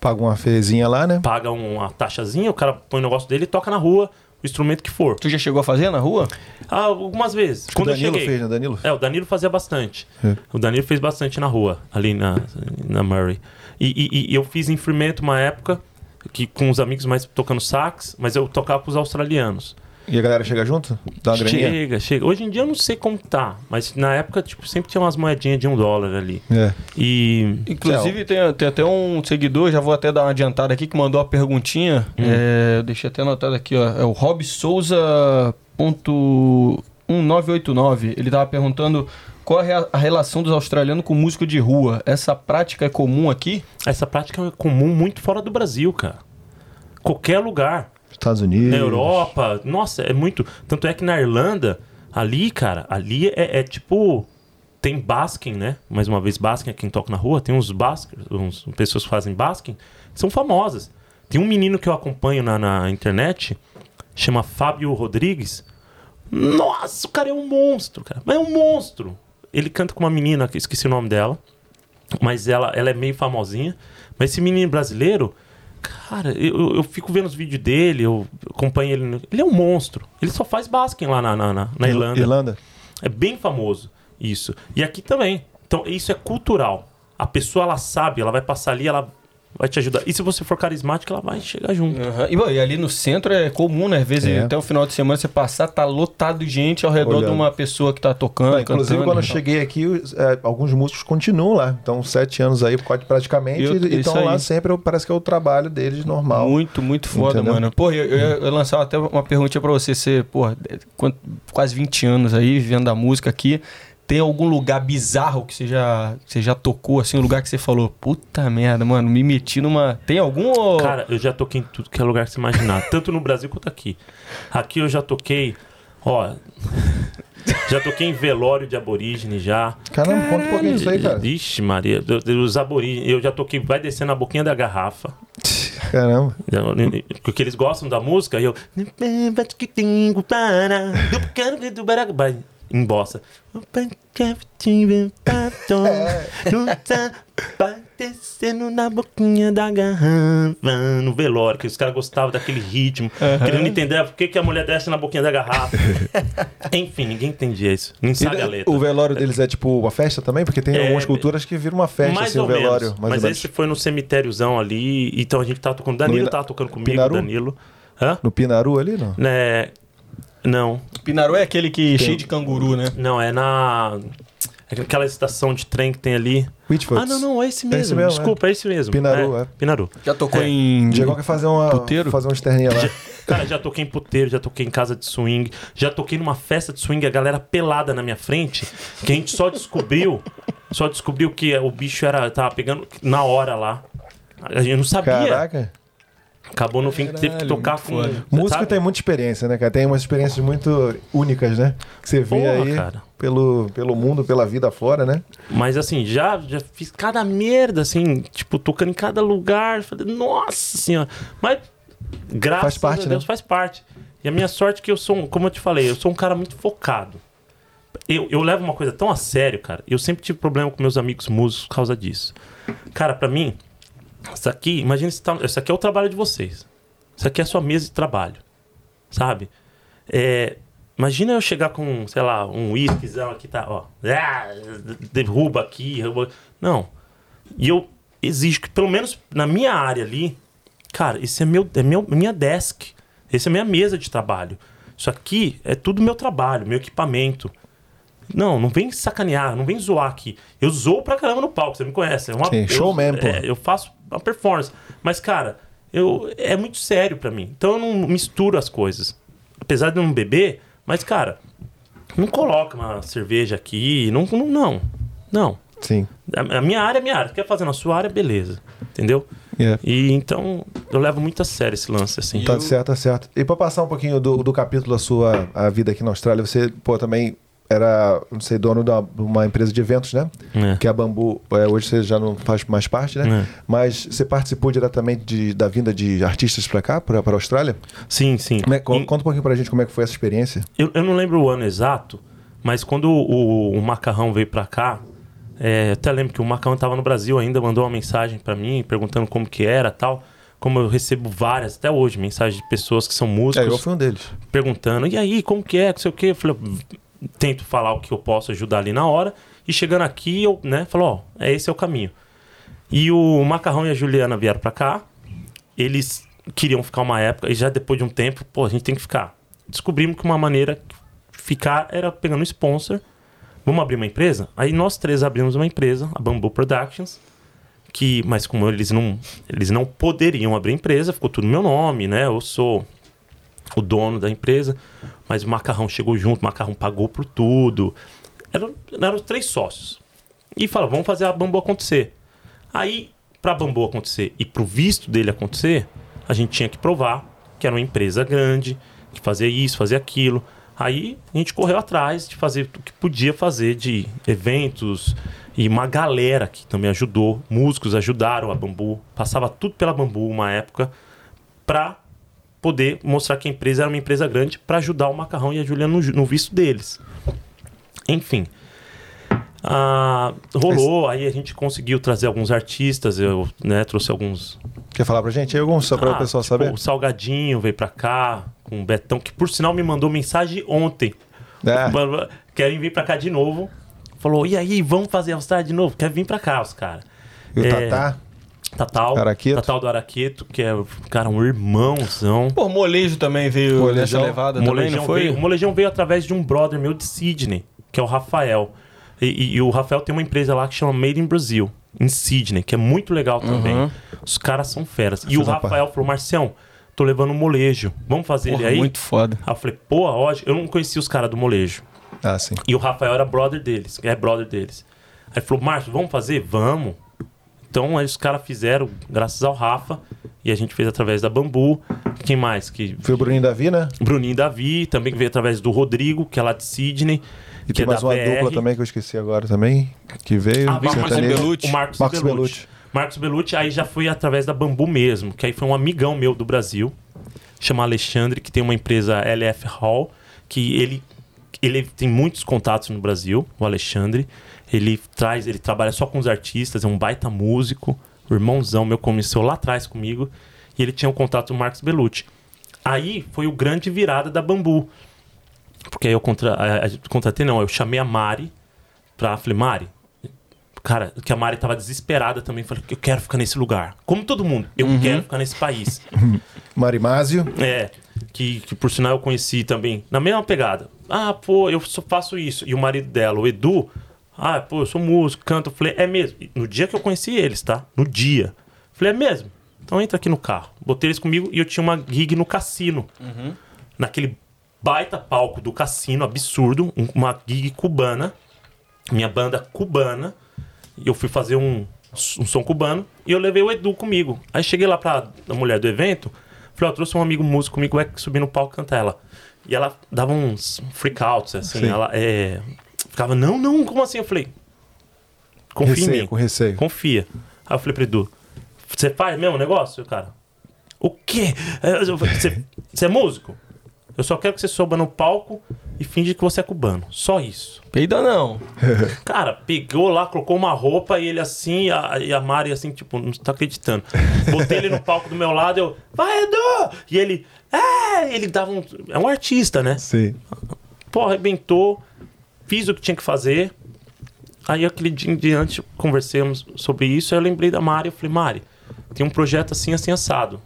Paga uma fezinha lá, né? paga uma taxazinha, o cara põe o negócio dele e toca na rua o instrumento que for. Tu já chegou a fazer na rua? Ah, algumas vezes. o Quando eu Danilo cheguei. fez, né, Danilo? É, o Danilo fazia bastante. É. O Danilo fez bastante na rua, ali na, na Murray. E, e- e eu fiz em Fremantle uma época, que, com os amigos mais tocando sax, mas eu tocava com os australianos. E a galera chega junto? Dá uma graninha? Chega, chega. Hoje em dia eu não sei como tá, mas na época, tipo, sempre tinha umas moedinhas de um dólar ali. É. E. Inclusive, tem, tem até um seguidor, já vou até dar uma adiantada aqui, que mandou uma perguntinha. É, eu deixei até anotado aqui, ó. É o Rob Souza. ponto 1989. Ele tava perguntando qual é a- a relação dos australianos com músico de rua. Essa prática é comum aqui? Essa prática é comum muito fora do Brasil, cara. Qualquer lugar. Estados Unidos. Na Europa, nossa, é muito. Tanto é que na Irlanda, ali, cara, ali é, é tipo. Tem basking, né? Mais uma vez, basking é quem toca na rua. Tem uns baskers, uns pessoas que fazem basking, são famosas. Tem um menino que eu acompanho na, na internet, chama Fábio Rodrigues. Nossa, o cara é um monstro, cara. Mas é um monstro. Ele canta com uma menina, que esqueci o nome dela. Mas ela, ela é meio famosinha. Mas esse menino brasileiro, cara, eu, eu- fico vendo os vídeos dele, eu acompanho ele. no- Ele é um monstro. Ele só faz basquete lá na, na, na- na Irlanda. Irlanda. É bem famoso isso. E aqui também. Então, isso é cultural. A pessoa, ela sabe, ela vai passar ali, ela vai te ajudar. E se você for carismático, ela vai chegar junto. Uhum. E, bom, e ali no centro é comum, né? Às vezes, É. até o final de semana, você passar, tá lotado de gente ao redor Olhando. de uma pessoa que tá tocando, Ah, inclusive, cantando. quando eu tal. cheguei aqui, os- é, alguns músicos continuam lá. Então, sete anos aí, quase praticamente, Eu- e estão lá sempre, parece que é o trabalho deles normal. Muito, muito foda, Entendeu? mano. Pô, eu, eu, eu lançava até uma pergunta pra você. Você, pô, quant- quase 20 anos aí, vivendo a música aqui. Tem algum lugar bizarro que você já, que você já tocou, assim, um lugar que você falou, puta merda, mano, me meti numa. Tem algum? ou- Cara, eu já toquei em tudo que é lugar que você imaginar. tanto no Brasil quanto aqui. Aqui eu já toquei, ó. Já toquei em velório de aborígene já. Caramba, conta um pouquinho disso aí, cara. Ixi, Maria. Os aborígenes. Eu já toquei, vai descendo a boquinha da garrafa. Caramba. Porque eles gostam da música e eu. Em bossa. Descendo na boquinha da garrafa. No velório, que os caras gostavam daquele ritmo. Querendo entender por que, que a mulher desce na boquinha da garrafa. Enfim, ninguém entendia isso. Nem sabe a E, letra. o velório deles é tipo uma festa também? Porque tem É, algumas culturas que viram uma festa, mais assim, o velório. menos. Mas esse foi no cemitériozão ali. Então a gente tava tocando. Danilo Ina- tava tocando comigo, Pinaru? Danilo. Hã? No Pinaru ali, não? Né, não. Pinaru é aquele que cheio de canguru, né? Não, é na. é Aquela estação de trem que tem ali. Whitfield. Ah, não, não, é esse É mesmo. esse mesmo, Desculpa, é, esse mesmo. Pinaru, é. Pinaru. Já tocou É. em. Diego quer fazer uma, Puteiro? fazer uma externinha lá. Cara, já toquei em puteiro, já toquei em casa de swing, já toquei numa festa de swing, a galera pelada na minha frente, que a gente só descobriu, só descobriu que o bicho era tava pegando na hora lá. A gente não sabia. Caraca. Acabou no fim que teve que tocar foda. Músico sabe? tem muita experiência, né, cara? Tem umas experiências muito únicas, né? Que você vê Porra, aí cara. Pelo, pelo mundo, pela vida fora, né? Mas assim, já, já fiz cada merda, assim, tipo, tocando em cada lugar. Falei, nossa senhora. Mas, graças Faz parte, a Deus, né? faz parte. E a minha sorte é que eu sou, um- como eu te falei, eu sou um cara muito focado. Eu, eu levo uma coisa tão a sério, cara. Eu sempre tive problema com meus amigos músicos por causa disso. Cara, pra mim, isso aqui, imagina se tá, isso aqui é o trabalho de vocês. Isso aqui é a sua mesa de trabalho. Sabe? É, imagina eu chegar com, sei lá, um whiskyzão aqui, tá, ó. Ah, derruba aqui, derruba. Não. E eu exijo que, pelo menos na minha área ali, cara, esse é meu, é meu, minha desk. Essa é minha mesa de trabalho. Isso aqui é tudo meu trabalho, meu equipamento. Não, não vem sacanear, não vem zoar aqui. Eu zoo pra caramba no palco, você me conhece. É uma, Sim, eu- showman, pô. é, eu faço uma performance. Mas, cara, eu, é muito sério pra mim. Então eu não misturo as coisas. Apesar de eu não beber, mas, cara, não coloca uma cerveja aqui. Não, não, não. Sim. A, a minha área é minha área. Quer fazer na sua área, beleza. Entendeu? É. E então eu levo muito a sério esse lance, assim. Tá certo, tá certo. E pra passar um pouquinho do, do capítulo da sua a vida aqui na Austrália, você, pô, também era, não sei, dono de uma empresa de eventos, né? É. Que é a Bambu, é, hoje você já não faz mais parte, né? É. Mas você participou diretamente de- da vinda de artistas pra cá, pra, pra Austrália? Sim, sim. É- conta um pouquinho pra gente como é que foi essa experiência. Eu, eu não lembro o ano exato, mas quando o, o Macarrão veio pra cá, é, eu até lembro que o Macarrão tava no Brasil ainda, mandou uma mensagem pra mim perguntando como que era tal. Como eu recebo várias, até hoje, mensagens de pessoas que são É, músicos eu fui um deles. perguntando, e aí, como que é, não sei o quê. Eu falei, tento falar o que eu posso ajudar ali na hora. E chegando aqui, eu, né, falo, ó, é esse é o caminho. E o Macarrão e a Juliana vieram pra cá. Eles queriam ficar uma época, e já depois de um tempo, pô, a gente tem que ficar. Descobrimos que uma maneira de ficar era pegando sponsor. Vamos abrir uma empresa? Aí nós três abrimos uma empresa, a Bamboo Productions, que, mas como eles não, eles não poderiam abrir empresa, ficou tudo no meu nome, né? Eu sou o dono da empresa, mas o Macarrão chegou junto, o Macarrão pagou por tudo. Eram, eram três sócios. E falaram, vamos fazer a Bambu acontecer. Aí, para a Bambu acontecer e para o visto dele acontecer, a gente tinha que provar que era uma empresa grande, que fazia isso, fazia aquilo. Aí a gente correu atrás de fazer o que podia fazer de eventos e uma galera que também ajudou, músicos ajudaram a Bambu, passava tudo pela Bambu uma época para poder mostrar que a empresa era uma empresa grande para ajudar o Macarrão e a Juliana no, no visto deles. Enfim. Ah, rolou, aí a gente conseguiu trazer alguns artistas, eu né, trouxe alguns. Quer falar pra gente alguns, só pra o Ah, pessoal tipo, saber? O Salgadinho veio pra cá, com o Betão, que por sinal me mandou mensagem ontem. É. Querem vir pra cá de novo. Falou, e aí, vamos fazer Austrália de novo? Quer vir pra cá, os caras. E o É, Tatá? Tatal. Araqueto? Tatal do Araqueto, que é, cara, um irmãozão. Pô, molejo também veio Molejão. nessa levada O também, molejão, não foi? veio, o molejão veio através de um brother meu de Sydney, que é o Rafael. E, e- e o Rafael tem uma empresa lá que chama Made in Brazil, em Sydney, que é muito legal também. Uhum. Os caras são feras. E o Fiz Rafael falou: Marcião, tô levando um molejo. Vamos fazer Porra, ele aí? muito foda. Aí eu falei, pô, ótimo. Eu não conhecia os caras do molejo. Ah, sim. E o Rafael era brother deles, é brother deles. Aí falou, Márcio, vamos fazer? Vamos. Então aí os caras fizeram, graças ao Rafa, e a gente fez através da Bambu. Quem mais? Que Foi o Bruninho Davi, né? Bruninho Davi, também veio através do Rodrigo, que é lá de Sydney. E que tem é mais uma BR. dupla também que eu esqueci agora também, que veio. Ah, Marcos. Belucci. O Marcos, Marcos Belucci. Belucci. Marcos Belucci, aí já foi através da Bambu mesmo, que aí foi um amigão meu do Brasil, chama Alexandre, que tem uma empresa LF Hall, que ele, ele tem muitos contatos no Brasil, o Alexandre. Ele traz, ele trabalha só com os artistas, é um baita músico, o irmãozão meu começou lá atrás comigo, e ele tinha um contato com o Marcos Belucci. Aí foi o grande virada da Bambu. Porque aí eu contra, a- a- contratei, não, eu chamei a Mari pra. Falei, Mari, cara, que a Mari tava desesperada também. Falei, eu quero ficar nesse lugar. Como todo mundo, eu quero ficar nesse país. Marimásio. É, que, que por sinal eu conheci também, na mesma pegada. Ah, pô, eu só faço isso. E o marido dela, o Edu, ah, pô, eu sou músico, canto. Eu falei, é mesmo. No dia que eu conheci eles, tá? No dia. Falei, é mesmo. Então entra aqui no carro. Botei eles comigo e eu tinha uma gig no cassino. Naquele baita palco do cassino, absurdo. um- Uma gig cubana. Minha banda cubana. E eu fui fazer um, um som cubano. E eu levei o Edu comigo. Aí cheguei lá pra a mulher do evento. Falei, ó, trouxe um amigo músico comigo, vai subir no palco e cantar ela. E ela dava uns freakouts, assim. Sim. Ela é, ficava, não, não, como assim? Eu falei, confia em Receio, mim. com receio. Confia. Aí eu falei pro Edu, você faz mesmo o negócio, cara? O quê? Eu falei, Você, você é músico? Eu só quero que você suba no palco e finge que você é cubano. Só isso. Peida não. Cara, pegou lá, colocou uma roupa e ele assim, a, e a Mari assim, tipo, não tá acreditando. Botei ele no palco do meu lado, eu, vai Edu! E ele, é! Ele dava um. É um artista, né? Sim. Pô, arrebentou, fiz o que tinha que fazer. Aí aquele dia em diante conversamos sobre isso. Aí eu lembrei da Mari. Eu falei, Mari, tem um projeto assim, assim, assado.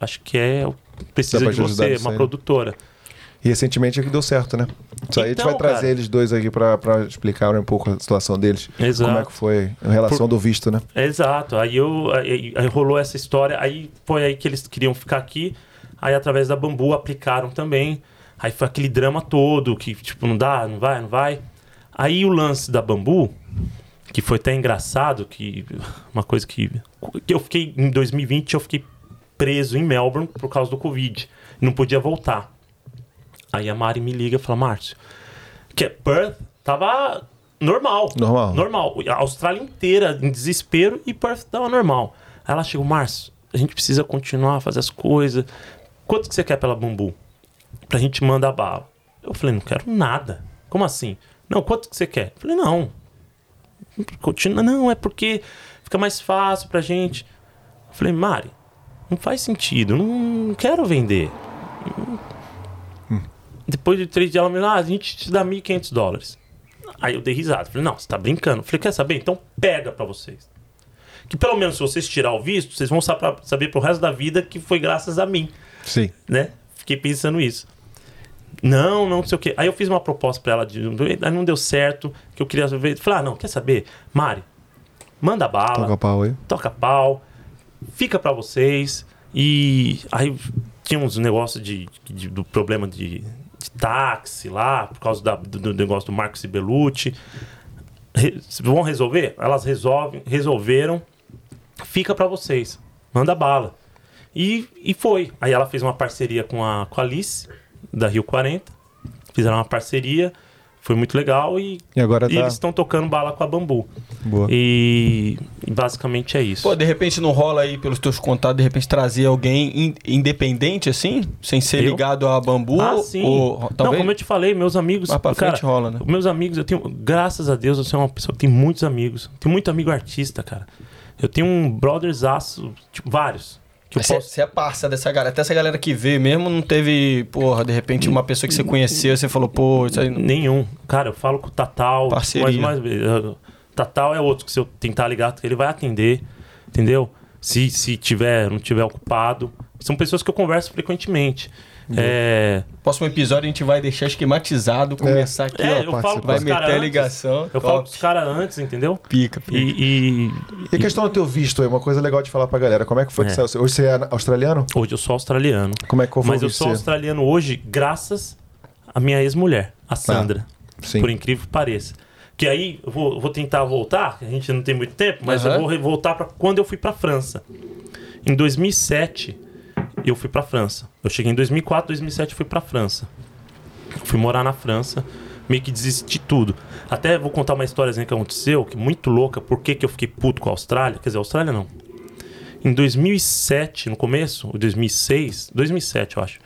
Acho que é. Precisa de você, uma produtora. E recentemente é que deu certo, né? Isso aí a gente Então, vai trazer cara. eles dois aqui pra, pra explicar um pouco a situação deles. Exato. Como é que foi a relação do visto, né? Exato. Aí eu aí, aí rolou essa história. Aí foi aí que eles queriam ficar aqui. Aí através da Bambu aplicaram também. Aí foi aquele drama todo que tipo não dá, não vai, não vai. Aí o lance da Bambu, que foi até engraçado, que uma coisa que, que eu fiquei em 2020 eu fiquei preso em Melbourne por causa do Covid, não podia voltar. Aí a Mari me liga e fala: "Márcio, que é Perth tava normal. Normal. Normal. A Austrália inteira em desespero e Perth tava normal. Aí ela chegou, Márcio, a gente precisa continuar a fazer as coisas. Quanto que você quer pela Bambu? Pra gente mandar bala. Eu falei, não quero nada. Como assim? Não, quanto que você quer? Eu falei, não. Continua. Não, é porque fica mais fácil pra gente. Eu falei, Mari, não faz sentido. Não, não quero vender. Depois de três dias, ela me falou, ah, a gente te dá 1.500 dólares. Aí eu dei risada. Falei, não, você tá brincando. Falei, quer saber? Então pega pra vocês. Que pelo menos se vocês tirar o visto, vocês vão saber pro resto da vida que foi graças a mim, Sim. né? Fiquei pensando isso. Não, não sei o quê. Aí eu fiz uma proposta pra ela, de, aí não deu certo, que eu queria ver. Falei, ah, não, quer saber? Mari, manda bala Toca pau aí. toca pau, fica pra vocês. E aí tinha uns negócios de, de- do problema de, de táxi lá, por causa da- do, do negócio do Marcos e Belucci. Re- vão resolver? Elas resolvem, resolveram. Fica pra vocês. Manda bala. E, e foi. Aí ela fez uma parceria com a, com a Alice, da Rio 40. Fizeram uma parceria. Foi muito legal e, E agora e tá. eles estão tocando bala com a Bambu. Boa. E, e basicamente é isso. Pô, de repente não rola aí pelos teus contatos, de repente trazer alguém in- independente assim, sem ser Eu? ligado a bambu? ah, sim. Ou, Não, talvez como eu te falei, meus amigos. mais pra cara, frente rola, né? meus amigos, eu tenho. Graças a Deus, eu sou uma pessoa que tem muitos amigos. Tenho muito amigo artista, cara. Eu tenho um brotherzaço, tipo, vários. Você posso... você é parça dessa galera. Até essa galera que vê mesmo não teve, porra, de repente uma pessoa que você conhecia, você falou, pô, isso aí. não- Nenhum. Cara, eu falo com o Tatal. Parceria. Mais, mais, eh, Tatal é outro que se eu tentar ligar, ele vai atender. Entendeu? Se, se tiver, não tiver ocupado. São pessoas que eu converso frequentemente. É, Próximo episódio a gente vai deixar esquematizado, começar aqui, é, ó. eu falo com Vai os meter caras a antes. ligação. Eu falo com os caras antes, entendeu? Pica, pica. E, e- E a questão do teu visto aí, uma coisa legal de falar pra galera. Como é que foi que É. saiu? Hoje você é australiano? hoje eu sou australiano. Como é que foi Mas eu sou australiano hoje graças à minha ex-mulher, a Sandra. Sim. Por incrível que pareça. Que aí eu vou, vou tentar voltar, que a gente não tem muito tempo, mas eu vou voltar para quando eu fui para França. Em 2007, eu fui para França. Eu cheguei em 2004, 2007 eu fui para França. Fui morar na França, meio que desisti de tudo. Até vou contar uma história que aconteceu, que é muito louca, por que, que eu fiquei puto com a Austrália. Quer dizer, a Austrália não. Em 2007, no começo, ou 2006, 2007 eu acho,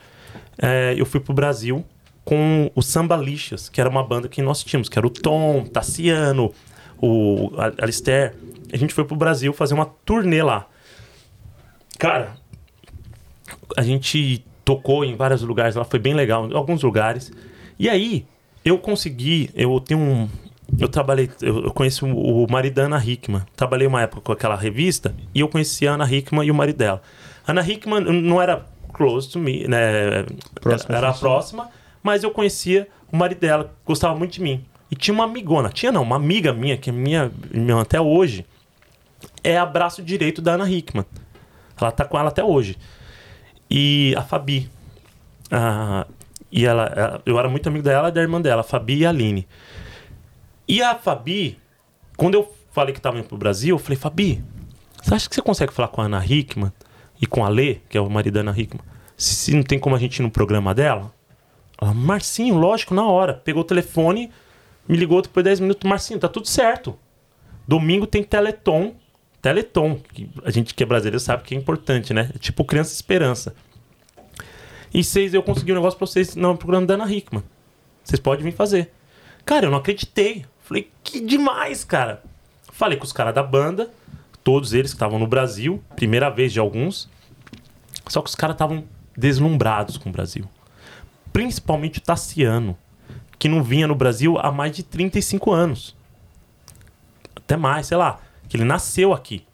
é, eu fui pro Brasil com o Samba Lixas, que era uma banda que nós tínhamos, que era o Tom, Tassiano, o Al- Alistair. A gente foi pro Brasil fazer uma turnê lá. Cara, a gente tocou em vários lugares lá, foi bem legal, em alguns lugares. E aí, eu consegui, eu tenho um. Eu trabalhei, eu, eu conheço o, marido da Ana Hickman. Trabalhei uma época com aquela revista e eu conheci a Ana Hickman e o marido dela. A Ana Hickman não era close to me, né? Próxima era, era função. próxima, mas eu conhecia o marido dela, gostava muito de mim. E tinha uma amigona, tinha não, uma amiga minha, que é minha, minha até hoje, é abraço direito da Ana Hickman. Ela tá com ela até hoje. E a Fabi. Ah, e ela, eu era muito amigo dela e da irmã dela, a Fabi e a Aline. E a Fabi, quando eu falei que tava indo pro Brasil, eu falei, Fabi, você acha que você consegue falar com a Ana Hickman e com a Lê, que é o marido da Ana Hickman, se, se não tem como a gente ir no programa dela? Ela, Marcinho, lógico, na hora. Pegou o telefone, me ligou depois de 10 minutos, Marcinho, tá tudo certo. Domingo tem Teleton. Teleton, que a gente que é brasileiro sabe que é importante, né? É tipo Criança Esperança. E seis, eu consegui um negócio pra vocês no programa da Ana Hickman. Vocês podem vir fazer. Cara, eu não acreditei. Falei, que demais, cara. Falei com os caras da banda, todos eles que estavam no Brasil, primeira vez de alguns. Só que os caras estavam deslumbrados com o Brasil. Principalmente o Tassiano, que não vinha no Brasil há mais de 35 anos. Até mais, sei lá. Que ele nasceu aqui.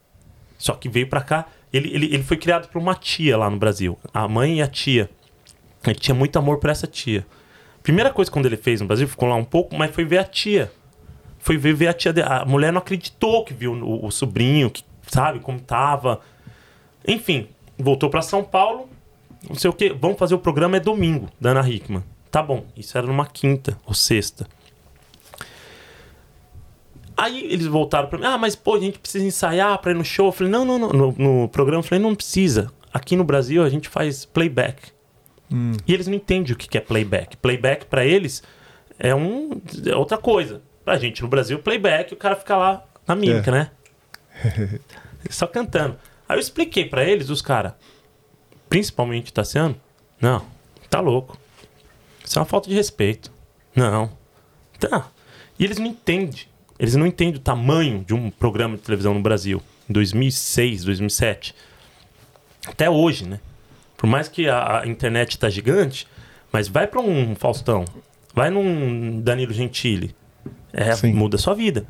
Só que veio pra cá. Ele, ele, ele foi criado por uma tia lá no Brasil. A mãe e a tia. Ele tinha muito amor por essa tia. Primeira coisa quando ele fez no Brasil, ficou lá um pouco, mas foi ver a tia. Foi ver, ver a tia. de- A mulher não acreditou que viu o, o sobrinho, que sabe como tava. Enfim, voltou pra São Paulo. Não sei o que. Vamos fazer o programa é domingo, da Ana Hickman. Tá bom. Isso era numa quinta ou sexta. Aí eles voltaram pra mim, ah, mas pô, a gente precisa ensaiar pra ir no show. Eu falei, não, não, não. No, no programa eu falei, não precisa. Aqui no Brasil a gente faz playback. E eles não entendem o que é playback. Playback pra eles é, um, é outra coisa. Pra gente no Brasil, playback, o cara fica lá na mímica, É. né? Só cantando. Aí eu expliquei pra eles, os caras, principalmente Tassiano, não, tá louco. Isso é uma falta de respeito. Não. Tá. E eles não entendem. Eles não entendem o tamanho de um programa de televisão no Brasil. Em 2006, 2007. Até hoje, né? Por mais que a, a internet tá gigante, mas vai pra um Faustão. Vai num Danilo Gentili. É, Sim. muda a sua vida.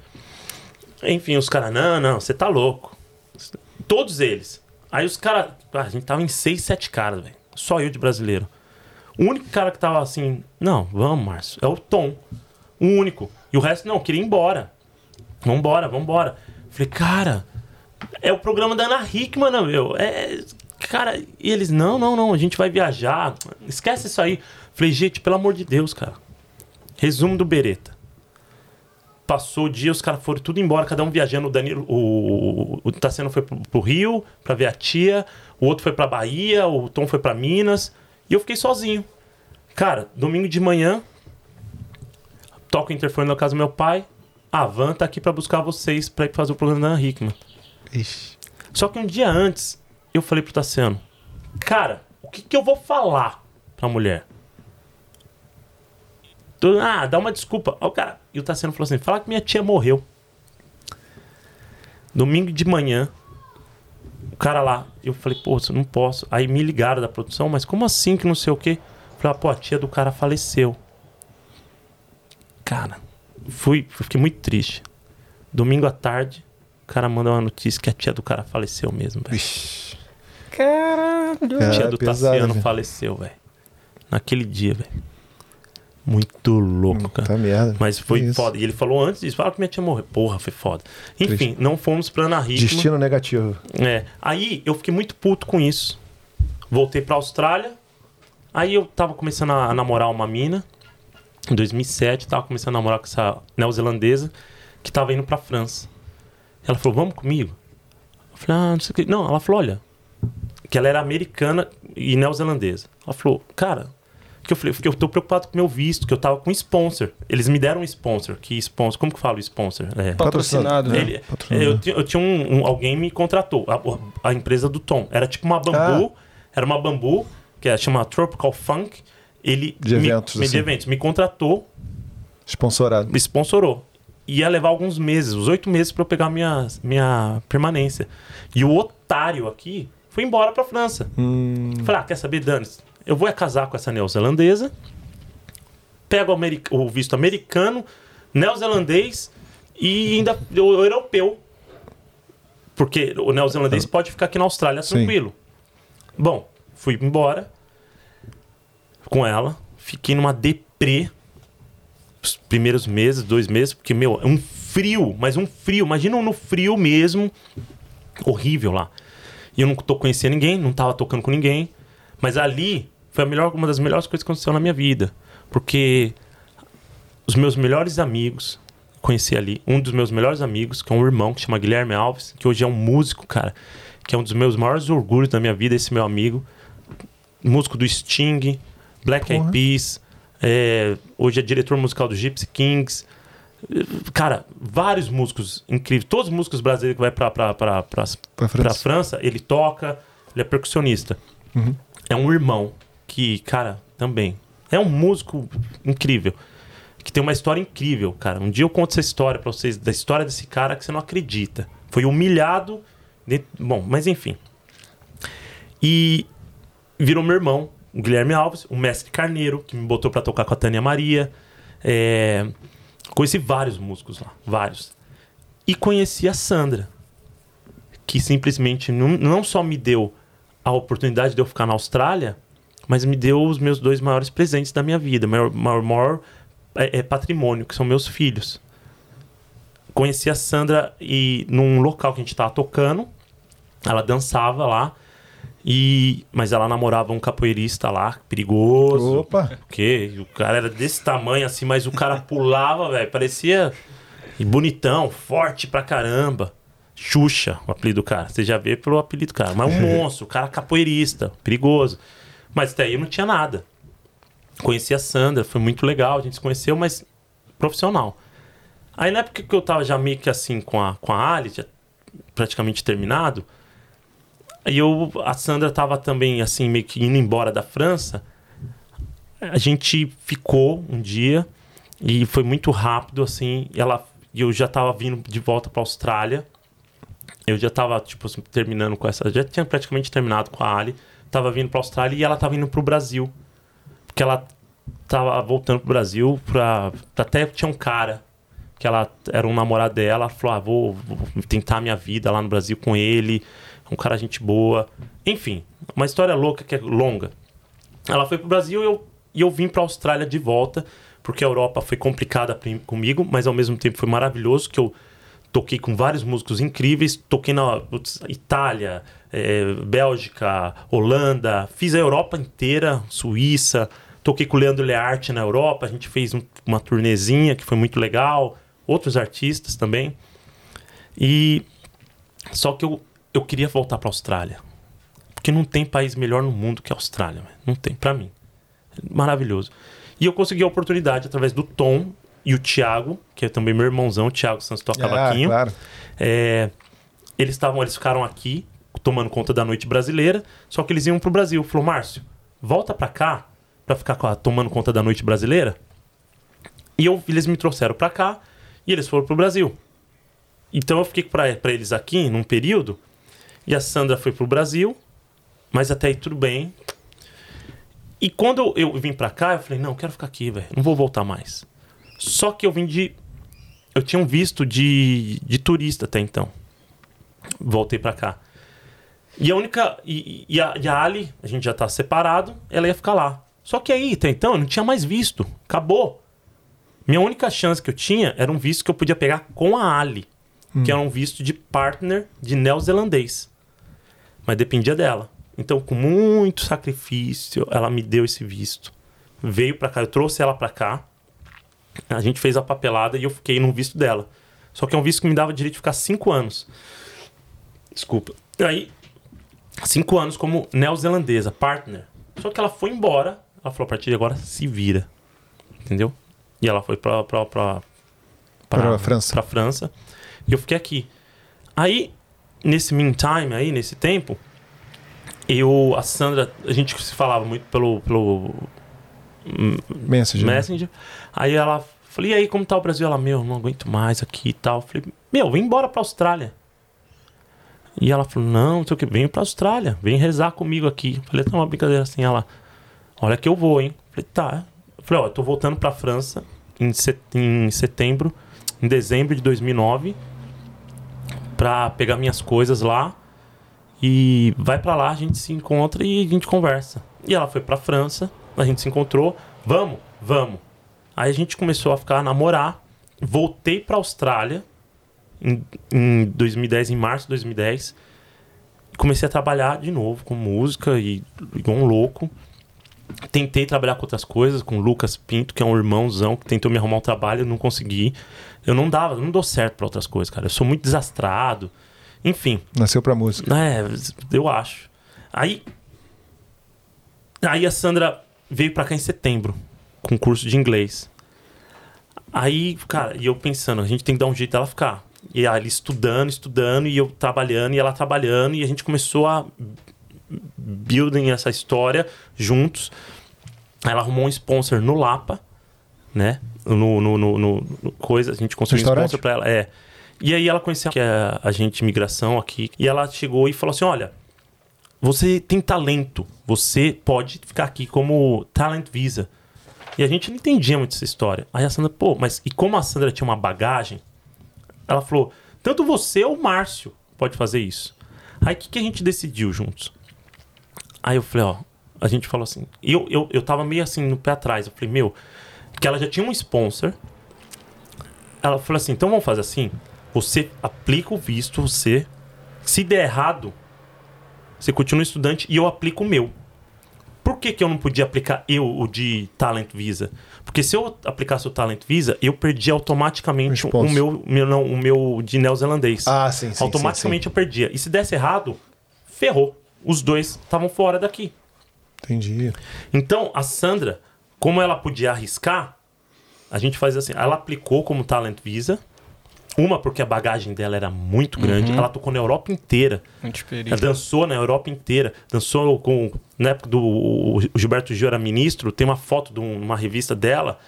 Enfim, os caras, não, não, você tá louco. Todos eles. Aí os caras. a gente tava em seis, sete caras, velho. Só eu de brasileiro. O único cara que tava assim, não, vamos, Márcio, é o Tom. O único. E o resto, não, queria ir embora. Vambora, vambora. Falei, cara, é o programa da Ana Hickman, né, meu. É. Cara, e eles, não, não, não, a gente vai viajar. Esquece isso aí. Falei, gente, pelo amor de Deus, cara. Resumo do Bereta. Passou o dia, os caras foram tudo embora, cada um viajando. O Danilo, o, o Tassiano foi pro, pro Rio pra ver a tia, o outro foi pra Bahia, o Tom foi pra Minas, e eu fiquei sozinho. Cara, domingo de manhã, toco o interfone na casa do meu pai. A van tá aqui pra buscar vocês pra ir fazer o programa da Ana Hickman. Ixi. Só que um dia antes, eu falei pro Tassiano, cara, o que, que eu vou falar pra mulher? Tu- Ah, dá uma desculpa. Ó, o cara, e o Tassiano falou assim: fala que minha tia morreu. Domingo de manhã, cara lá, eu falei, pô, não posso. Aí me ligaram da produção, mas como assim que não sei o quê? Falei, ah, pô, a tia do cara faleceu. Cara, fui, fiquei muito triste. Domingo à tarde, o cara manda uma notícia que a tia do cara faleceu mesmo, velho. Vixe. Caralho. A Cara, tia do é pesado, Tassiano faleceu, velho. Naquele dia, velho. Muito louco, cara. Tá merda. Mas foi Isso. foda. E ele falou antes disso, fala que minha tia morreu. Porra, foi foda. Enfim, Triste. não fomos pra Ana Hickman. Destino negativo. É. Aí eu fiquei muito puto com isso. Voltei pra Austrália. Aí eu tava começando a namorar uma mina. Em 2007, tava começando a namorar com essa neozelandesa que tava indo pra França. Ela falou: Vamos comigo? Eu falei: Ah, não sei o que. Não, ela falou: Olha, que ela era americana e neozelandesa. Ela falou: Cara, que eu falei, porque eu tô preocupado com o meu visto, que eu tava com sponsor. Eles me deram um sponsor. Que sponsor? Como que fala o sponsor? É. Patrocinado, né? Ele- Patrocinador. eu, ti- eu tinha um, um- alguém me contratou, a, a empresa do Tom. Era tipo uma bambu, era uma bambu que é, chama Tropical Funk. Ele De me, eventos, me, de assim. eventos, me contratou, Sponsorado. me sponsorou. Ia levar alguns meses, uns oito meses pra eu pegar minha, minha permanência. E o otário aqui foi embora pra França. Hum, Falei, ah, quer saber, Dani? Eu vou é casar com essa neozelandesa, pego o, o visto americano, neozelandês e ainda o, europeu. Porque o neozelandês pode ficar aqui na Austrália Sim. tranquilo. Bom, fui embora com ela, fiquei numa deprê os primeiros meses, dois meses, porque, meu, é um frio, mas um frio, imagina no frio mesmo, horrível lá. E eu não tô conhecendo ninguém, não tava tocando com ninguém. Mas ali foi a melhor, uma das melhores coisas que aconteceu na minha vida. Porque os meus melhores amigos, conheci ali, um dos meus melhores amigos, que é um irmão que chama Guilherme Alves, que hoje é um músico, cara, que é um dos meus maiores orgulhos da minha vida, esse meu amigo. Músico do Sting, Black Eyed. Peas, é, hoje é diretor musical do Gypsy Kings. Cara, vários músicos incríveis. Todos os músicos brasileiros que vai pra, pra, pra, pra, Pra pra França. França, ele toca, ele é percussionista. Uhum. É um irmão que, cara, também é um músico incrível. Que tem uma história incrível, cara. Um dia eu conto essa história pra vocês, da história desse cara que você não acredita. Foi humilhado. Bom, mas enfim. E virou meu irmão, o Guilherme Alves, o mestre Carneiro, que me botou pra tocar com a Tânia Maria. É, Conheci vários músicos lá, vários. E conheci a Sandra, que simplesmente não, não só me deu a oportunidade de eu ficar na Austrália, mas me deu os meus dois maiores presentes da minha vida, maior, maior, maior é, é, patrimônio, que são meus filhos. Conheci a Sandra e num local que a gente tava tocando, ela dançava lá, e mas ela namorava um capoeirista lá, perigoso. Opa! Porque o cara era desse tamanho assim, mas o cara pulava, velho, parecia bonitão, forte pra caramba. Xuxa, o apelido do cara. Você já vê pelo apelido do cara. Mas um monstro, o cara capoeirista, perigoso. Mas até aí eu não tinha nada. Conheci a Sandra, foi muito legal, a gente se conheceu, mas profissional. Aí na época que eu tava já meio que assim com a, com a Ali, já praticamente terminado, aí eu, a Sandra tava também assim, meio que indo embora da França. A gente ficou um dia e foi muito rápido, assim. e Ela, e eu já tava vindo de volta pra Austrália. Eu já tava, tipo, assim, terminando com essa. Já tinha praticamente terminado com a Ali. Tava vindo pra Austrália e ela tava indo pro Brasil. Porque ela tava voltando pro Brasil pra. Até tinha um cara que ela era um namorado dela. Ela falou: ah, vou, vou tentar a minha vida lá no Brasil com ele. Um cara gente boa. Enfim, uma história louca que é longa. Ela foi pro Brasil e eu, e eu vim pra Austrália de volta, porque a Europa foi complicada comigo, mas ao mesmo tempo foi maravilhoso, que eu toquei com vários músicos incríveis, toquei na Itália, eh, Bélgica, Holanda, fiz a Europa inteira, Suíça, toquei com o Leandro Learte na Europa, a gente fez um- uma turnezinha que foi muito legal, outros artistas também. E só que eu, eu queria voltar pra Austrália. Porque não tem país melhor no mundo que a Austrália, não tem, pra mim. Maravilhoso. E eu consegui a oportunidade através do Tom e o Thiago, que é também meu irmãozão, o Thiago Santos toca cavaquinho. claro. É, eles estavam, eles ficaram aqui tomando conta da noite brasileira, só que eles iam pro Brasil. Falou, Márcio, volta pra cá pra ficar a- tomando conta da noite brasileira. E eu, eles me trouxeram pra cá e eles foram pro Brasil. Então eu fiquei pra, pra eles aqui num período E a Sandra foi pro Brasil, mas até aí tudo bem. E quando eu vim pra cá, eu falei, não, eu quero ficar aqui, velho. Não vou voltar mais. Só que eu vim de. Eu tinha um visto de, de turista até então. Voltei pra cá. E a única. E, e a, e a Ali, a gente já tá separado, ela ia ficar lá. Só que aí, até então, eu não tinha mais visto. Acabou. Minha única chance que eu tinha era um visto que eu podia pegar com a Ali, que era um visto de partner de neozelandês. Mas dependia dela. Então, com muito sacrifício, ela me deu esse visto. Veio pra cá, eu trouxe ela pra cá. A gente fez a papelada e eu fiquei no visto dela. Só que é um visto que me dava direito de ficar cinco anos. Desculpa. E aí, cinco anos como neozelandesa, partner. Só que ela foi embora. Ela falou, a partir de agora, se vira. Entendeu? E ela foi pra, pra, pra, Pra França. Pra França. E eu fiquei aqui. Aí, nesse meantime aí, nesse tempo, eu, a Sandra, a gente se falava muito pelo, pelo Messenger. né? Messenger. Aí ela, falei, e aí, como tá o Brasil? Ela, meu, não aguento mais aqui e tal. Eu falei, meu, vem embora pra Austrália. E ela falou, não, não sei o que, vem pra Austrália, vem rezar comigo aqui. Eu falei, tá uma brincadeira assim, ela, olha que eu vou, hein. Eu falei, tá. Eu falei, ó, eu tô voltando pra França em setembro, em dezembro de 2009, pra pegar minhas coisas lá. E vai pra lá, a gente se encontra e a gente conversa. E ela foi pra França, a gente se encontrou. Vamos, vamos. Aí a gente começou a ficar a namorar. Voltei pra Austrália em, em 2010, em março de 2010. Comecei a trabalhar de novo com música e igual um louco. Tentei trabalhar com outras coisas, com o Lucas Pinto, que é um irmãozão que tentou me arrumar um trabalho, eu não consegui. Eu não dava, eu não dou certo pra outras coisas, cara. Eu sou muito desastrado. Enfim, Nasceu pra música. é, eu acho. Aí. Aí a Sandra veio pra cá em setembro, com curso de inglês. Aí, cara, e eu pensando, a gente tem que dar um jeito dela ficar. E ela estudando, estudando, e eu trabalhando, e ela trabalhando, e a gente começou a building essa história juntos. Ela arrumou um sponsor no Lapa, né? No, no, no, no- coisa, a gente conseguiu um sponsor pra ela. É. E aí ela conheceu que é agente de imigração aqui. E ela chegou e falou assim: olha, você tem talento, você pode ficar aqui como talent visa. E a gente não entendia muito essa história. Aí a Sandra, pô, mas e como a Sandra tinha uma bagagem, ela falou: tanto você ou o Márcio pode fazer isso. Aí o que, que a gente decidiu juntos? Aí eu falei, ó, a gente falou assim, eu, eu, eu tava meio assim no pé atrás. Eu falei, meu, que ela já tinha um sponsor. Ela falou assim, então vamos fazer assim, você aplica o visto, você, se der errado, você continua estudante e eu aplico o meu. Por que, que eu não podia aplicar eu o de Talent Visa? Porque se eu aplicasse o Talent Visa, eu perdi automaticamente O meu, meu, não, o meu de neozelandês. Ah, sim, sim. automaticamente eu perdia. E se desse errado, ferrou. Os dois estavam fora daqui. Entendi. Então, a Sandra, como ela podia arriscar, a gente fazia assim, ela aplicou como Talent Visa. Uma, porque a bagagem dela era muito grande. Ela tocou na Europa inteira. Muito Ela experiente. dançou na Europa inteira. Dançou com. Na época do o Gilberto Gil era ministro, tem uma foto de um- uma revista dela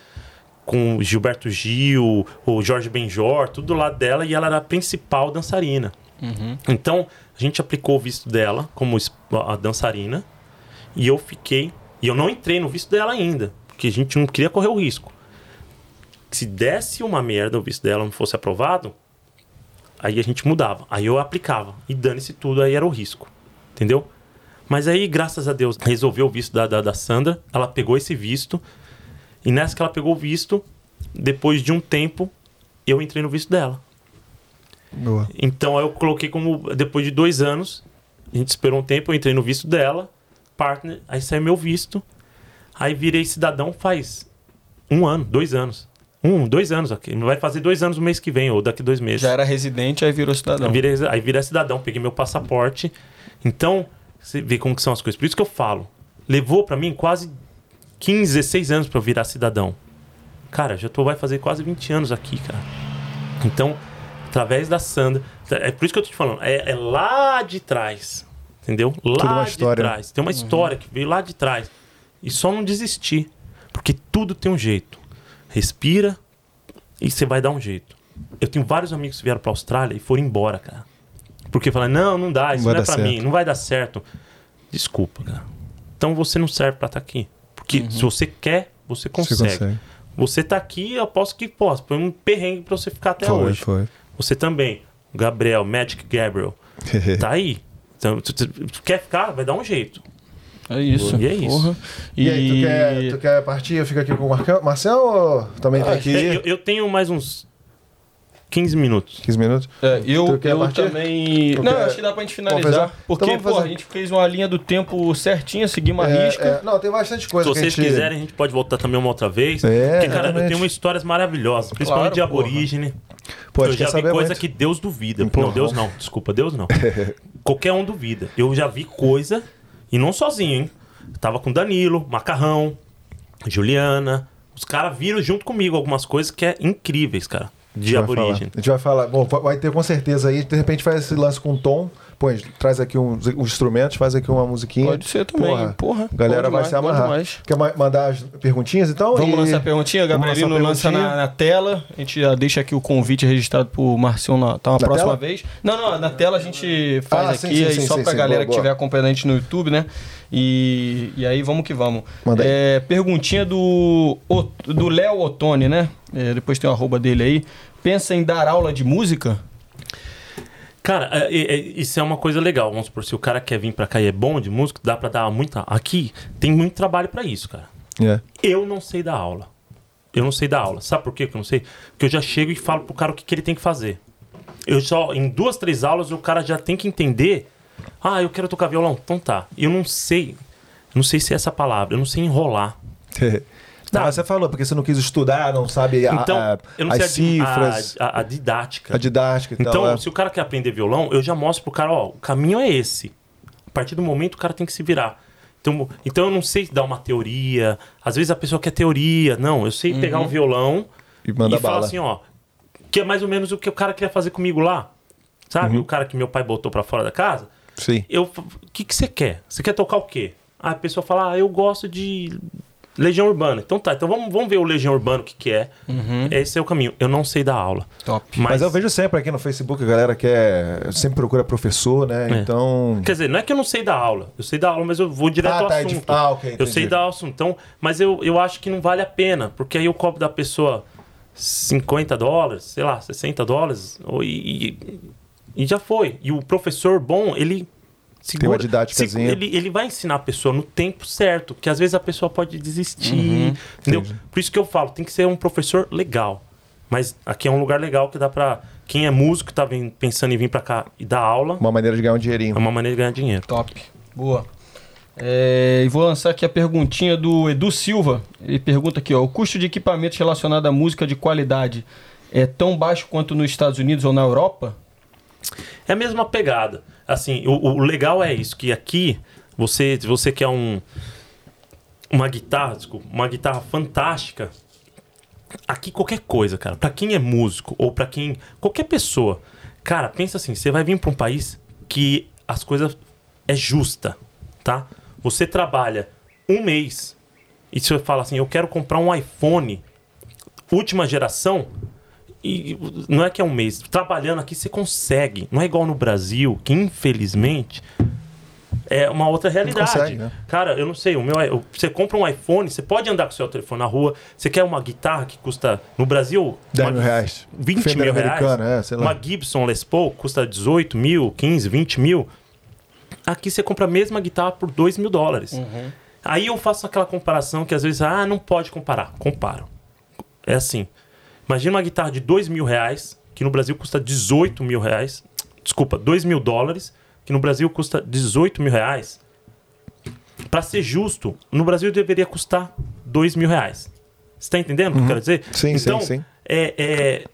com o Gilberto Gil, o Jorge Benjor, tudo do lado dela, e ela era a principal dançarina. Então, a gente aplicou o visto dela como a dançarina, e eu fiquei. E eu não entrei no visto dela ainda, porque a gente não queria correr o risco. Se desse uma merda o visto dela não fosse aprovado, aí a gente mudava. Aí eu aplicava. E dane-se tudo, aí era o risco. Entendeu? Mas aí, graças a Deus, resolveu o visto da, da, da Sandra. Ela pegou esse visto. E nessa que ela pegou o visto, depois de um tempo, eu entrei no visto dela. Boa. Então aí eu coloquei como. Depois de dois anos, a gente esperou um tempo, eu entrei no visto dela, partner, aí saiu meu visto. Aí virei cidadão faz um ano, dois anos. Um, dois anos aqui. Vai fazer dois anos no mês que vem, ou daqui dois meses. Já era residente, aí virou cidadão. Aí virei, aí virei cidadão, peguei meu passaporte. Então, você vê como que são as coisas. Por isso que eu falo. Levou pra mim quase 15, 16 anos pra eu virar cidadão. Cara, já tô, vai fazer quase 20 anos aqui, cara. Então, através da Sandra. É por isso que eu tô te falando. É, é lá de trás. Entendeu? Lá uma de história. trás. Tem uma história que veio lá de trás. E só não desistir. Porque tudo tem um jeito. Respira e você vai dar um jeito. Eu tenho vários amigos que vieram pra Austrália e foram embora, cara. Porque fala, não, não dá, isso Vai não é pra mim, certo. não vai dar certo. Desculpa, cara. Então você não serve pra estar aqui. Porque se você quer, você Você consegue. consegue. Você tá aqui, eu aposto que posso. Foi um perrengue pra você ficar até Foi, hoje. foi. Você também. O Gabriel, Magic Gabriel. Tá aí. Então, tu, tu- tu quer ficar? Vai dar um jeito. É isso. E é isso. Porra. E, aí, tu quer, tu quer partir? Eu fico aqui com o Marcel, Marcel ou também tem que É, ir? eu, eu tenho mais uns 15 minutos. 15 minutos? É, eu, eu partir? também. Tu não, quer- acho que dá pra gente finalizar. Porque, Então pô, fazer. a gente fez uma linha do tempo certinha, seguimos a É, risca. é, não, tem bastante coisa Se que a vocês gente... quiserem, a gente pode voltar também uma outra vez. É, Porque, cara, eu exatamente. tenho umas histórias maravilhosas, principalmente Claro, de aborígene. Pô, eu já vi saber coisa muito. que Deus duvida. Não, Deus não. Desculpa, Deus não. Qualquer um duvida. Eu já vi coisa, e não sozinho, hein? Tava com Danilo, Macarrão, Juliana. Os caras viram junto comigo algumas coisas que é incríveis, cara. De aborígene. A gente vai falar. Bom, vai ter com certeza aí. De repente faz esse lance com tom. Põe, traz aqui uns, uns instrumentos, faz aqui uma musiquinha. Pode ser também. Porra. a galera vai demais, se amarrar. Quer ma- mandar as perguntinhas então? Vamos E- lançar a perguntinha, Gabrielino lança na, na tela. A gente já deixa aqui o convite registrado pro Marcião na, tá uma Na próxima tela? vez. Não, não, na tela a gente faz Ah, aqui, sim, sim, aí só sim, pra sim, galera boa, que estiver acompanhando a gente no YouTube, né? E, e aí vamos que vamos. Manda aí. É, perguntinha do do Léo Ottoni, né? É, depois tem o arroba dele aí. Pensa em dar aula de música? Cara, é- é- é- isso é uma coisa legal. Vamos supor, se o cara quer vir pra cá e é bom de música, dá pra dar muita. Aqui tem muito trabalho pra isso, cara. É. Eu não sei dar aula. Eu não sei dar aula. Sabe por quê que eu não sei? Porque eu já chego e falo pro cara o que, que ele tem que fazer. Eu só, em duas, três aulas, o cara já tem que entender. Ah, eu quero tocar violão. Então tá. Eu não sei. Não sei se é essa palavra. Eu não sei enrolar. Tá, você falou, porque você não quis estudar, não sabe a, Então, a- eu não as sei a, cifras, a, a- a didática. a, didática e Então, tal. é. se o cara quer aprender violão, eu já mostro pro cara, ó, o caminho é esse. A partir do momento o cara tem que se virar. Então, então eu não sei dar uma teoria. Às vezes a pessoa quer teoria. Não, eu sei pegar um violão E manda e falar bala. assim, ó, que é mais ou menos o que o cara queria fazer comigo lá. Sabe? O cara que meu pai botou pra fora da casa. Sim. Eu, o que que você quer? Você quer tocar o quê? A pessoa fala, ah, eu gosto de Legião Urbana. Então tá, então vamos, vamos ver o Legião Urbana, o que que é. Esse é o caminho. Eu não sei dar aula. Top. Mas, Mas eu vejo sempre aqui no Facebook a galera quer. Sempre procura professor, né? É. Então. Quer dizer, não é que eu não sei dar aula. Eu sei dar aula, mas eu vou direto Ah, ao tá, é de- assunto. ah, ok, eu sei dar assunto. Então, mas eu, eu acho que não vale a pena, porque aí eu cobro da pessoa 50 dólares, sei lá, 60 dólares, ou- e, e, e já foi. E o professor bom, ele segura, uma didáticazinha. ele, ele vai ensinar a pessoa no tempo certo, que às vezes a pessoa pode desistir, Uhum. entendeu? Por isso que eu falo, tem que ser um professor legal. Mas aqui é um lugar legal que dá pra... Quem é músico, tá vem- pensando em vir pra cá e dar aula, Uma maneira de ganhar um é dinheirinho. uma maneira de ganhar dinheiro. Top. Boa. É, e vou lançar aqui a perguntinha do Edu Silva. Ele pergunta aqui, ó. O custo de equipamentos relacionado à música de qualidade é tão baixo quanto nos Estados Unidos ou na Europa? É a mesma pegada. Assim, o, o legal é isso, que aqui você, você quer um uma guitarra, desculpa, uma guitarra fantástica, aqui qualquer coisa, cara, Pra quem é músico ou pra quem qualquer pessoa, cara, pensa assim, você vai vir pra um país que as coisas é justa, tá? Você trabalha um mês e você fala assim, eu quero comprar um iPhone última geração, e não é que é um mês. Trabalhando aqui você consegue. Não é igual no Brasil, que infelizmente é uma outra realidade. consegue, né? Cara, eu não sei. O meu, é- você compra um iPhone, você pode andar com o seu telefone na rua. Você quer uma guitarra que custa no Brasil 10 uma- mil reais. 20 Fender mil reais. americana, é, sei lá. Uma Gibson Les Paul custa 18 mil, 15, 20 mil. Aqui você compra a mesma guitarra por 2 mil dólares. Uhum. Aí eu faço aquela comparação que às vezes, ah, não pode comparar. Comparo. É assim. Imagina uma guitarra de 2 mil reais, que no Brasil custa 18 mil reais. Desculpa, 2 mil dólares, que no Brasil custa 18 mil reais. Pra ser justo, no Brasil deveria custar 2 mil reais. Você tá entendendo o que eu quero dizer? Uhum. Sim, sim, então, sim. É, é-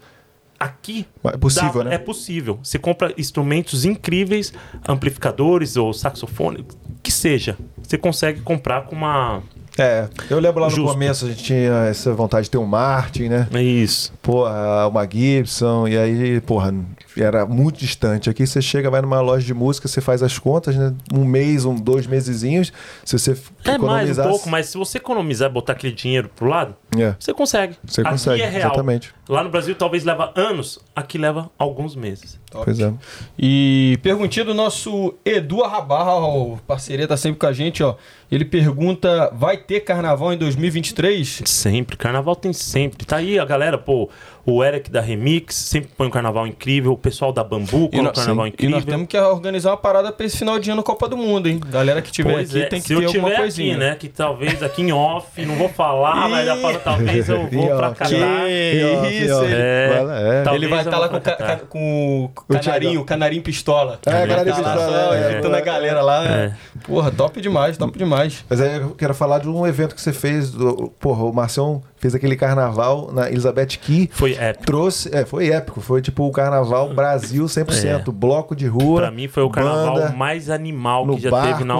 aqui É possível, dá- né? É possível. Você compra instrumentos incríveis, amplificadores ou saxofone, que seja. Você consegue comprar com uma. É, eu lembro lá no Justo. começo a gente tinha essa vontade de ter um Martin, né? É isso. Porra, uma Gibson, e aí, porra, era muito distante. Aqui você chega, vai numa loja de música, você faz as contas, né? Um mês, um, dois mesezinhos, se você É mais um pouco, mas se você economizar e botar aquele dinheiro pro lado, É, você consegue. você Aqui consegue, é real. exatamente. Lá no Brasil talvez leva anos, aqui leva alguns meses. Pois é. E perguntinha do nosso Edu Arrabal, parceria tá sempre com a gente, ó. Ele pergunta: vai ter carnaval em 2023? Sempre, carnaval tem sempre. Tá aí a galera, pô, o Eric da Remix sempre põe um carnaval incrível, o pessoal da Bambu põe um carnaval sim, incrível. E nós temos que organizar uma parada pra esse final de ano Copa do Mundo, hein? Galera que tiver Pois aqui é, tem que se ter eu alguma tiver coisinha. aqui, né? Que talvez aqui em off, não vou falar, mas já falo, talvez eu vou pra casar. Que isso, ele- É, Vai lá, é. Ele vai estar lá vou com, ca- com o canarinho, o canarinho pistola. É, Ele canarinho tá lá pistola, só é, é. a galera lá. É. Porra, top demais, top demais. Mas aí eu quero falar de um evento que você fez. Do, porra, o Marcião fez aquele carnaval na Elizabeth Key. Foi épico. Trouxe, é, foi épico. Foi tipo o carnaval Brasil 100%. Bloco de rua. Pra mim foi o carnaval mais animal no que já barco, teve na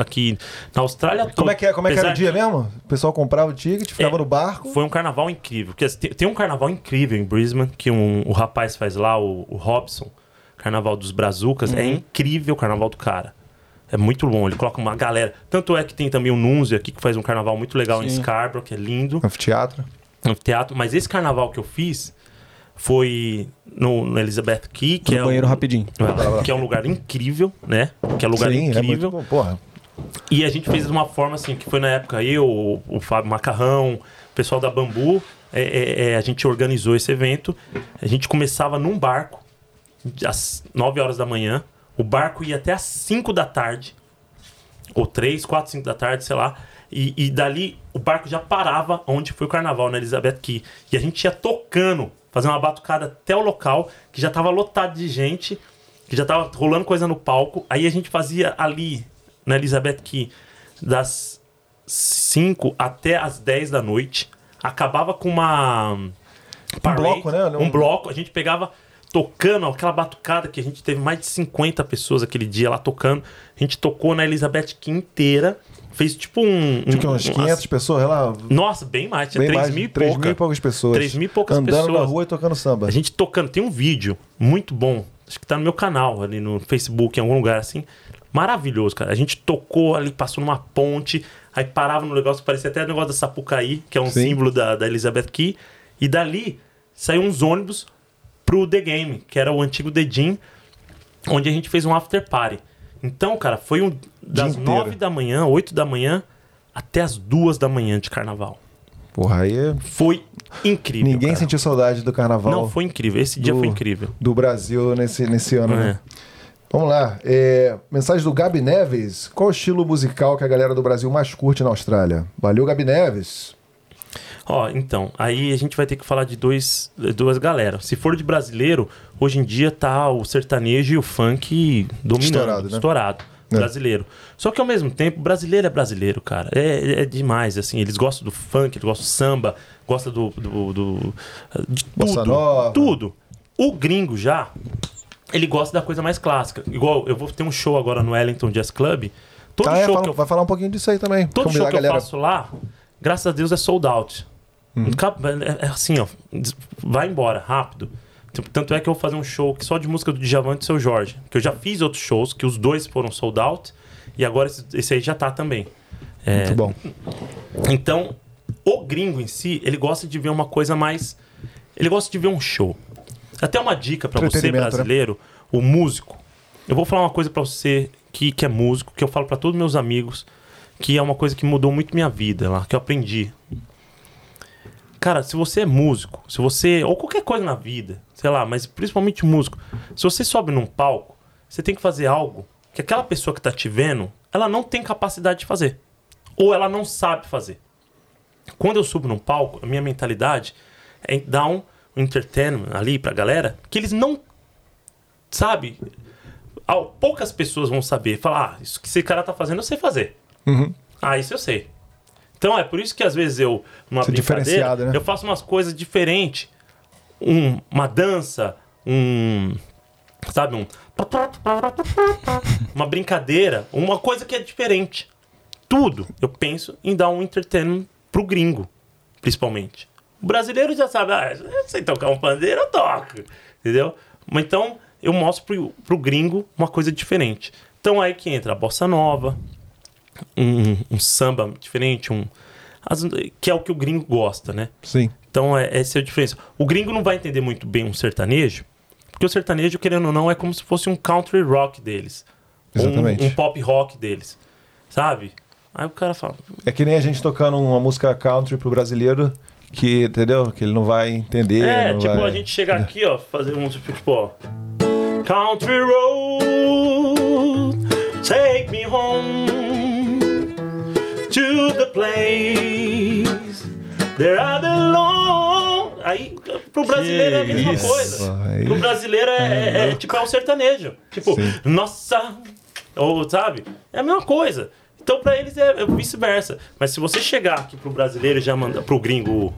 aqui na Austrália toda. Como é que, é, como é que era o dia mesmo? O pessoal comprava o ticket, ficava É, no barco. Foi um carnaval incrível. Porque assim, tem, tem um carnaval incrível em Brisbane, que um, o rapaz faz lá, o, o Robson, Carnaval dos Brazucas. Uhum. É incrível o carnaval do cara. É muito bom, ele coloca uma galera. Tanto é que tem também o Nunzio aqui, que faz um carnaval muito legal em Sim. Scarborough, que é lindo, Anfiteatro. no teatro. Mas esse carnaval que eu fiz foi no, no Elizabeth Key, que No é banheiro um, rapidinho. que é um lugar incrível, né? Que é um lugar Sim, é muito incrível. bom. Porra. E a gente fez de uma forma assim, que foi na época eu, o, o Fábio Macarrão, o pessoal da Bambu, é, é, é, a gente organizou esse evento. A gente começava num barco, às 9 horas da manhã, o barco ia até às 5 da tarde, ou 3, 4, 5 da tarde, sei lá. E, e dali o barco já parava onde foi o carnaval, na Elizabeth Key. E a gente ia tocando, fazendo uma batucada até o local, que já tava lotado de gente, que já tava rolando coisa no palco. Aí a gente fazia ali, na Elizabeth Key, das 5 até as 10 da noite. Acabava com uma. parade, bloco, né? Um bloco. A gente pegava tocando aquela batucada que a gente teve mais de 50 pessoas aquele dia lá tocando. A gente tocou na Elizabeth Key inteira. Fez tipo um. um Tinha umas um- 500 pessoas sei lá. Nossa, bem mais. Tinha Bem 3 mais, mil e 3 pouca. mil e poucas pessoas. 3 mil e poucas Andando pessoas. na rua e tocando samba. A gente tocando. Tem um vídeo muito bom. Acho que tá no meu canal, ali no Facebook, em algum lugar assim. Maravilhoso, cara. A gente tocou ali, passou numa ponte, aí parava no negócio, parecia até o negócio da Sapucaí, que é um Sim. símbolo da, da Elizabeth Key. E dali saiu uns ônibus pro The Game, que era o antigo The Gym, onde a gente fez um after party. Então, cara, foi um das. 9 da manhã, 8 da manhã, até as 2 da manhã de carnaval. Porra, aí é- Foi incrível. ninguém cara. sentiu saudade do carnaval Não, foi incrível. Esse dia do- foi incrível. do Brasil nesse, nesse ano, né? É. Vamos lá. É, mensagem do Gabi Neves. Qual o estilo musical que a galera do Brasil mais curte na Austrália? Valeu, Gabi Neves. Ó, então, aí a gente vai ter que falar de dois, duas galera. Se for de brasileiro, hoje em dia tá o sertanejo e o funk dominando, Estourado, estourado, né? brasileiro. Só que ao mesmo tempo, brasileiro é brasileiro, cara. É, é demais, assim. Eles gostam do funk, eles gostam do samba, gostam do. do, do- de Bossa tudo. nova. Tudo. O gringo já, ele gosta da coisa mais clássica. Igual, eu vou ter um show agora no Wellington Jazz Club. Todo é, show fala- que eu Vai falar um pouquinho disso aí também. Todo show que eu faço lá, graças a Deus, é sold out. Cap- É é assim, ó. Vai embora, rápido. Tanto é que eu vou fazer um show que só de música do Djavan e do Seu Jorge. Que eu já fiz outros shows, que os dois foram sold out. E agora esse, esse aí já tá também. É, Muito bom. então, o gringo em si, ele gosta de ver uma coisa mais. Ele gosta de ver um show. Até uma dica pra você, né? brasileiro, o músico. Eu vou falar uma coisa pra você que, que é músico, que eu falo pra todos meus amigos, que é uma coisa que mudou muito minha vida lá, que eu aprendi. Cara, se você é músico, se você. Ou qualquer coisa na vida, sei lá, mas principalmente músico, se você sobe num palco, você tem que fazer algo que aquela pessoa que tá te vendo, ela não tem capacidade de fazer. Ou ela não sabe fazer. Quando eu subo num palco, a minha mentalidade é dar um entertainment ali pra galera que eles não. Sabe? Poucas pessoas vão saber. Falar, ah, isso que esse cara tá fazendo, eu sei fazer. Uhum. Ah, isso eu sei. Então é por isso que às vezes eu, numa Você é brincadeira, diferenciado, né? eu faço umas coisas diferentes. Um, uma dança, um. Sabe, um. Uma brincadeira, uma coisa que é diferente. Tudo eu penso em dar um entertainment pro gringo, principalmente. O brasileiro já sabe, ah, eu sei tocar um pandeiro, eu toco. Entendeu? Mas então eu mostro pro, pro gringo uma coisa diferente. Então aí que entra a bossa nova, um, um samba diferente, um, as- que é o que o gringo gosta, né? Sim. Então, é, essa é a diferença. O gringo não vai entender muito bem um sertanejo, porque o sertanejo, querendo ou não, é como se fosse um country rock deles. Ou um- Exatamente. Um, pop rock deles. Sabe? Aí o cara fala. É que nem a gente tocando uma música country pro brasileiro que, entendeu? Que ele não vai entender. É, tipo, vai... a gente chegar aqui, ó, fazer um tipo, ó. Country road, take me home to the place that I belong. Aí, pro brasileiro é a mesma isso. coisa. Pro brasileiro é, é- é, tipo, é um sertanejo. Tipo, Sim. nossa, ou sabe? É a mesma coisa. Então, pra eles é, é vice-versa. Mas se você chegar aqui pro brasileiro e já mandar pro gringo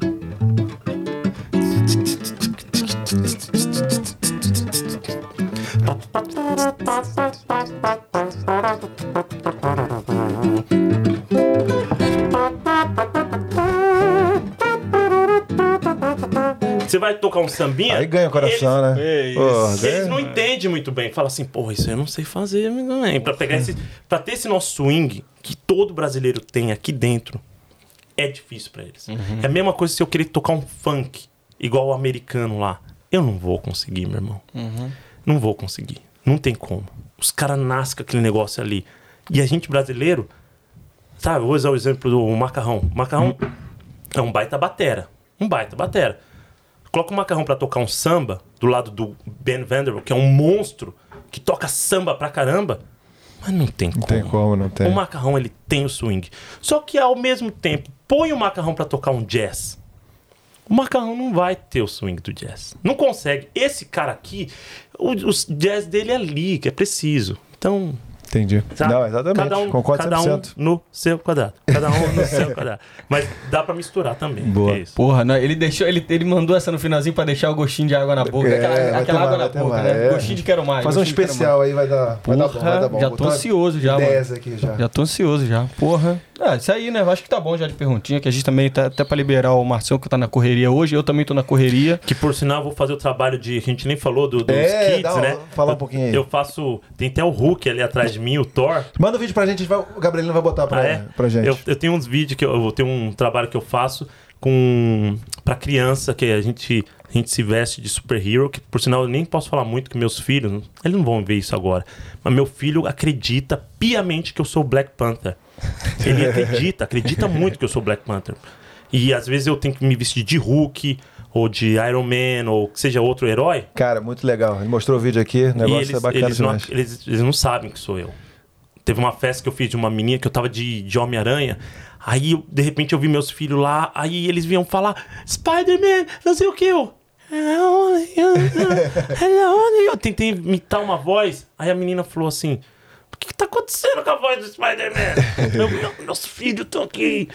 Você vai tocar um sambinha. Aí ganha o coração, eles, né? É eles não entendem muito bem. Fala assim, porra, isso eu não sei fazer também. Pra, pegar esse, pra ter esse nosso swing que todo brasileiro tem aqui dentro, é difícil pra eles. É a mesma coisa se eu querer tocar um funk, igual o americano lá. Eu não vou conseguir, meu irmão. Não vou conseguir. Não tem como. Os caras nascem com aquele negócio ali. E a gente brasileiro, sabe? Vou usar o exemplo do macarrão. O macarrão é um baita batera. Um baita batera. Coloca o macarrão pra tocar um samba do lado do Ben Vanderbilt, que é um monstro que toca samba pra caramba. Mas não tem Não como. tem como, não tem. O macarrão ele tem o swing. Só que ao mesmo tempo, põe o macarrão pra tocar um jazz. O macarrão não vai ter o swing do jazz. Não consegue. Esse cara aqui, o, o jazz dele é ali, que é preciso. Então, Entendi. Sabe? Não, exatamente. Cada um, Concordo cada um 100%. no seu quadrado. Cada um no seu quadrado. Mas dá pra misturar também. Boa. É isso. Porra, né? ele deixou, ele, ele mandou essa no finalzinho pra deixar o gostinho de água na boca. É, aquela aquela água mais, na boca, mais, né? é. Gostinho de quero mais. Fazer um especial aí vai dar, vai dar bom, vai dar bom. já tô Botar ansioso já, ideias aqui já. Já tô ansioso já. Porra. Ah, isso aí, né? Eu Acho que tá bom já de perguntinha, que a gente também tá até pra liberar o Marcelo que tá na correria hoje. Eu também tô na correria. Que por sinal eu vou fazer o trabalho de. A gente nem falou do, dos É, kids, né? fala um Eu- pouquinho aí. Eu faço. Tem até o Hulk ali atrás de mim, o Thor. Manda um vídeo pra gente, a gente vai- o Gabrielino vai botar pra, Ah, é? pra gente. Eu, eu tenho uns vídeos que eu, eu tenho um trabalho que eu faço com para criança que a gente a gente se veste de super-hero, que por sinal eu nem posso falar muito que meus filhos, eles não vão ver isso agora. Mas meu filho acredita piamente que eu sou Black Panther. Ele acredita, acredita muito que eu sou Black Panther. E às vezes eu tenho que me vestir de Hulk ou de Iron Man ou que seja outro herói. Cara, muito legal. Ele mostrou o vídeo aqui, o negócio eles, é bacana eles, não, demais. eles, eles não sabem que sou eu. Teve uma festa que eu fiz de uma menina que eu tava de, de Homem-Aranha. Aí, eu- de repente, eu vi meus filhos lá. Aí eles vinham falar: Spider-Man, não sei o que. Eu. Eu tentei imitar uma voz. Aí a menina falou assim: O que, que tá acontecendo com a voz do Spider-Man? Meu- meu- meus filhos estão aqui.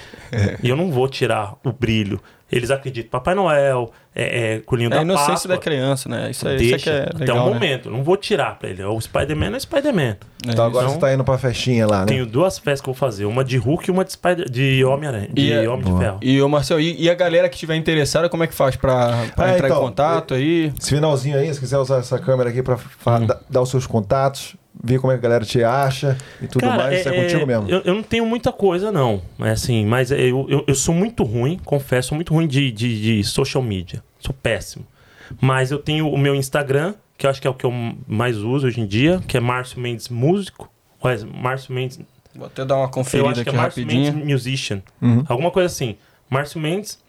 E eu não vou tirar o brilho. Eles acreditam Papai Noel, é, é Coelhinho É da a inocência Páscoa. da criança, né? Isso aí, isso aí Deixa que é até legal, o né? momento. Não vou tirar pra ele. O Spider-Man é Spider-Man. Então agora Então, você tá indo pra festinha lá, né? Tenho duas festas que eu vou fazer. Uma de Hulk e uma de, Spider... de Homem-Aranha. De E é- Homem de Ferro. E, ô Marcelo, e, e a galera que estiver interessada, como é que faz pra, pra Ah, entrar então, em contato aí? Esse finalzinho aí, se quiser usar essa câmera aqui pra Hum. dar os seus contatos, ver como é que a galera te acha e tudo Cara, mais, isso é, é- contigo mesmo. Eu, eu não tenho muita coisa, não. É assim, mas eu, eu, eu sou muito ruim, confesso, sou muito ruim de, de, de social media. Sou péssimo. Mas eu tenho o meu Instagram, que eu acho que é o que eu mais uso hoje em dia, que é Márcio Mendes Músico. Ué, Márcio Mendes Vou até dar uma Eu conferida acho que aqui é Márcio rapidinho. Mendes Musician. Uhum. Alguma coisa assim. Márcio Mendes.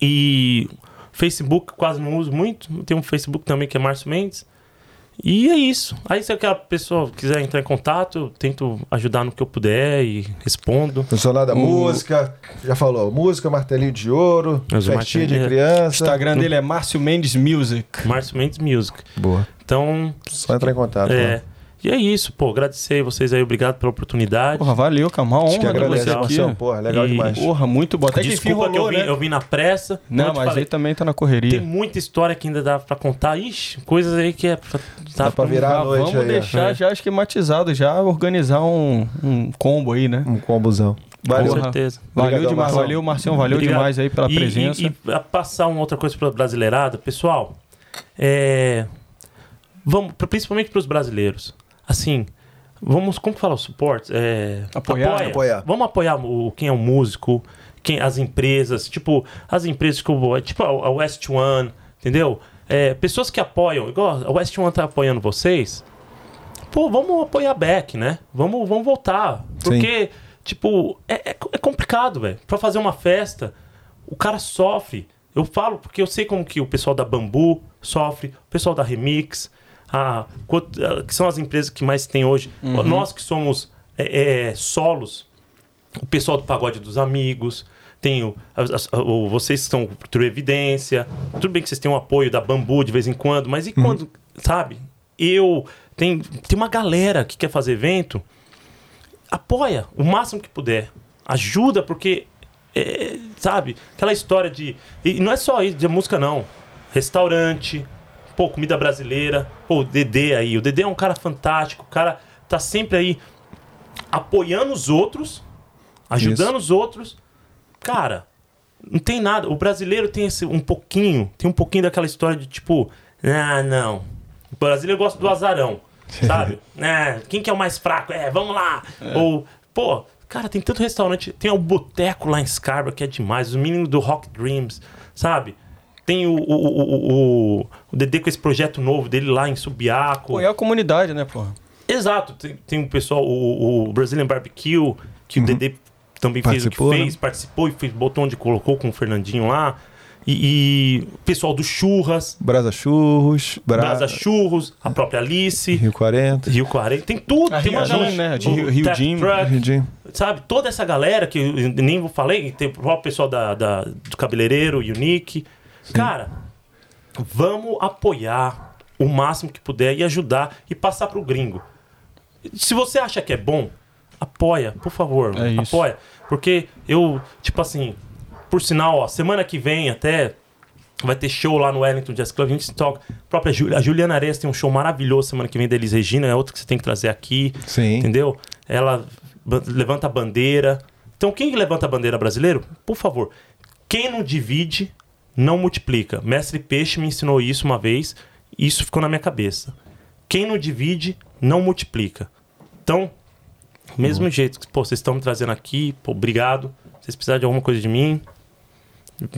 E Facebook quase não uso muito. Tem um Facebook também que é Márcio Mendes. E é isso. Aí se aquela pessoa quiser entrar em contato, eu tento ajudar no que eu puder e respondo. Funcionário da O- música, já falou, música, martelinho de ouro, Mas o festinha de O criança. Instagram dele é Márcio Mendes Music. Márcio Mendes Music. Boa. Então, Só entrar em contato. é. né? E é isso, pô. Agradecer vocês aí, obrigado pela oportunidade. Porra, valeu, cara. Uma Acho honra que ter agradece, você aqui. Marcelo. Porra, legal E- demais. Porra, muito bom. Até que enfim Desculpa que eu rolou, vim, né? eu vim na pressa. Não, mas falei, aí também tá na correria. Tem muita história que ainda dá pra contar. Ixi, coisas aí que é pra, Dá pra virar Ah, à noite vamos aí. deixar É. já esquematizado, já organizar um, um combo aí, né? Um combozão. Valeu. Com certeza. Valeu Obrigadão, demais, Marcelo. valeu, Marcião, valeu Obrigado. demais aí pela E- presença. E, e a passar uma outra coisa para brasileirada, pessoal, é, vamos, pra- principalmente para os brasileiros, assim, vamos, como que fala o suporte? É, Apoiar, apoia. apoiar. Vamos apoiar o, quem é um músico, quem, as empresas, tipo, as empresas como, tipo a West One, entendeu? É, pessoas que apoiam, igual a West One tá apoiando vocês, pô, vamos apoiar back, né? Vamos, vamos voltar. Porque, Sim. tipo, é, é, é complicado, velho. Pra fazer uma festa, o cara sofre. Eu falo porque eu sei como que o pessoal da Bambu sofre, o pessoal da Remix, a, que são as empresas que mais tem hoje. Uhum. Nós que somos é, é, solos, o pessoal do Pagode dos Amigos, tem o, o, vocês estão por evidência. Tudo bem que vocês têm um apoio da Bambu de vez em quando, mas e uhum. quando, sabe? Eu. Tem, tem uma galera que quer fazer evento. Apoia o máximo que puder. Ajuda, porque. É, sabe? Aquela história de. E não é só isso de música, não. Restaurante, pô, comida brasileira. Pô, o Dedê aí. O Dedê é um cara fantástico. O cara tá sempre aí apoiando os outros, ajudando Isso. os outros. Cara, não tem nada. O brasileiro tem esse, um pouquinho, tem um pouquinho daquela história de tipo, ah, não. O brasileiro gosta do azarão, sabe? ah, quem que é o mais fraco? É, vamos lá. É. Ou, pô, cara, tem tanto restaurante. Tem o Boteco lá em Scarborough que é demais. Os meninos do Rock Dreams, sabe? Tem o, o, o, o, Dedê com esse projeto novo dele lá em Subiaco. Pô, é a comunidade, né, porra? Exato. Tem, tem o pessoal, o, o Brazilian Barbecue, que uhum. o Dedê também participou, fez o que fez, né? participou e fez, botou onde colocou com o Fernandinho lá. E, e pessoal do Churras. Brasa Churros. Bra... Brasa Churros, a própria Alice. Rio 40. Rio 40. Tem tudo. A tem Rio uma né? De Rio, Rio Jim. Rio Jim. Sabe? Toda essa galera que eu nem falei. Tem o próprio pessoal da, da, do cabeleireiro, Unique. Sim. Cara, vamos apoiar o máximo que puder e ajudar e passar pro gringo. Se você acha que é bom, apoia, por favor. É apoia. Porque eu, tipo assim, por sinal, ó, semana que vem até vai ter show lá no Wellington Jazz Club. A gente toca. A própria a Juliana Ares tem um show maravilhoso semana que vem da Elis Regina, é outra que você tem que trazer aqui. Sim. Entendeu? Ela levanta a bandeira. Então, quem levanta a bandeira brasileiro, por favor, quem não divide, não multiplica. Mestre Peixe me ensinou isso uma vez, e isso ficou na minha cabeça. Quem não divide, não multiplica. Então, mesmo uhum. jeito que, vocês estão me trazendo aqui, pô, obrigado. Se vocês precisarem de alguma coisa de mim,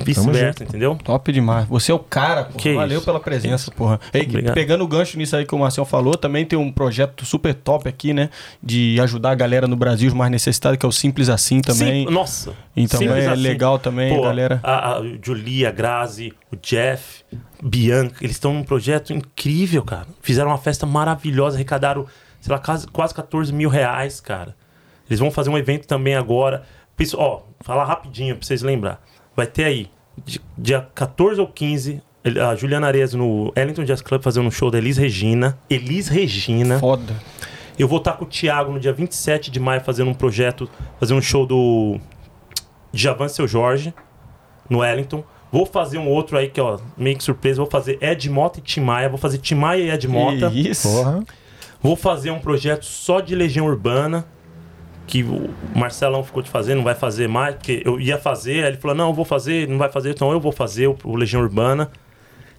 vice-versa, entendeu? Top demais. Você é o cara, porra. Valeu isso? pela presença, porra. Ei, pegando o gancho nisso aí que o Marcel falou, também tem um projeto super top aqui, né? De ajudar a galera no Brasil, os mais necessitados, que é o Simples Assim também. Sim, nossa. Então Simples é assim. legal também, Pô, galera. A, a Julia, a Grazi, o Jeff, Bianca, eles estão num projeto incrível, cara. Fizeram uma festa maravilhosa, arrecadaram sei lá, quase, quase 14 mil reais, cara. Eles vão fazer um evento também agora. Ó, falar rapidinho pra vocês lembrar. Vai ter aí, dia 14 ou 15, a Juliana Ares no Ellington Jazz Club fazendo um show da Elis Regina. Elis Regina. Foda. Eu vou estar com o Thiago no dia 27 de maio fazendo um projeto, fazendo um show do Javan Seu Jorge no Wellington. Vou fazer um outro aí que, ó, meio que surpresa. Vou fazer Ed Mota e Timaya. Vou fazer Timaya e Ed Mota. Isso. Porra. Vou fazer um projeto só de Legião Urbana, que o Marcelão ficou de fazer, não vai fazer mais, porque eu ia fazer, aí ele falou: não, eu vou fazer, não vai fazer, então eu vou fazer o, o Legião Urbana.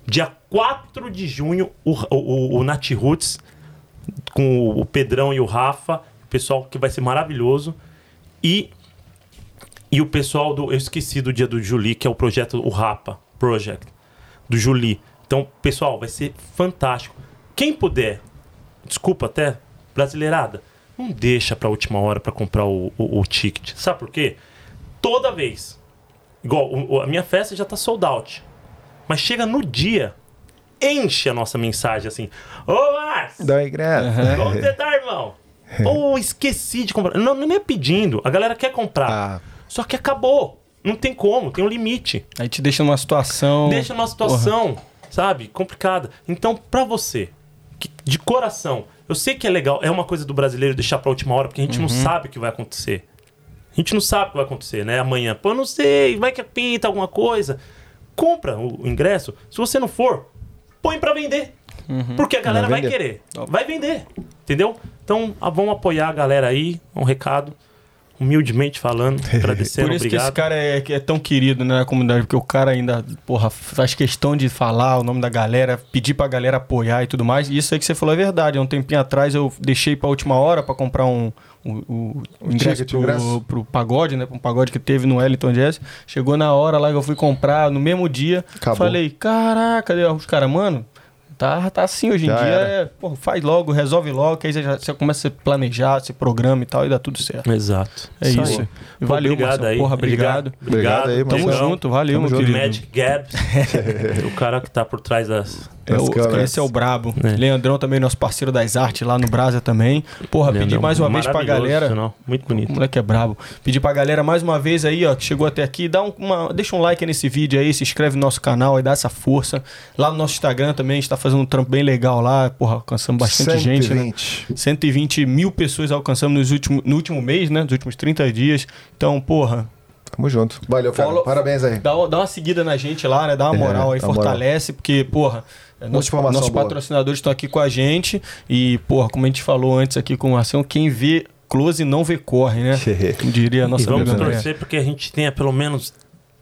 Dia 4 de junho, o, o, o Nat Roots, com o Pedrão e o Rafa, o pessoal que vai ser maravilhoso. E, e o pessoal do. Eu esqueci do dia do Juli, que é o projeto, o Rapa Project, do Juli. Então, pessoal, vai ser fantástico. Quem puder, desculpa até, brasileirada, não deixa pra última hora para comprar o, o, o, ticket. Sabe por quê? Toda vez. Igual, o, a minha festa já tá sold out. Mas chega no dia, enche a nossa mensagem assim. Ô! Dá graça. Como você tá, irmão? Ou oh, esqueci de comprar. Não, não é pedindo. A galera quer comprar. Ah. Só que acabou. Não tem como, tem um limite. Aí te deixa numa situação. Deixa numa situação, Porra. sabe, complicada. Então, pra você de coração. Eu sei que é legal, é uma coisa do brasileiro deixar pra última hora, porque a gente uhum. não sabe o que vai acontecer. A gente não sabe o que vai acontecer, né? Amanhã, pô, não sei, vai que pinta alguma coisa. Compra o ingresso. Se você não for, põe para vender. Uhum. Porque a galera vai, vai querer. Vai vender. Entendeu? Então, vamos apoiar a galera aí. Um recado humildemente falando, agradecendo, Por isso obrigado. que esse cara é, é, tão querido né, na comunidade, porque o cara ainda, porra, faz questão de falar o nome da galera, pedir pra galera apoiar e tudo mais. E isso aí que você falou é verdade. Há um tempinho atrás eu deixei pra última hora para comprar um, o, o, o ingresso, pro, ingresso. pro pagode, né? Pra um pagode que teve no Wellington Jazz. Chegou na hora lá que eu fui comprar, no mesmo dia. Acabou. Falei, caraca, os caras, mano. Tá, tá assim hoje em Já dia. É, pô, faz logo, resolve logo, que aí você, já, você começa a se planejar, se programa e tal, e dá tudo certo. Exato. É isso. aí. E valeu, obrigado Marcelo. aí. Porra, obrigado. Obrigado aí, Tamo Marcelo. junto, valeu, Tamo meu junto. querido. Magic Gabs. o cara que tá por trás das. É o, esse é o brabo. É. Leandrão também, nosso parceiro das artes lá no Brasa também. Porra, pedi Leandrão, mais uma vez pra galera. sinal. Muito O bonito. moleque é brabo. Pedir pra galera mais uma vez aí, ó, que chegou até aqui, dá um- uma, deixa um like nesse vídeo aí, se inscreve no nosso canal aí, dá essa força. Lá no nosso Instagram também, a gente tá fazendo um trampo bem legal lá. Porra, alcançamos bastante gente, né? 120. 120 mil pessoas alcançamos nos últimos, no último mês, né? Nos últimos 30 dias. Então, porra, Tamo junto. Valeu, cara. Follow- Parabéns aí. Dá, dá uma seguida na gente lá, né? Dá uma É, moral aí, dá moral. fortalece, porque, porra, é, nossos, boa. patrocinadores estão aqui com a gente. E, porra, como a gente falou antes aqui com o Marcelo, quem vê close não vê corre, né? Como diria a E nossa vamos amiga André. torcer porque a gente tenha pelo menos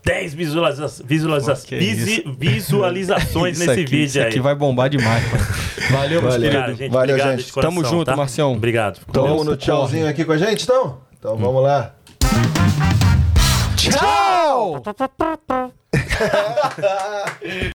10 visualiza visualiza visi- visualizações Isso nesse aqui, vídeo isso aí. aqui vai bombar demais. Valeu, meus Valeu. Cara, gente, Valeu, obrigado gente. coração, Tamo junto, tá? Marcião. Obrigado. Vamos no tchauzinho aqui com a gente, então? Então vamos lá. Tchau!